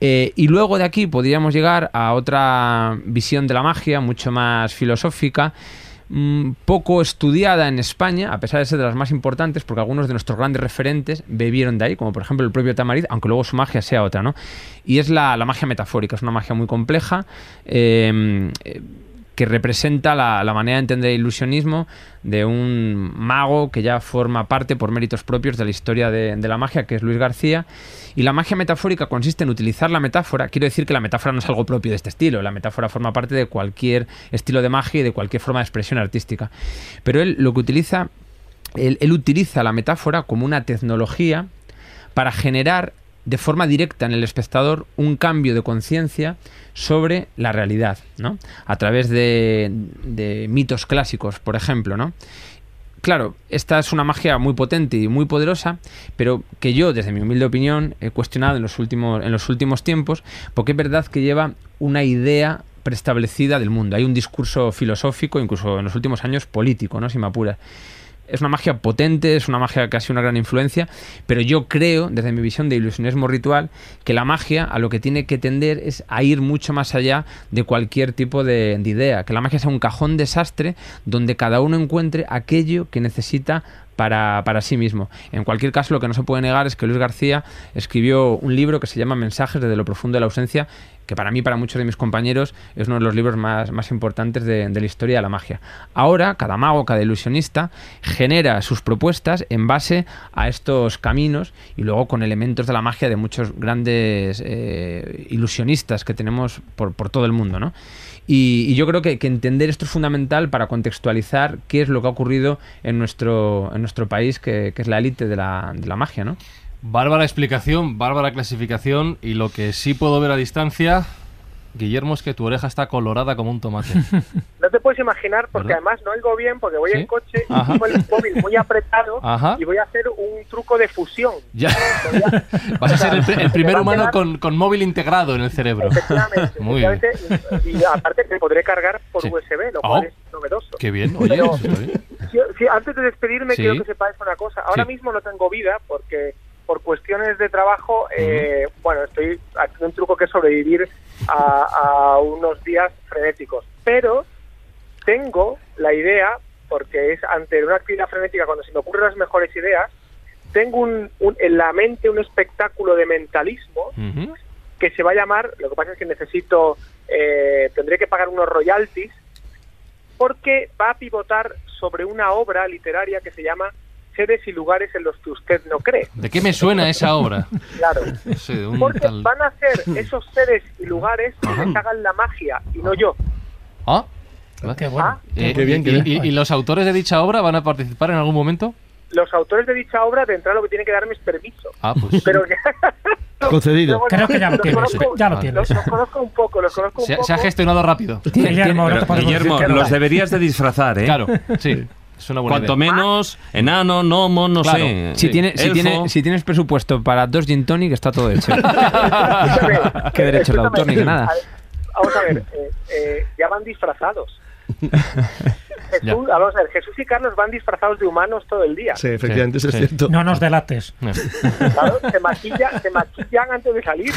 Eh, y luego de aquí podríamos llegar a otra visión de la magia, mucho más filosófica, mm, poco estudiada en España, a pesar de ser de las más importantes, porque algunos de nuestros grandes referentes bebieron de ahí, como por ejemplo el propio Tamariz, aunque luego su magia sea otra, ¿no? Y es la, magia metafórica, es una magia muy compleja. Eh, que representa la, manera de entender el ilusionismo de un mago que ya forma parte por méritos propios de la historia de, la magia, que es Luis García. Y la magia metafórica consiste en utilizar la metáfora. Quiero decir que la metáfora no es algo propio de este estilo. La metáfora forma parte de cualquier estilo de magia y de cualquier forma de expresión artística. Pero él lo que utiliza, él utiliza la metáfora como una tecnología para generar de forma directa en el espectador un cambio de conciencia sobre la realidad, ¿no? A través de, mitos clásicos, por ejemplo, ¿no? Claro, esta es una magia muy potente y muy poderosa, pero que yo, desde mi humilde opinión, he cuestionado en los últimos, en los últimos tiempos, porque es verdad que lleva una idea preestablecida del mundo. Hay un discurso filosófico, incluso en los últimos años político, ¿no? Si me apuras es una magia potente, es una magia que ha sido una gran influencia, pero yo creo, desde mi visión de ilusionismo ritual, que la magia a lo que tiene que tender es a ir mucho más allá de cualquier tipo de, idea, que la magia sea un cajón desastre donde cada uno encuentre aquello que necesita para, para, sí mismo. En cualquier caso, lo que no se puede negar es que Luis García escribió un libro que se llama Mensajes desde lo profundo de la ausencia, que para mí, para muchos de mis compañeros, es uno de los libros más, más importantes de, la historia de la magia. Ahora, cada mago, cada ilusionista, genera sus propuestas en base a estos caminos y luego con elementos de la magia de muchos grandes eh, ilusionistas que tenemos por, por todo el mundo, ¿no? Y, yo creo que, entender esto es fundamental para contextualizar qué es lo que ha ocurrido en nuestro, en nuestro país, que, que es la élite de la, de la magia, ¿no? Bárbara explicación, bárbara clasificación y lo que sí puedo ver a distancia, Guillermo, es que tu oreja está colorada como un tomate. No te puedes imaginar, porque además no oigo bien, porque voy en coche y tengo el móvil muy apretado y voy a hacer un truco de fusión. Ya. Vas a ser el, primer humano con, móvil integrado en el cerebro. Efectivamente. muy bien. Y, aparte que podré cargar por USB, lo cual oh, es novedoso. Qué bien, oye, antes de despedirme, quiero que sepáis una cosa. Ahora mismo no tengo vida porque por cuestiones de trabajo, eh, bueno, estoy haciendo un truco que es sobrevivir a, unos días frenéticos. Pero tengo la idea, porque es ante una actividad frenética cuando se me ocurren las mejores ideas, tengo un, en la mente un espectáculo de mentalismo que se va a llamar, lo que pasa es que necesito, eh, tendré que pagar unos royalties, porque va a pivotar sobre una obra literaria que se llama seres y lugares en los que usted no cree. ¿De qué me suena esa obra? Claro. Porque van a ser esos seres y lugares que hagan la magia y no yo. Ah, qué bueno. Ah. Eh, bien, y, los autores de dicha obra van a participar en algún momento? Los autores de dicha obra de entrada lo que tienen que darme es permiso. Ah, pues. Pero Concedido. Creo que ya lo tienes. ya lo tienes. Los, conozco un poco, los conozco un se, poco. Se ha gestionado rápido. Guillermo, Guillermo los deberías de disfrazar, ¿eh? Claro, sí. Cuanto menos, enano, gnomo, no sé. Si, tiene, si, tiene, si, tienes presupuesto para dos gin tonic, está todo hecho. ¿Qué derecho de autor ni nada? Vamos a ver, eh, eh, ya van disfrazados. Jesús, vamos a ver, Jesús y Carlos van disfrazados de humanos todo el día. Sí, efectivamente, eso es cierto. No nos delates. Claro, se, maquilla, se maquillan antes de salir.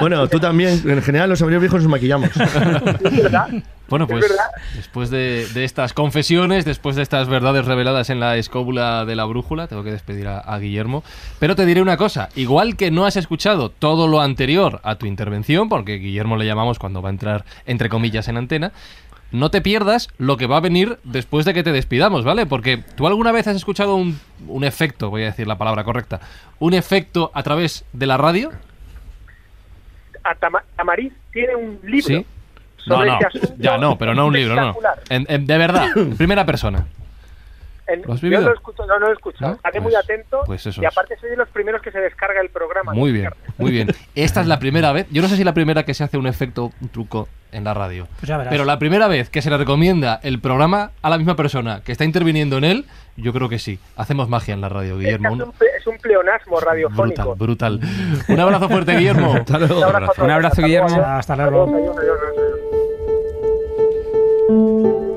Bueno, tú también. En general, los hombres viejos nos maquillamos. Es verdad. Bueno, Es pues después de, de estas confesiones, después de estas verdades reveladas en la escóbula de la brújula, tengo que despedir a, a Guillermo. Pero te diré una cosa, igual que no has escuchado todo lo anterior a tu intervención, porque Guillermo le llamamos cuando va a entrar, entre comillas, en antena, no te pierdas lo que va a venir después de que te despidamos, ¿vale? Porque tú alguna vez has escuchado un, un efecto, voy a decir la palabra correcta, un efecto a través de la radio. A Tama- Tamariz tiene un libro. ¿Sí? No, sobre no, este ya no, pero no un libro, no. En- en- de verdad, primera persona. En- ¿Lo has yo lo escucho, no, no lo he escuchado. ¿No? Estaré Pues- muy atento. pues eso y es. aparte soy de los primeros que se descarga el programa. Muy bien, muy bien. Esta es la primera vez, yo no sé si la primera que se hace un efecto, un truco en la radio, Pues ya verás. pero la primera vez que se le recomienda el programa a la misma persona que está interviniendo en él, yo creo que sí. Hacemos magia en la radio, Guillermo. Es un, ple- es un pleonasmo radiofónico. Brutal, brutal. Un abrazo fuerte, Guillermo. Hasta luego. Un abrazo, a todos. Un abrazo, Hasta Guillermo. luego. Hasta luego. Adiós, adiós, adiós, adiós.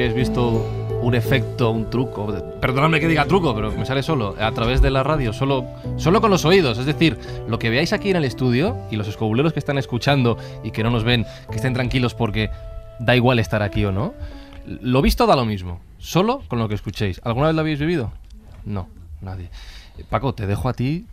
Habíais visto un efecto, un truco? Perdonadme que diga truco, pero me sale solo, a través de la radio, solo, solo con los oídos. Es decir, lo que veáis aquí en el estudio y los escobuleros que están escuchando y que no nos ven, que estén tranquilos porque da igual estar aquí o no. Lo visto da lo mismo, solo con lo que escuchéis. ¿Alguna vez lo habéis vivido? No, nadie. Paco, te dejo a ti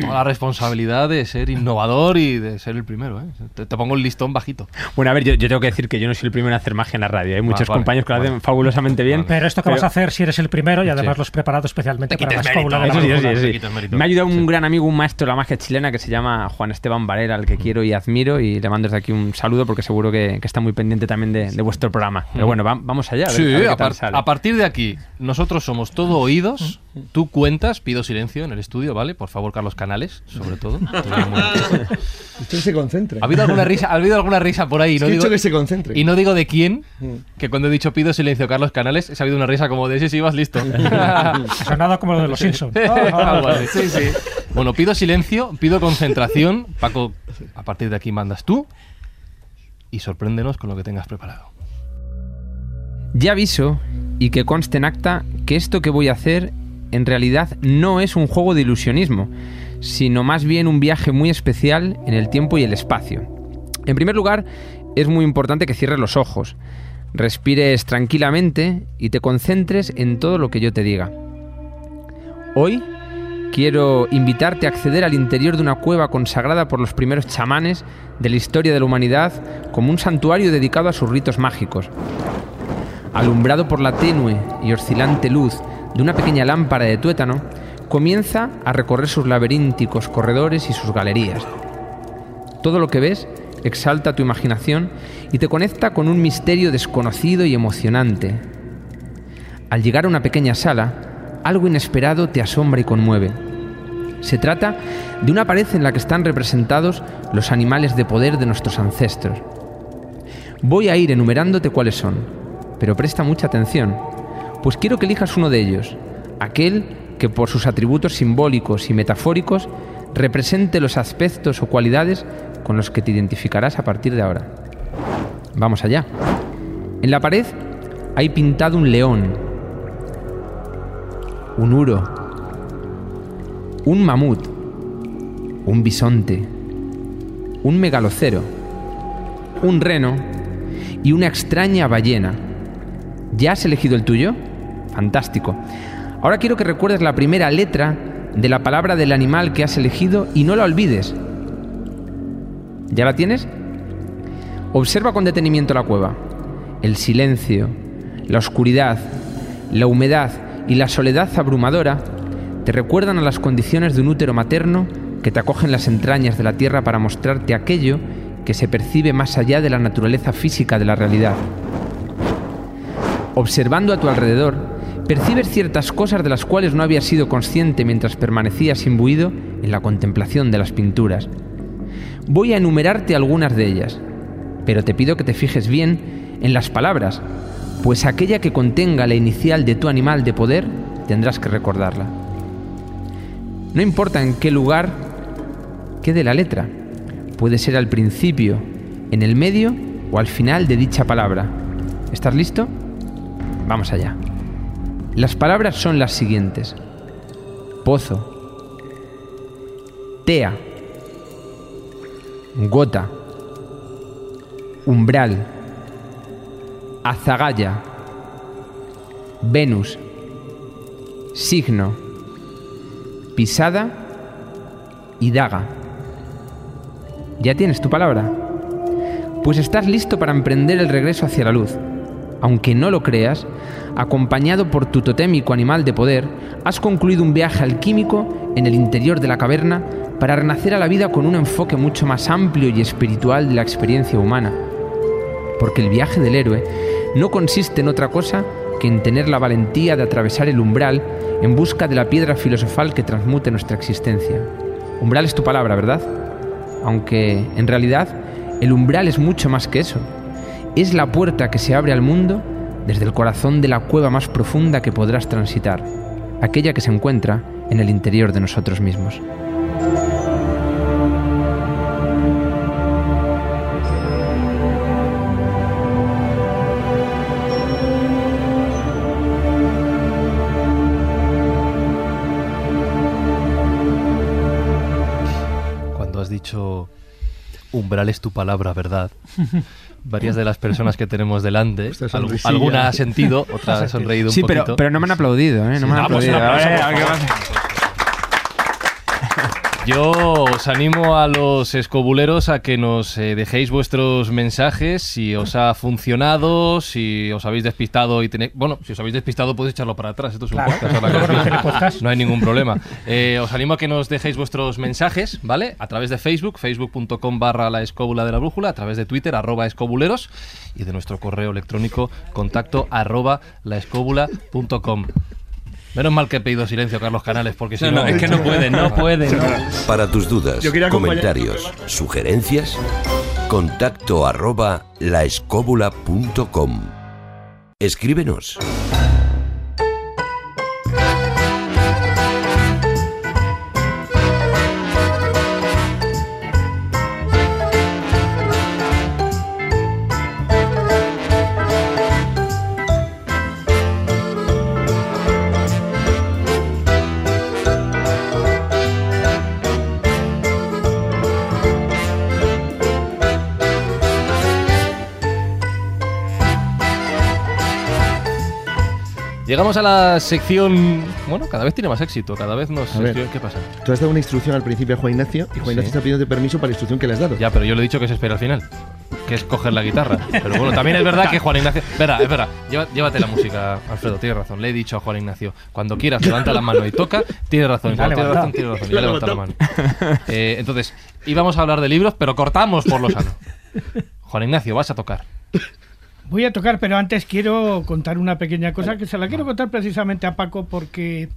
toda la responsabilidad de ser innovador y de ser el primero. ¿eh? Te, te pongo el listón bajito. Bueno, a ver, yo, yo tengo que decir que yo no soy el primero en hacer magia en la radio. Hay muchos vale, compañeros que lo vale. hacen fabulosamente bien. Pero esto que Pero- vas a hacer si eres el primero y además Sí. lo has preparado especialmente Te para la escóbula de la Eso sí, eso sí, eso sí. Me ha ayudado un Sí. gran amigo, un maestro de la magia chilena que se llama Juan Esteban Varela, al que quiero y admiro, y le mando desde aquí un saludo porque seguro que, que está muy pendiente también de, de vuestro programa. Pero bueno, va- vamos allá. A ver, Sí, a ver qué a, tal par- sale. a partir de aquí, nosotros somos todo oídos. Tú cuentas, pido silencio en el estudio, ¿vale? Por favor, Carlos Canales, sobre todo. Usted se concentra. ¿Ha habido alguna risa, ha habido alguna risa por ahí? Es No que he digo, dicho que se concentre. y no digo de quién, Mm. que cuando he dicho pido silencio Carlos Canales, se ha habido una risa como de ese si vas listo. Sonado como lo de los Simpsons. Así. Sí, sí. Bueno, pido silencio, pido concentración. Paco, a partir de aquí mandas tú y sorpréndenos con lo que tengas preparado. Ya aviso, y que conste en acta, que esto que voy a hacer en realidad no es un juego de ilusionismo, sino más bien un viaje muy especial en el tiempo y el espacio. En primer lugar, es muy importante que cierres los ojos, respires tranquilamente y te concentres en todo lo que yo te diga. Hoy quiero invitarte a acceder al interior de una cueva consagrada por los primeros chamanes de la historia de la humanidad como un santuario dedicado a sus ritos mágicos alumbrado por la tenue y oscilante luz de una pequeña lámpara de tuétano, comienza a recorrer sus laberínticos corredores y sus galerías. Todo lo que ves exalta tu imaginación y te conecta con un misterio desconocido y emocionante. Al llegar a una pequeña sala, algo inesperado te asombra y conmueve. Se trata de una pared en la que están representados los animales de poder de nuestros ancestros. Voy a ir enumerándote cuáles son, pero presta mucha atención, pues quiero que elijas uno de ellos, aquel que por sus atributos simbólicos y metafóricos represente los aspectos o cualidades con los que te identificarás a partir de ahora. Vamos allá. En la pared hay pintado un león, un uro, un mamut, un bisonte, un megalocero, un reno y una extraña ballena. ¿Ya has elegido el tuyo? Fantástico. Ahora quiero que recuerdes la primera letra de la palabra del animal que has elegido y no la olvides. ¿Ya la tienes? Observa con detenimiento la cueva. El silencio, la oscuridad, la humedad y la soledad abrumadora te recuerdan a las condiciones de un útero materno que te acoge en las entrañas de la tierra para mostrarte aquello que se percibe más allá de la naturaleza física de la realidad. Observando a tu alrededor, percibes ciertas cosas de las cuales no habías sido consciente mientras permanecías imbuido en la contemplación de las pinturas. Voy a enumerarte algunas de ellas, pero te pido que te fijes bien en las palabras, pues aquella que contenga la inicial de tu animal de poder tendrás que recordarla. No importa en qué lugar quede la letra, puede ser al principio, en el medio o al final de dicha palabra. ¿Estás listo? Vamos allá. Las palabras son las siguientes. Pozo. Tea. Gota. Umbral. Azagaya. Venus. Signo. Pisada. Y daga. ¿Ya tienes tu palabra? Pues estás listo para emprender el regreso hacia la luz. Aunque no lo creas, acompañado por tu totémico animal de poder, has concluido un viaje alquímico en el interior de la caverna para renacer a la vida con un enfoque mucho más amplio y espiritual de la experiencia humana. Porque el viaje del héroe no consiste en otra cosa que en tener la valentía de atravesar el umbral en busca de la piedra filosofal que transmute nuestra existencia. Umbral es tu palabra, ¿verdad? Aunque, en realidad, el umbral es mucho más que eso. Es la puerta que se abre al mundo desde el corazón de la cueva más profunda que podrás transitar, aquella que se encuentra en el interior de nosotros mismos. Cuando has dicho umbral es tu palabra, ¿verdad? Varias de las personas que tenemos delante, alguna ha sentido, otra ha sonreído un Sí, pero, poquito. pero no me han aplaudido, ¿eh? No me han aplaudido. aplauso, A ver, por a ver qué favor. pasa. Yo os animo a los escobuleros a que nos eh, dejéis vuestros mensajes si os ha funcionado, si os habéis despistado y tenéis... Bueno, si os habéis despistado podéis echarlo para atrás, esto es un Claro. podcast. ahora no podcast. Hay ningún problema. Eh, os animo a que nos dejéis vuestros mensajes, ¿vale? A través de Facebook, facebook.com barra la escóbula de la brújula, a través de Twitter, arroba escobuleros, y de nuestro correo electrónico, contacto arroba laescóbula.com. Menos mal que he pedido silencio, Carlos Canales, porque si No, no... no, es que no puede, no puede. no. Para tus dudas, comentarios, sugerencias, contacto arroba laescóbula.com. Escríbenos. Llegamos a la sección. Bueno, cada vez tiene más éxito, cada vez nos. A ver. ¿Qué pasa? Tú has dado una instrucción al principio a Juan Ignacio y Juan Sí. Ignacio está pidiendo permiso para la instrucción que le has dado. Ya, pero yo le he dicho que se espera al final. Que es coger la guitarra. Pero bueno, también es verdad que Juan Ignacio. Espera, espera. lleva- llévate la música, Alfredo, tienes razón. Le he dicho a Juan Ignacio, cuando quieras, levanta la mano y toca. Tienes razón. Cuando tienes razón, levantado. tienes razón. Ya levanta la mano. Eh, entonces, íbamos a hablar de libros, pero cortamos por lo sano. Juan Ignacio, vas a tocar. Voy a tocar, pero antes quiero contar una pequeña cosa que se la quiero contar precisamente a Paco porque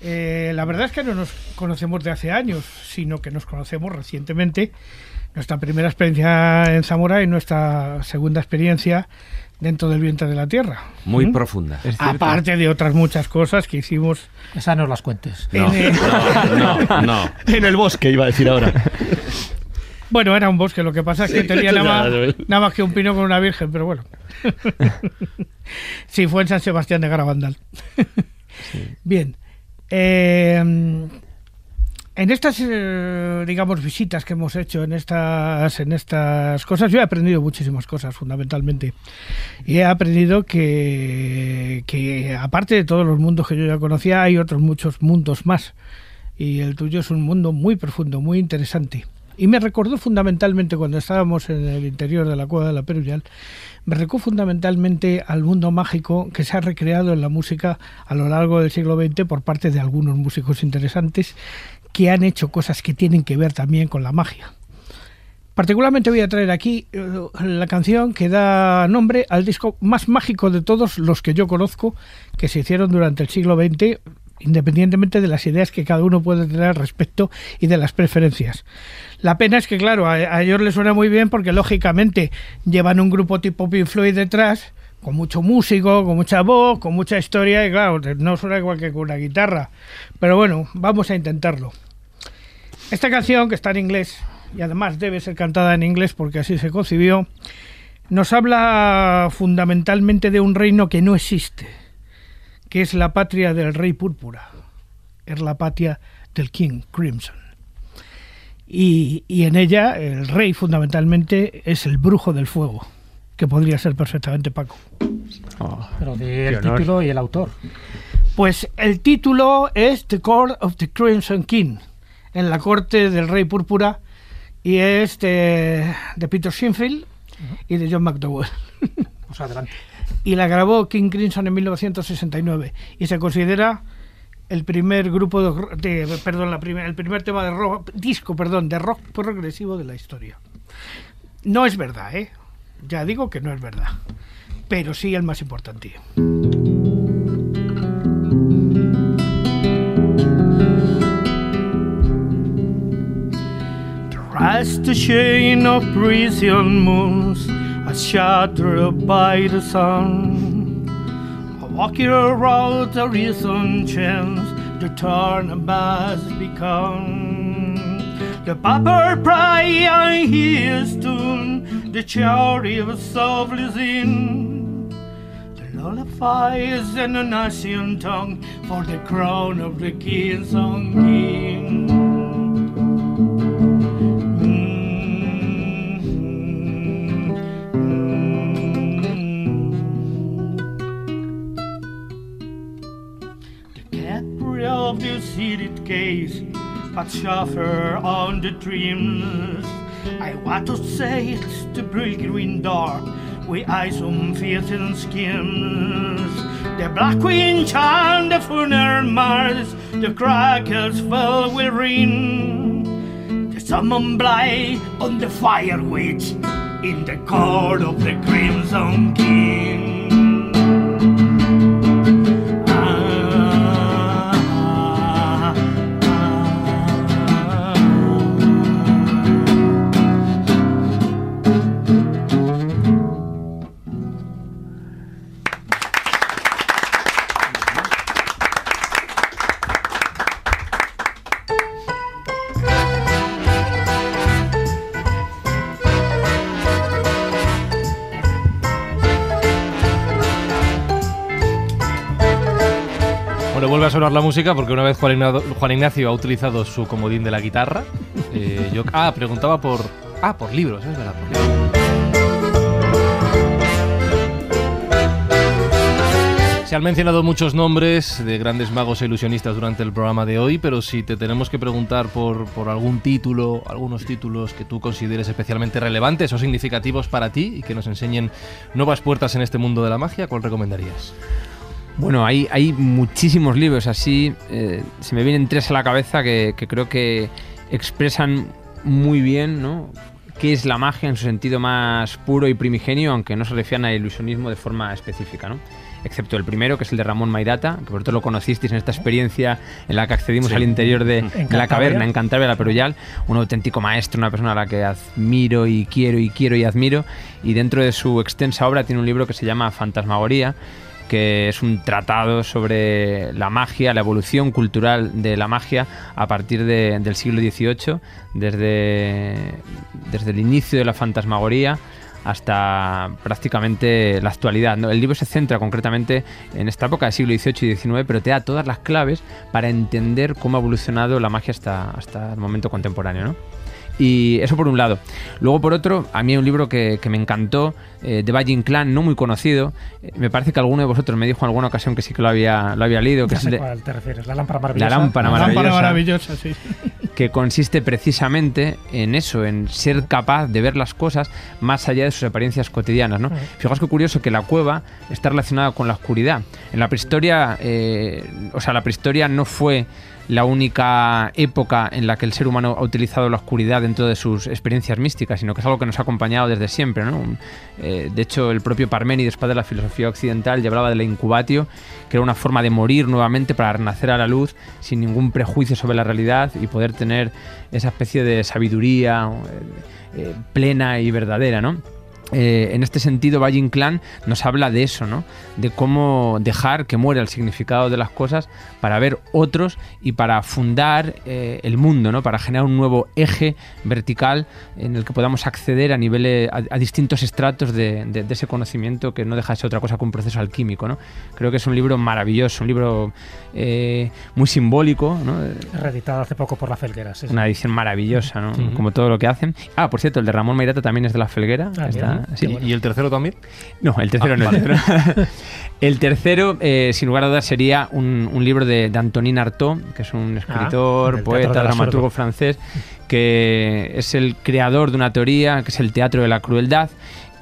eh, la verdad es que no nos conocemos de hace años, sino que nos conocemos recientemente. Nuestra primera experiencia en Zamora y nuestra segunda experiencia dentro del vientre de la tierra. Muy ¿Mm? profunda. Aparte de otras muchas cosas que hicimos Esas no las cuentes. en el- no, no. En el bosque, iba a decir ahora. Bueno, era un bosque, lo que pasa es que tenía nada nada más que un pino con una virgen, pero bueno. sí, fue en San Sebastián de Garabandal. Bien. eh, en estas, eh, digamos, visitas que hemos hecho, en estas, en estas cosas, yo he aprendido muchísimas cosas, fundamentalmente. Y he aprendido que, que, aparte de todos los mundos que yo ya conocía, hay otros muchos mundos más. Y el tuyo es un mundo muy profundo, muy interesante. Y me recordó fundamentalmente cuando estábamos en el interior de la cueva de la Peruyal, me recordó fundamentalmente al mundo mágico que se ha recreado en la música a lo largo del siglo XX por parte de algunos músicos interesantes que han hecho cosas que tienen que ver también con la magia. Particularmente voy a traer aquí eh, la canción que da nombre al disco más mágico de todos los que yo conozco que se hicieron durante el siglo XX, independientemente de las ideas que cada uno puede tener al respecto y de las preferencias. La pena es que, claro, a, a ellos les suena muy bien porque lógicamente llevan un grupo tipo Pink Floyd detrás, con mucho músico, con mucha voz, con mucha historia y claro, no suena igual que con una guitarra. Pero bueno, vamos a intentarlo. Esta canción, que está en inglés, y además debe ser cantada en inglés porque así se concibió, nos habla fundamentalmente de un reino que no existe, que es la patria del rey púrpura, es la patria del King Crimson. Y, y en ella el rey fundamentalmente es el brujo del fuego, que podría ser perfectamente Paco. Oh, Pero qué el honor. título y el autor. Pues el título es The Court of the Crimson King, en la corte del rey púrpura, y es de, de Peter Sinfield y de John McDowell. Pues adelante. Y la grabó King Crimson en 1969 y se considera el primer grupo de, de- perdón, la primer- el primer tema de rock, disco, perdón, de rock progresivo de la historia. No es verdad, ¿eh? Ya digo que no es verdad, pero sí el más importante. The chain of prison moons, shattered by the sun. Walk your roads or chance to turn a turnabout become. The popper pray on his tune, the cherry of soul is in. The lullabies and the national tongue for the crown of the king's song king. Of the seated case, but suffer on the dreams. I want to say it's the bright green dark, with eyes on feet and skins. The black queen chant the funeral mass, the crackers fell with rain. The summon blight on the fire witch, in the court of the crimson king. Sonar la música porque una vez Juan Ignacio, ha utilizado su comodín de la guitarra. eh, yo, ah, preguntaba por. Ah, por libros, es verdad. Se han mencionado muchos nombres de grandes magos e ilusionistas durante el programa de hoy, pero si te tenemos que preguntar por, por algún título, algunos títulos que tú consideres especialmente relevantes o significativos para ti y que nos enseñen nuevas puertas en este mundo de la magia, ¿cuál recomendarías? Bueno, hay, hay muchísimos libros así. eh, se me vienen tres a la cabeza que, que creo que expresan muy bien, ¿no? qué es la magia en su sentido más puro y primigenio, aunque no se refieran al ilusionismo de forma específica, ¿no? Excepto el primero, que es el de Ramón Mairata, que por otro lo conocisteis en esta experiencia en la que accedimos Sí. al interior de, de la caverna en Cantabria, la Peruyal, un auténtico maestro, una persona a la que admiro y quiero y quiero y admiro, y dentro de su extensa obra tiene un libro que se llama Fantasmagoría, que es un tratado sobre la magia, la evolución cultural de la magia a partir de- del siglo XVIII, desde, desde el inicio de la fantasmagoría hasta prácticamente la actualidad. ¿no? El libro se centra concretamente en esta época del siglo XVIII y XIX, pero te da todas las claves para entender cómo ha evolucionado la magia hasta, hasta el momento contemporáneo. ¿no? Y eso por un lado. Luego por otro, a mí hay un libro que, que me encantó, eh, de Valle Inclán, no muy conocido. Eh, me parece que alguno de vosotros me dijo en alguna ocasión que sí que lo había, lo había leído. Que Ya es sé de- cuál te refieres, la lámpara maravillosa. La lámpara La lámpara maravillosa. maravillosa, sí. que consiste precisamente en eso, en ser capaz de ver las cosas más allá de sus apariencias cotidianas. ¿no? Fijaos qué curioso que la cueva está relacionada con la oscuridad. En la prehistoria, eh, o sea, la prehistoria no fue la única época en la que el ser humano ha utilizado la oscuridad dentro de sus experiencias místicas, sino que es algo que nos ha acompañado desde siempre. ¿no? Eh, de hecho, el propio Parménides, padre de la filosofía occidental, ya hablaba de la incubatio, que era una forma de morir nuevamente para renacer a la luz sin ningún prejuicio sobre la realidad y poder tener esa especie de sabiduría eh, eh, plena y verdadera, ¿no? Eh, en este sentido, Valle Inclán nos habla de eso, ¿no? De cómo dejar que muera el significado de las cosas para ver otros y para fundar eh, el mundo, ¿no? Para generar un nuevo eje vertical en el que podamos acceder a niveles, a, distintos estratos de, ese conocimiento que no deja de ser otra cosa que un proceso alquímico, ¿no? Creo que es un libro maravilloso, un libro eh, muy simbólico, ¿no? Reeditado hace poco por La Felguera, sí, Una edición maravillosa, ¿no? Como todo lo que hacen. Ah, por cierto, el de Ramón Mairata también es de La Felguera. Ah, está, ¿Y, el tercero también? No, el tercero Ah, no. vale. El tercero, El tercero, eh, sin lugar a dudas, sería un, un libro de, de Antonin Artaud, que es un escritor, del poeta, dramaturgo francés, que es el creador de una teoría que es el teatro de la crueldad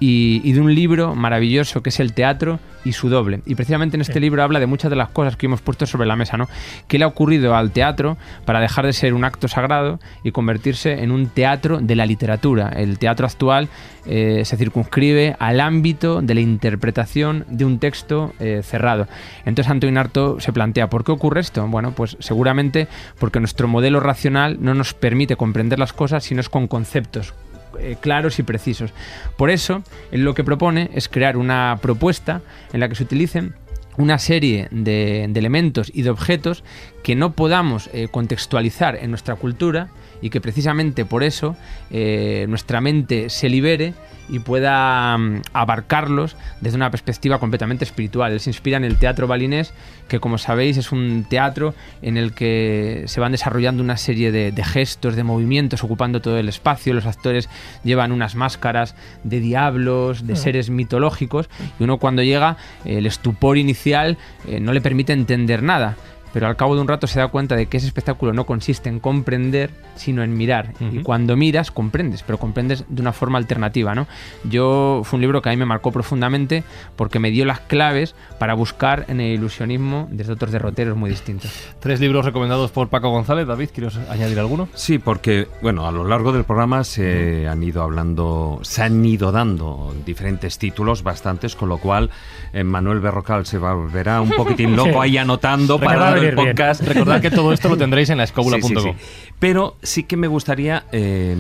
y, y de un libro maravilloso que es el teatro y su doble. Y precisamente en este libro habla de muchas de las cosas que hemos puesto sobre la mesa, ¿no? ¿Qué le ha ocurrido al teatro para dejar de ser un acto sagrado y convertirse en un teatro de la literatura? El teatro actual eh, se circunscribe al ámbito de la interpretación de un texto eh, cerrado. Entonces Antonin Artaud se plantea, ¿por qué ocurre esto? Bueno, pues seguramente porque nuestro modelo racional no nos permite comprender las cosas si no es con conceptos, eh, claros y precisos. Por eso, lo que propone es crear una propuesta en la que se utilicen una serie de, de elementos y de objetos que no podamos eh, contextualizar en nuestra cultura y que precisamente por eso eh, nuestra mente se libere y pueda mm, abarcarlos desde una perspectiva completamente espiritual. Él se inspira en el teatro balinés, que como sabéis es un teatro en el que se van desarrollando una serie de, de gestos, de movimientos, ocupando todo el espacio. Los actores llevan unas máscaras de diablos, de Mm. seres mitológicos, y uno cuando llega, el estupor inicial eh, no le permite entender nada. Pero al cabo de un rato se da cuenta de que ese espectáculo no consiste en comprender, sino en mirar. Y Ujú. cuando miras, comprendes, pero comprendes de una forma alternativa, ¿no? Yo fue un libro que a mí me marcó profundamente porque me dio las claves para buscar en el ilusionismo desde otros derroteros muy distintos. Tres libros recomendados por Paco González. David, ¿quieres añadir alguno? Sí, porque bueno, a lo largo del programa se han ido hablando, se han ido dando diferentes títulos, bastantes, con lo cual eh, Manuel Berrocal se volverá un poquitín loco Sí. ahí anotando Recordad el bien. podcast. Recordad que todo esto lo tendréis en la escóbula.com. sí, sí. Pero sí que me gustaría eh,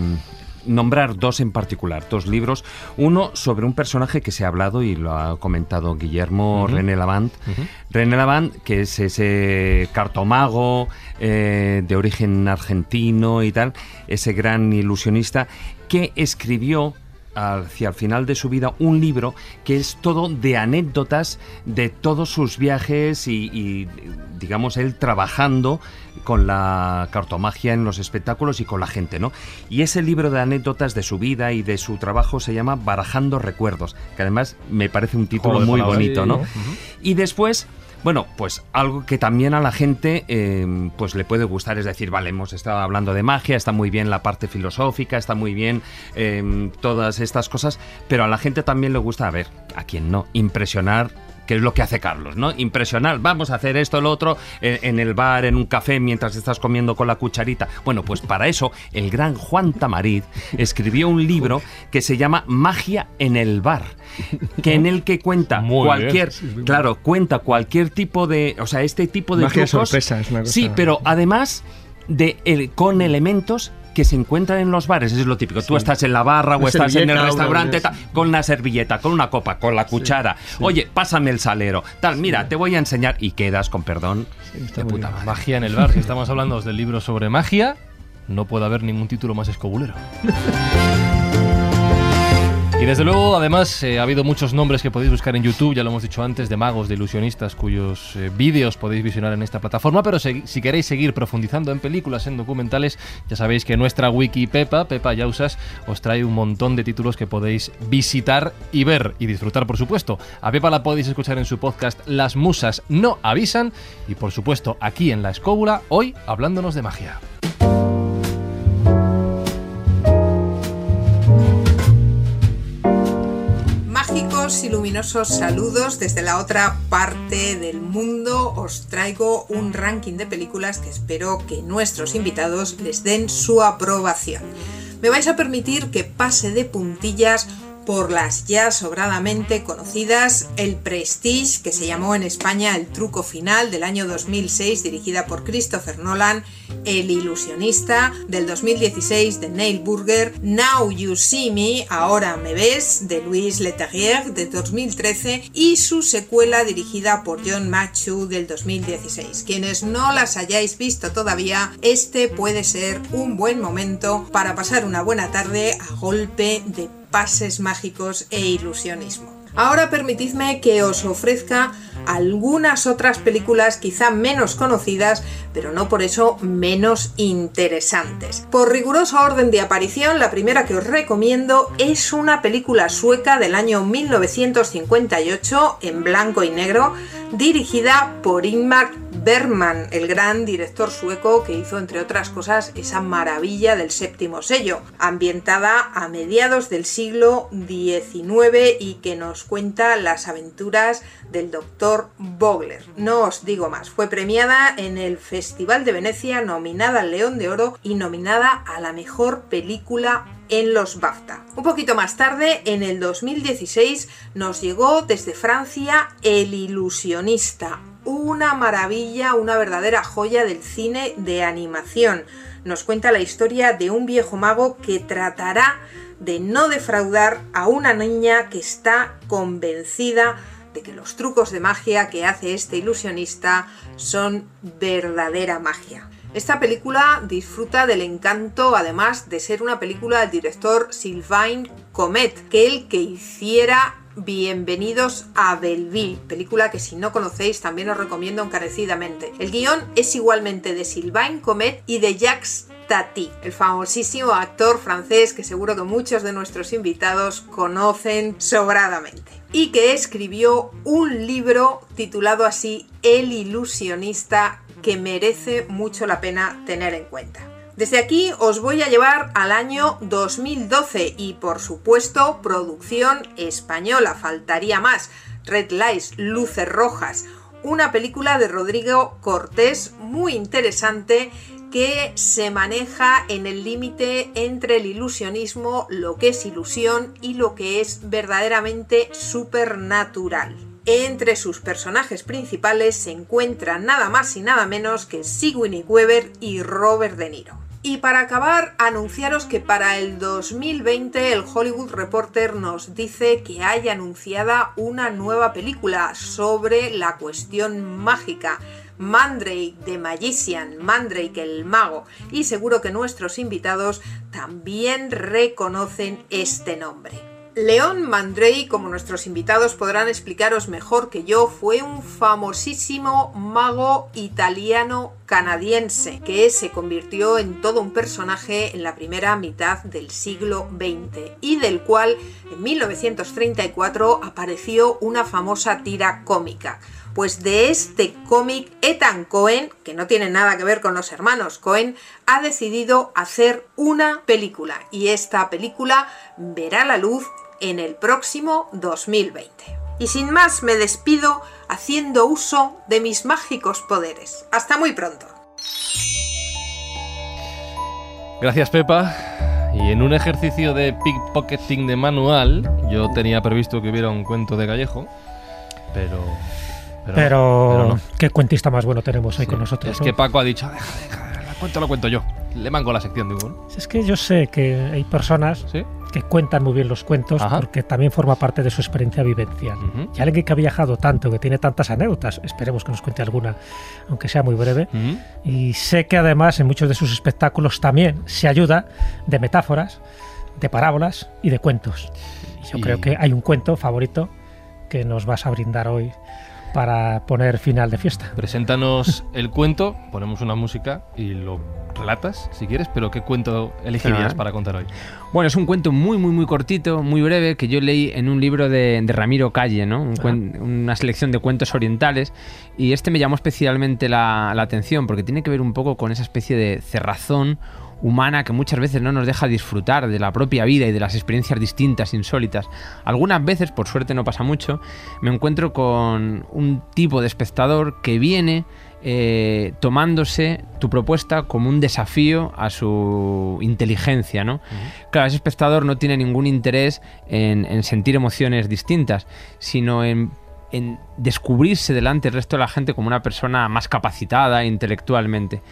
nombrar dos en particular, dos libros. Uno sobre un personaje que se ha hablado y lo ha comentado Guillermo. René Lavant. René Lavant, que es ese cartomago eh, de origen argentino y tal, ese gran ilusionista que escribió hacia el final de su vida un libro que es todo de anécdotas de todos sus viajes y, y, digamos él trabajando con la cartomagia en los espectáculos y con la gente, ¿no? Y ese libro de anécdotas de su vida y de su trabajo se llama Barajando Recuerdos, que además me parece un título muy bonito, ¿no? Y después, bueno, pues algo que también a la gente eh, pues le puede gustar, es decir, vale, hemos estado hablando de magia, está muy bien la parte filosófica, está muy bien eh, todas estas cosas, pero a la gente también le gusta, a ver, a quien no, impresionar que es lo que hace Carlos, ¿no? Impresionar, vamos a hacer esto, lo otro, en, en el bar, en un café, mientras estás comiendo con la cucharita. Bueno, pues para eso, el gran Juan Tamariz escribió un libro que se llama Magia en el bar, que en el que cuenta Muy cualquier, claro, cuenta cualquier tipo de, o sea, este tipo de Magia trucos. sorpresa, es una cosa- Sí, pero además de el- con elementos que se encuentran en los bares, eso es lo típico. Tú estás en la barra o Una estás en el una- restaurante tal, con la servilleta, con una copa, con la cuchara. Oye, pásame el salero. Tal, mira, te voy a enseñar y quedas con perdón de puta madre. Magia en el bar. Si estamos hablando del libro sobre magia, no puede haber ningún título más escobulero. Desde luego, además, eh, ha habido muchos nombres que podéis buscar en YouTube, ya lo hemos dicho antes, de magos, de ilusionistas, cuyos eh, vídeos podéis visionar en esta plataforma. Pero si queréis seguir profundizando en películas, en documentales, ya sabéis que nuestra wiki Pepa, Pepa Yausas, os trae un montón de títulos que podéis visitar y ver y disfrutar, por supuesto. A Pepa la podéis escuchar en su podcast Las Musas no avisan y, por supuesto, aquí en La Escóbula, hoy hablándonos de magia. Y luminosos saludos desde la otra parte del mundo. Os traigo un ranking de películas que espero que nuestros invitados les den su aprobación. Me vais a permitir que pase de puntillas por las ya sobradamente conocidas El Prestige, que se llamó en España El Truco Final del año 2006, dirigida por Christopher Nolan, El Ilusionista del 2016 de Neil Burger, Now You See Me, Ahora Me Ves de Louis Leterrier de 2013 y su secuela dirigida por John Machu del 2016. Quienes no las hayáis visto todavía, este puede ser un buen momento para pasar una buena tarde a golpe de pases mágicos e ilusionismo. Ahora permitidme que os ofrezca algunas otras películas quizá menos conocidas, pero no por eso menos interesantes. Por riguroso orden de aparición, la primera que os recomiendo es una película sueca del año 1958 en blanco y negro, dirigida por Ingmar Bergman, el gran director sueco que hizo, entre otras cosas, esa maravilla del séptimo sello, ambientada a mediados del siglo XIX y que nos cuenta las aventuras del doctor Vogler. No os digo más, fue premiada en el Festival de Venecia, nominada al León de Oro y nominada a la mejor película en los BAFTA. Un poquito más tarde, en el 2016, nos llegó desde Francia El Ilusionista, una maravilla, una verdadera joya del cine de animación. Nos cuenta la historia de un viejo mago que tratará de no defraudar a una niña que está convencida de que los trucos de magia que hace este ilusionista son verdadera magia. Esta película disfruta del encanto, además de ser una película del director Sylvain Comet, que el que hiciera Bienvenidos a Belleville, película que si no conocéis también os recomiendo encarecidamente. El guion es igualmente de Sylvain Comet y de Jacques Tati, el famosísimo actor francés que seguro que muchos de nuestros invitados conocen sobradamente. Y que escribió un libro titulado así El ilusionista que merece mucho la pena tener en cuenta. Desde aquí os voy a llevar al año 2012 y por supuesto producción española, faltaría más. Red Lights, Luces Rojas, una película de Rodrigo Cortés muy interesante que se maneja en el límite entre el ilusionismo, lo que es ilusión y lo que es verdaderamente supernatural. Entre sus personajes principales se encuentran nada más y nada menos que Sigourney Weaver y Robert De Niro. Y para acabar, anunciaros que para el 2020 el Hollywood Reporter nos dice que hay anunciada una nueva película sobre la cuestión mágica. Mandrake de Magician, Mandrake el mago, y seguro que nuestros invitados también reconocen este nombre. León Mandrake, como nuestros invitados podrán explicaros mejor que yo, fue un famosísimo mago italiano canadiense que se convirtió en todo un personaje en la primera mitad del siglo XX y del cual en 1934 apareció una famosa tira cómica. Pues de este cómic, Ethan Cohen, que no tiene nada que ver con los hermanos Cohen, ha decidido hacer una película. Y esta película verá la luz en el próximo 2020. Y sin más me despido haciendo uso de mis mágicos poderes. Hasta muy pronto. Gracias Pepa. Y en un ejercicio de pickpocketing de manual, yo tenía previsto que hubiera un cuento de Gallejo, pero... Pero, qué cuentista más bueno tenemos ahí con nosotros. Es que Paco ha dicho, deja, deja, cuento lo cuento yo. Le mango la sección, digo. Es que yo sé que hay personas que cuentan muy bien los cuentos porque también forma parte de su experiencia vivencial. Y alguien que ha viajado tanto, que tiene tantas anécdotas, esperemos que nos cuente alguna, aunque sea muy breve. Y sé que además en muchos de sus espectáculos también se ayuda de metáforas, de parábolas y de cuentos. Y yo creo que hay un cuento favorito que nos vas a brindar hoy para poner final de fiesta. Preséntanos el cuento, ponemos una música y lo relatas, si quieres, pero ¿qué cuento elegirías para contar hoy? Bueno, es un cuento muy, muy, muy cortito, muy breve, que yo leí en un libro de, Ramiro Calle, ¿no? una selección de cuentos orientales, y este me llamó especialmente la, la atención, porque tiene que ver un poco con esa especie de cerrazón humana que muchas veces no nos deja disfrutar de la propia vida y de las experiencias distintas, insólitas. Algunas veces, por suerte no pasa mucho, me encuentro con un tipo de espectador que viene eh, tomándose tu propuesta como un desafío a su inteligencia, ¿no? Claro, ese espectador no tiene ningún interés en, en sentir emociones distintas, sino en en descubrirse delante del resto de la gente como una persona más capacitada intelectualmente.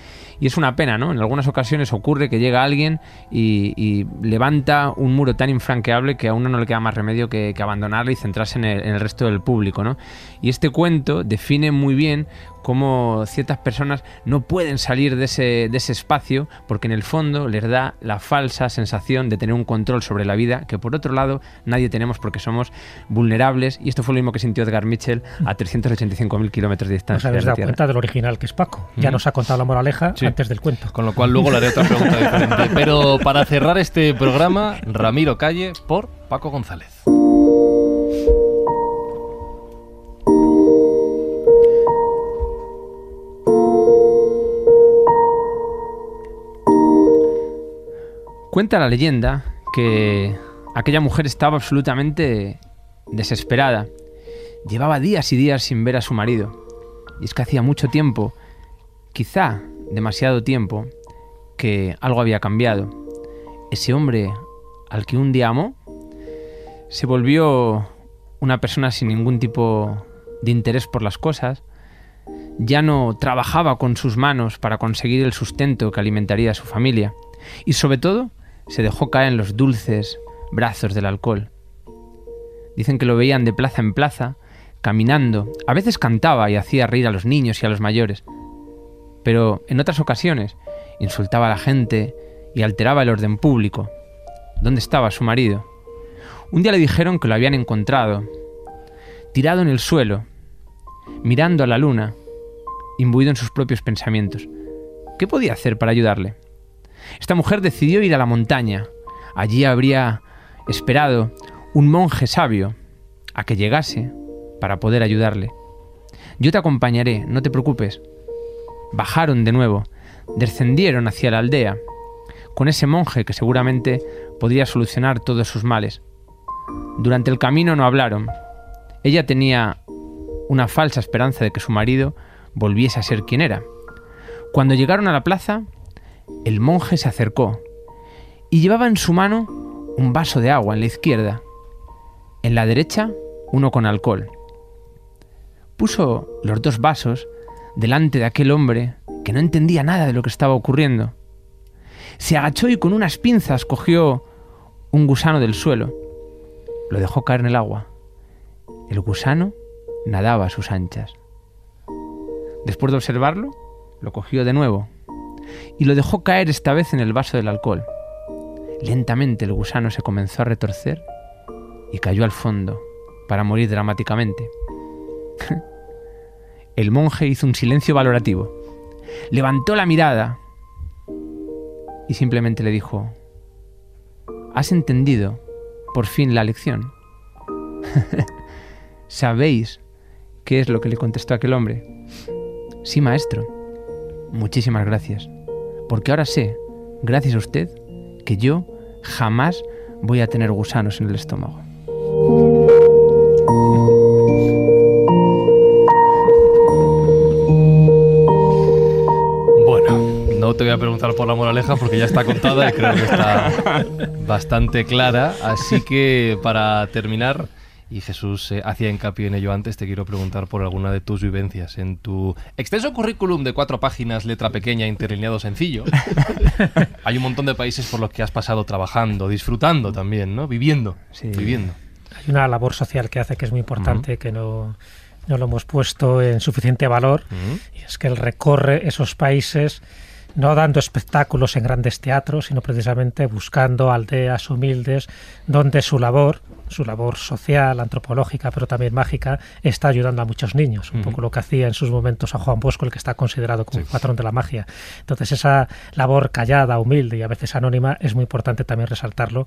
Y es una pena, ¿no? En algunas ocasiones ocurre que llega alguien y, levanta un muro tan infranqueable que a uno no le queda más remedio que, abandonarle y centrarse en el, en el, resto del público, ¿no? Y este cuento define muy bien cómo ciertas personas no pueden salir de ese, de ese espacio porque en el fondo les da la falsa sensación de tener un control sobre la vida que por otro lado nadie tenemos porque somos vulnerables y esto fue lo mismo que sintió Edgar Mitchell a 385.000 kilómetros de distancia. Nos habéis dado cuenta del original que es Paco. Ya nos ha contado la moraleja antes del cuento. Con lo cual luego le haré otra pregunta diferente. Pero para cerrar este programa, Ramiro Calle por Paco González. Cuenta la leyenda que aquella mujer estaba absolutamente desesperada. Llevaba días y días sin ver a su marido. Y es que hacía mucho tiempo, quizá demasiado tiempo, que algo había cambiado. Ese hombre al que un día amó se volvió una persona sin ningún tipo de interés por las cosas. Ya no trabajaba con sus manos para conseguir el sustento que alimentaría a su familia. Y sobre todo, se dejó caer en los dulces brazos del alcohol. Dicen que lo veían de plaza en plaza, caminando, a veces cantaba y hacía reír a los niños y a los mayores, pero en otras ocasiones insultaba a la gente y alteraba el orden público. ¿Dónde estaba su marido? Un día le dijeron que lo habían encontrado, tirado en el suelo, mirando a la luna, imbuido en sus propios pensamientos. ¿Qué podía hacer para ayudarle? Esta mujer decidió ir a la montaña. Allí habría esperado un monje sabio a que llegase para poder ayudarle. Yo te acompañaré, no te preocupes. Bajaron de nuevo, descendieron hacia la aldea, con ese monje que seguramente podría solucionar todos sus males. Durante el camino no hablaron. Ella tenía una falsa esperanza de que su marido volviese a ser quien era. Cuando llegaron a la plaza, el monje se acercó y llevaba en su mano un vaso de agua en la izquierda, en la derecha uno con alcohol. Puso los dos vasos delante de aquel hombre que no entendía nada de lo que estaba ocurriendo. Se agachó y con unas pinzas cogió un gusano del suelo. Lo dejó caer en el agua. El gusano nadaba a sus anchas. Después de observarlo, lo cogió de nuevo y lo dejó caer esta vez en el vaso del alcohol. Lentamente el gusano se comenzó a retorcer y cayó al fondo para morir dramáticamente. el monje hizo un silencio valorativo, levantó la mirada y simplemente le dijo, ¿has entendido por fin la lección? ¿Sabéis qué es lo que le contestó aquel hombre? Sí, maestro. Muchísimas gracias porque ahora sé, gracias a usted, que yo jamás voy a tener gusanos en el estómago. No te voy a preguntar por la moraleja porque ya está contada y creo que está bastante clara. Así que para terminar, y Jesús eh, hacía hincapié en ello antes, te quiero preguntar por alguna de tus vivencias. En tu extenso currículum de cuatro páginas, letra pequeña, interlineado sencillo, hay un montón de países por los que has pasado trabajando, disfrutando también, ¿no? Viviendo, viviendo. Hay una labor social que hace que es muy importante, que no, no, lo hemos puesto en suficiente valor, y es que él recorre esos países no dando espectáculos en grandes teatros, sino precisamente buscando aldeas humildes donde su labor su labor social, antropológica, pero también mágica, está ayudando a muchos niños. Un poco lo que hacía en sus momentos a Juan Bosco, el que está considerado como patrón de la magia. Entonces, esa labor callada, humilde y a veces anónima es muy importante también resaltarlo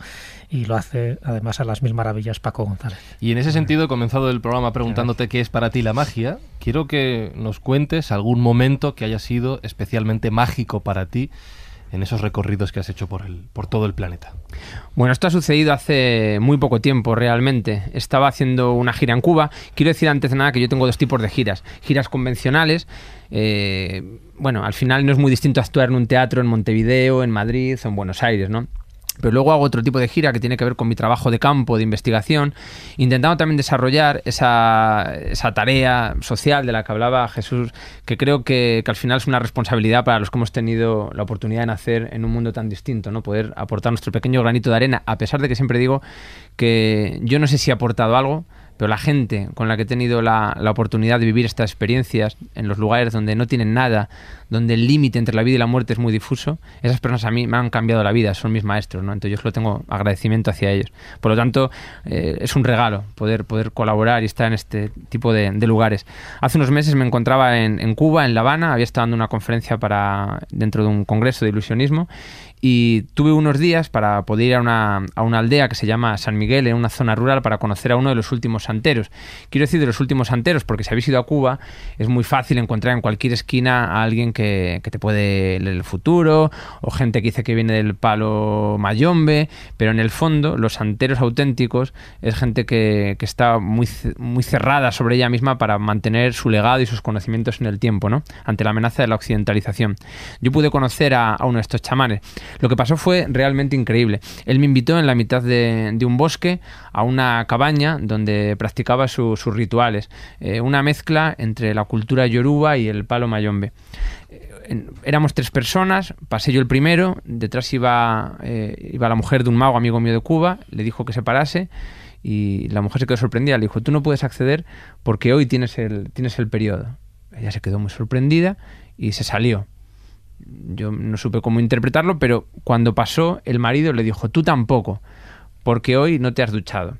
y lo hace además a las mil maravillas Paco González. Y en ese sentido, he comenzado el programa preguntándote qué es para ti la magia. Quiero que nos cuentes algún momento que haya sido especialmente mágico para ti en esos recorridos que has hecho por, el, por todo el planeta? Bueno, esto ha sucedido hace muy poco tiempo realmente. Estaba haciendo una gira en Cuba. Quiero decir antes de nada que yo tengo dos tipos de giras. Giras convencionales. Eh, bueno, al final no es muy distinto actuar en un teatro en Montevideo, en Madrid o en Buenos Aires, ¿no? Pero luego hago otro tipo de gira que tiene que ver con mi trabajo de campo, de investigación, intentando también desarrollar esa, esa tarea social de la que hablaba Jesús, que creo que, que, al final es una responsabilidad para los que hemos tenido la oportunidad de nacer en un mundo tan distinto, ¿no? Poder aportar nuestro pequeño granito de arena, a pesar de que siempre digo que yo no sé si he aportado algo, pero la gente con la que he tenido la, la, oportunidad de vivir estas experiencias en los lugares donde no tienen nada, donde el límite entre la vida y la muerte es muy difuso, esas personas a mí me han cambiado la vida, son mis maestros, ¿no? Entonces yo lo tengo agradecimiento hacia ellos. Por lo tanto, eh, es un regalo poder, poder colaborar y estar en este tipo de, de lugares. Hace unos meses me encontraba en, en, Cuba, en La Habana, había estado dando una conferencia para dentro de un congreso de ilusionismo y tuve unos días para poder ir a una, a una, aldea que se llama San Miguel, en una zona rural, para conocer a uno de los últimos santeros. Quiero decir de los últimos santeros, porque si habéis ido a Cuba, es muy fácil encontrar en cualquier esquina a alguien que, que te puede leer el futuro, o gente que dice que viene del palo mayombe, pero en el fondo, los santeros auténticos es gente que, que está muy, muy cerrada sobre ella misma para mantener su legado y sus conocimientos en el tiempo, ¿no? Ante la amenaza de la occidentalización. Yo pude conocer a, a uno de estos chamanes. Lo que pasó fue realmente increíble. Él me invitó en la mitad de, un bosque a una cabaña donde practicaba su, sus rituales. Eh, una mezcla entre la cultura yoruba y el palo mayombe. Eh, éramos tres personas, pasé yo el primero, detrás iba, eh, iba la mujer de un mago amigo mío de Cuba, le dijo que se parase y la mujer se quedó sorprendida. Le dijo, tú no puedes acceder porque hoy tienes el, tienes el periodo. Ella se quedó muy sorprendida y se salió yo no supe cómo interpretarlo, pero cuando pasó, el marido le dijo, tú tampoco, porque hoy no te has duchado.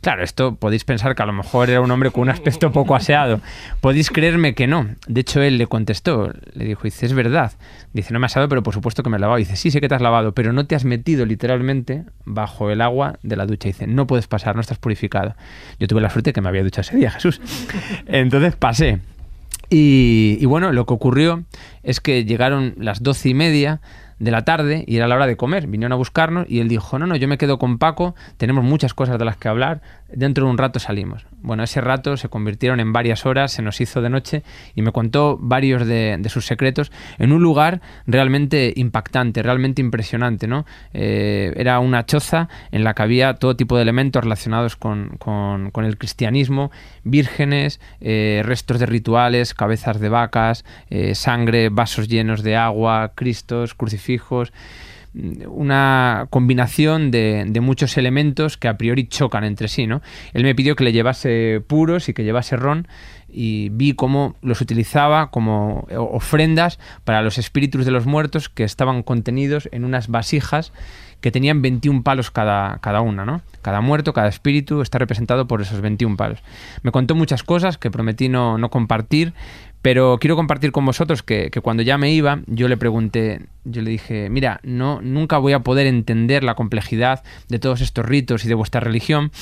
Claro, esto podéis pensar que a lo mejor era un hombre con un aspecto poco aseado. Podéis creerme que no. De hecho, él le contestó, le dijo, dice, es verdad. Dice, no me has lavado, pero por supuesto que me he lavado. Dice, sí, sé que te has lavado, pero no te has metido literalmente bajo el agua de la ducha. Dice, no puedes pasar, no estás purificado. Yo tuve la suerte que me había duchado ese día, Jesús. Entonces pasé. Y, bueno, lo que ocurrió es que llegaron las doce y media de la tarde y era la hora de comer. Vinieron a buscarnos y él dijo, no, no, yo me quedo con Paco, tenemos muchas cosas de las que hablar, dentro de un rato salimos. Bueno, ese rato se convirtieron en varias horas, se nos hizo de noche y me contó varios de, sus secretos en un lugar realmente impactante, realmente impresionante, ¿no? Eh, era una choza en la que había todo tipo de elementos relacionados con el cristianismo, vírgenes, eh, restos de rituales, cabezas de vacas, eh, sangre, vasos llenos de agua, cristos, crucifijos una combinación de, muchos elementos que a priori chocan entre sí, ¿no? Él me pidió que le llevase puros y que llevase ron y vi cómo los utilizaba como ofrendas para los espíritus de los muertos que estaban contenidos en unas vasijas que tenían 21 palos cada, cada una, ¿no? Cada muerto, cada espíritu está representado por esos 21 palos. Me contó muchas cosas que prometí no, no compartir, pero quiero compartir con vosotros que, cuando ya me iba, yo le pregunté, yo le dije, mira, no, nunca voy a poder entender la complejidad de todos estos ritos y de vuestra religión,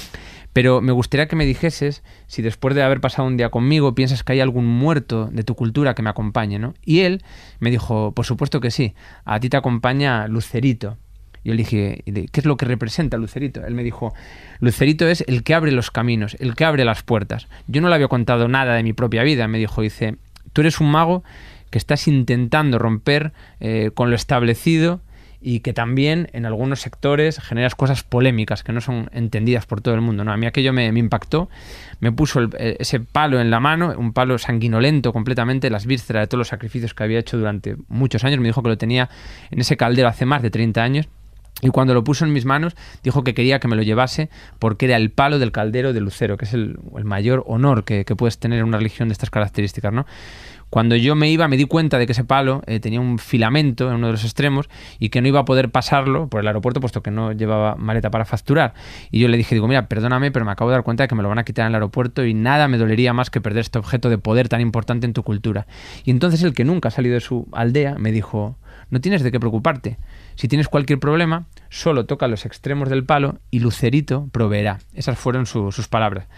pero me gustaría que me dijeses si después de haber pasado un día conmigo piensas que hay algún muerto de tu cultura que me acompañe, ¿no? Y él me dijo, por supuesto que sí, a ti te acompaña Lucerito. Yo le dije, ¿qué es lo que representa Lucerito? Él me dijo, Lucerito es el que abre los caminos, el que abre las puertas. Yo no le había contado nada de mi propia vida, me dijo, dice, tú eres un mago que estás intentando romper eh, con lo establecido y que también en algunos sectores generas cosas polémicas que no son entendidas por todo el mundo. ¿no? A mí aquello me, impactó, me puso el, ese palo en la mano, un palo sanguinolento completamente, las vísceras de todos los sacrificios que había hecho durante muchos años, me dijo que lo tenía en ese caldero hace más de 30 años. Y cuando lo puso en mis manos, dijo que quería que me lo llevase porque era el palo del caldero de Lucero, que es el, el mayor honor que, que, puedes tener en una religión de estas características, ¿no? Cuando yo me iba me di cuenta de que ese palo eh, tenía un filamento en uno de los extremos y que no iba a poder pasarlo por el aeropuerto puesto que no llevaba maleta para facturar. Y yo le dije, digo, mira, perdóname, pero me acabo de dar cuenta de que me lo van a quitar en el aeropuerto y nada me dolería más que perder este objeto de poder tan importante en tu cultura. Y entonces el que nunca ha salido de su aldea me dijo, no tienes de qué preocuparte. Si tienes cualquier problema, solo toca los extremos del palo y Lucerito proveerá. Esas fueron sus palabras.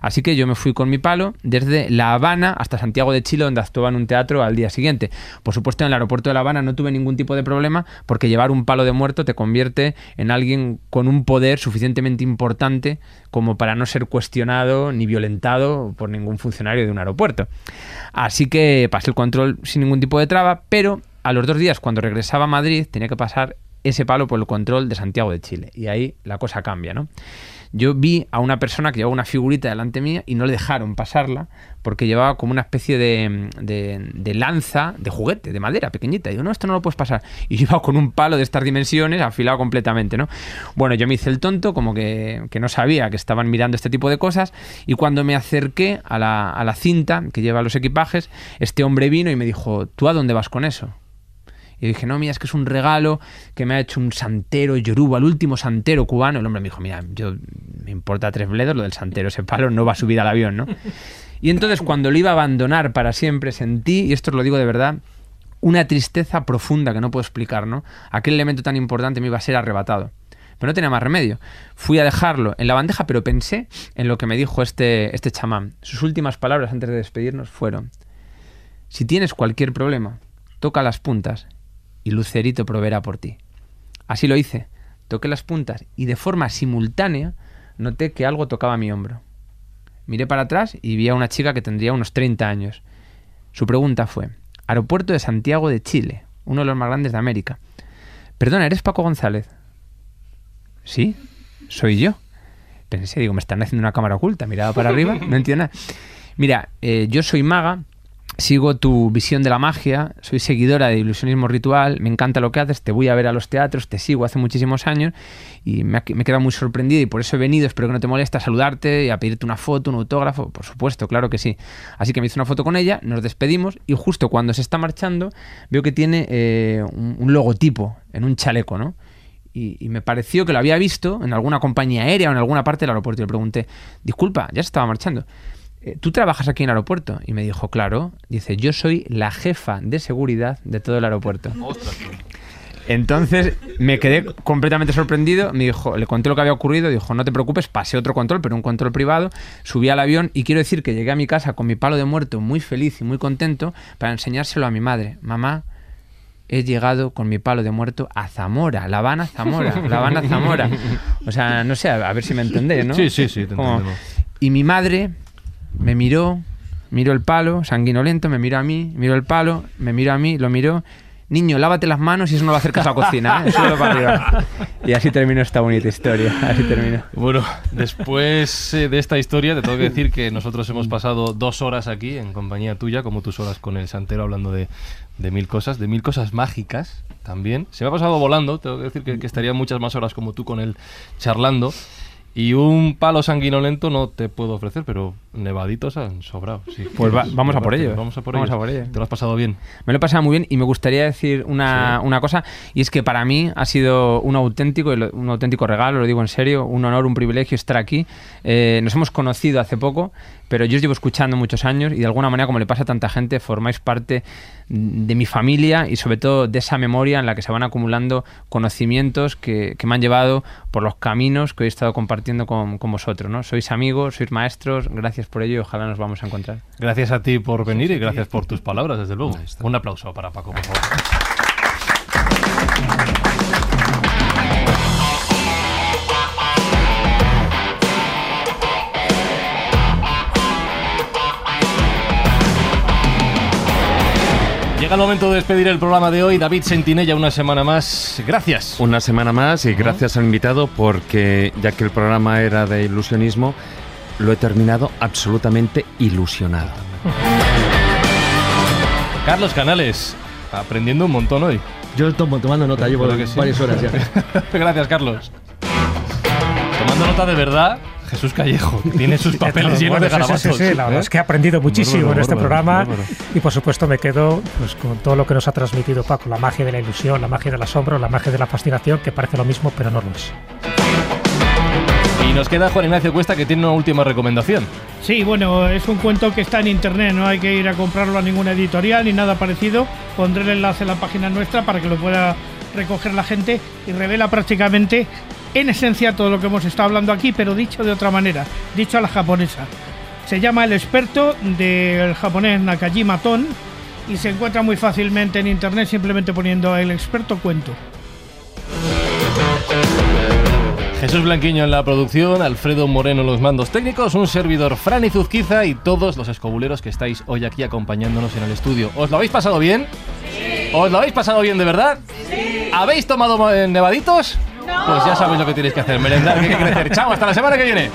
Así que yo me fui con mi palo desde La Habana hasta Santiago de Chile, donde actuaba en un teatro al día siguiente. Por supuesto, en el aeropuerto de La Habana no tuve ningún tipo de problema porque llevar un palo de muerto te convierte en alguien con un poder suficientemente importante como para no ser cuestionado ni violentado por ningún funcionario de un aeropuerto. Así que pasé el control sin ningún tipo de traba, pero a los dos días, cuando regresaba a Madrid, tenía que pasar ese palo por el control de Santiago de Chile. Y ahí la cosa cambia, ¿no? Yo vi a una persona que llevaba una figurita delante mía y no le dejaron pasarla porque llevaba como una especie de, lanza de juguete, de madera pequeñita. Y digo, no, esto no lo puedes pasar. Y iba con un palo de estas dimensiones afilado completamente, ¿no? Bueno, yo me hice el tonto, como que, que no sabía que estaban mirando este tipo de cosas. Y cuando me acerqué a la, a la cinta que lleva los equipajes, este hombre vino y me dijo, ¿tú a dónde vas con eso? Y dije, no, mira, es que es un regalo que me ha hecho un santero yoruba, el último santero cubano. El hombre me dijo, mira, yo me importa tres bledos lo del santero, ese palo no va a subir al avión, ¿no? Y entonces cuando lo iba a abandonar para siempre sentí, y esto os lo digo de verdad, una tristeza profunda que no puedo explicar, ¿no? Aquel elemento tan importante me iba a ser arrebatado. Pero no tenía más remedio. Fui a dejarlo en la bandeja, pero pensé en lo que me dijo este, este chamán. Sus últimas palabras antes de despedirnos fueron, si tienes cualquier problema, toca las puntas Lucerito proveerá por ti. Así lo hice. Toqué las puntas y de forma simultánea noté que algo tocaba mi hombro. Miré para atrás y vi a una chica que tendría unos 30 años. Su pregunta fue, Aeropuerto de Santiago de Chile, uno de los más grandes de América. Perdona, ¿eres Paco González? Sí, soy yo. Pensé, digo, me están haciendo una cámara oculta, miraba para arriba, no entiendo nada. Mira, eh, yo soy maga, sigo tu visión de la magia, soy seguidora de ilusionismo ritual, me encanta lo que haces, te voy a ver a los teatros, te sigo hace muchísimos años y me, he quedado muy sorprendido y por eso he venido, espero que no te moleste, a saludarte y a pedirte una foto, un autógrafo, por supuesto, claro que sí. Así que me hice una foto con ella, nos despedimos y justo cuando se está marchando veo que tiene eh, un, logotipo en un chaleco, ¿no? Y, me pareció que lo había visto en alguna compañía aérea o en alguna parte del aeropuerto y le pregunté, disculpa, ya se estaba marchando. Eh, ¿tú trabajas aquí en el aeropuerto? Y me dijo, claro. Dice, yo soy la jefa de seguridad de todo el aeropuerto. Entonces me quedé completamente sorprendido. Me dijo, le conté lo que había ocurrido. Dijo, no te preocupes, pasé otro control, pero un control privado. Subí al avión y quiero decir que llegué a mi casa con mi palo de muerto muy feliz y muy contento para enseñárselo a mi madre. Mamá, he llegado con mi palo de muerto a Zamora, La Habana, Zamora, La Habana, Zamora. O sea, no sé, a, ver si me entendéis, ¿no? Sí, sí, sí, te Y mi madre me miró, miró el palo, sanguinolento, me miró a mí, miró el palo, me miró a mí, lo miró. Niño, lávate las manos y eso no va a hacer caso a la cocina. ¿eh? para Y así terminó esta bonita historia. Así terminó. Bueno, después eh, de esta historia, te tengo que decir que nosotros hemos pasado dos horas aquí en compañía tuya, como tus horas con el santero, hablando de, de mil cosas, de mil cosas mágicas también. Se me ha pasado volando, tengo que decir que, que estaría muchas más horas como tú con él charlando. Y un palo sanguinolento no te puedo ofrecer, pero nevaditos han sobrado. pues vamos, a por ello. Vamos a por ello. ¿Te lo has pasado bien? Me lo he pasado muy bien y me gustaría decir una, una cosa, y es que para mí ha sido un auténtico, un auténtico regalo, lo digo en serio, un honor, un privilegio estar aquí. Eh, nos hemos conocido hace poco, pero yo os llevo escuchando muchos años y de alguna manera, como le pasa a tanta gente, formáis parte de mi familia y sobre todo de esa memoria en la que se van acumulando conocimientos que, me han llevado por los caminos que hoy he estado compartiendo con, con, vosotros. ¿no? Sois amigos, sois maestros, gracias por ello y ojalá nos vamos a encontrar. Gracias a ti por venir y gracias por tus palabras, desde luego. Un aplauso para Paco, por favor. Llega el momento de despedir el programa de hoy. David Sentinella, una semana más. Gracias. Una semana más y gracias al invitado porque ya que el programa era de ilusionismo, lo he terminado absolutamente ilusionado. Carlos Canales, aprendiendo un montón hoy. Yo tomo, tomando nota, llevo varias horas ya. Gracias, Carlos. Tomando nota de verdad, Jesús Callejo, tiene sus papeles llenos de garabatos. Sí, sí, la verdad es que he aprendido muchísimo en este programa y por supuesto me quedo pues, con todo lo que nos ha transmitido Paco, la magia de la ilusión, la magia del asombro, la magia de la fascinación, que parece lo mismo pero no lo es. Y nos queda Juan Ignacio Cuesta que tiene una última recomendación. Sí, bueno, es un cuento que está en internet, no hay que ir a comprarlo a ninguna editorial ni nada parecido. Pondré el enlace en la página nuestra para que lo pueda recoger la gente y revela prácticamente en esencia todo lo que hemos estado hablando aquí, pero dicho de otra manera, dicho a la japonesa. Se llama El experto del japonés Nakajima Ton y se encuentra muy fácilmente en internet simplemente poniendo el experto cuento. Jesús Blanquiño en la producción, Alfredo Moreno en los mandos técnicos, un servidor Fran Zuzquiza y todos los escobuleros que estáis hoy aquí acompañándonos en el estudio. ¿Os lo habéis pasado bien? Sí. ¿Os lo habéis pasado bien de verdad? Sí. ¿Habéis tomado nevaditos? Pues ya sabéis lo que tenéis que hacer, merendar, que hay que crecer. Chao, hasta la semana que viene.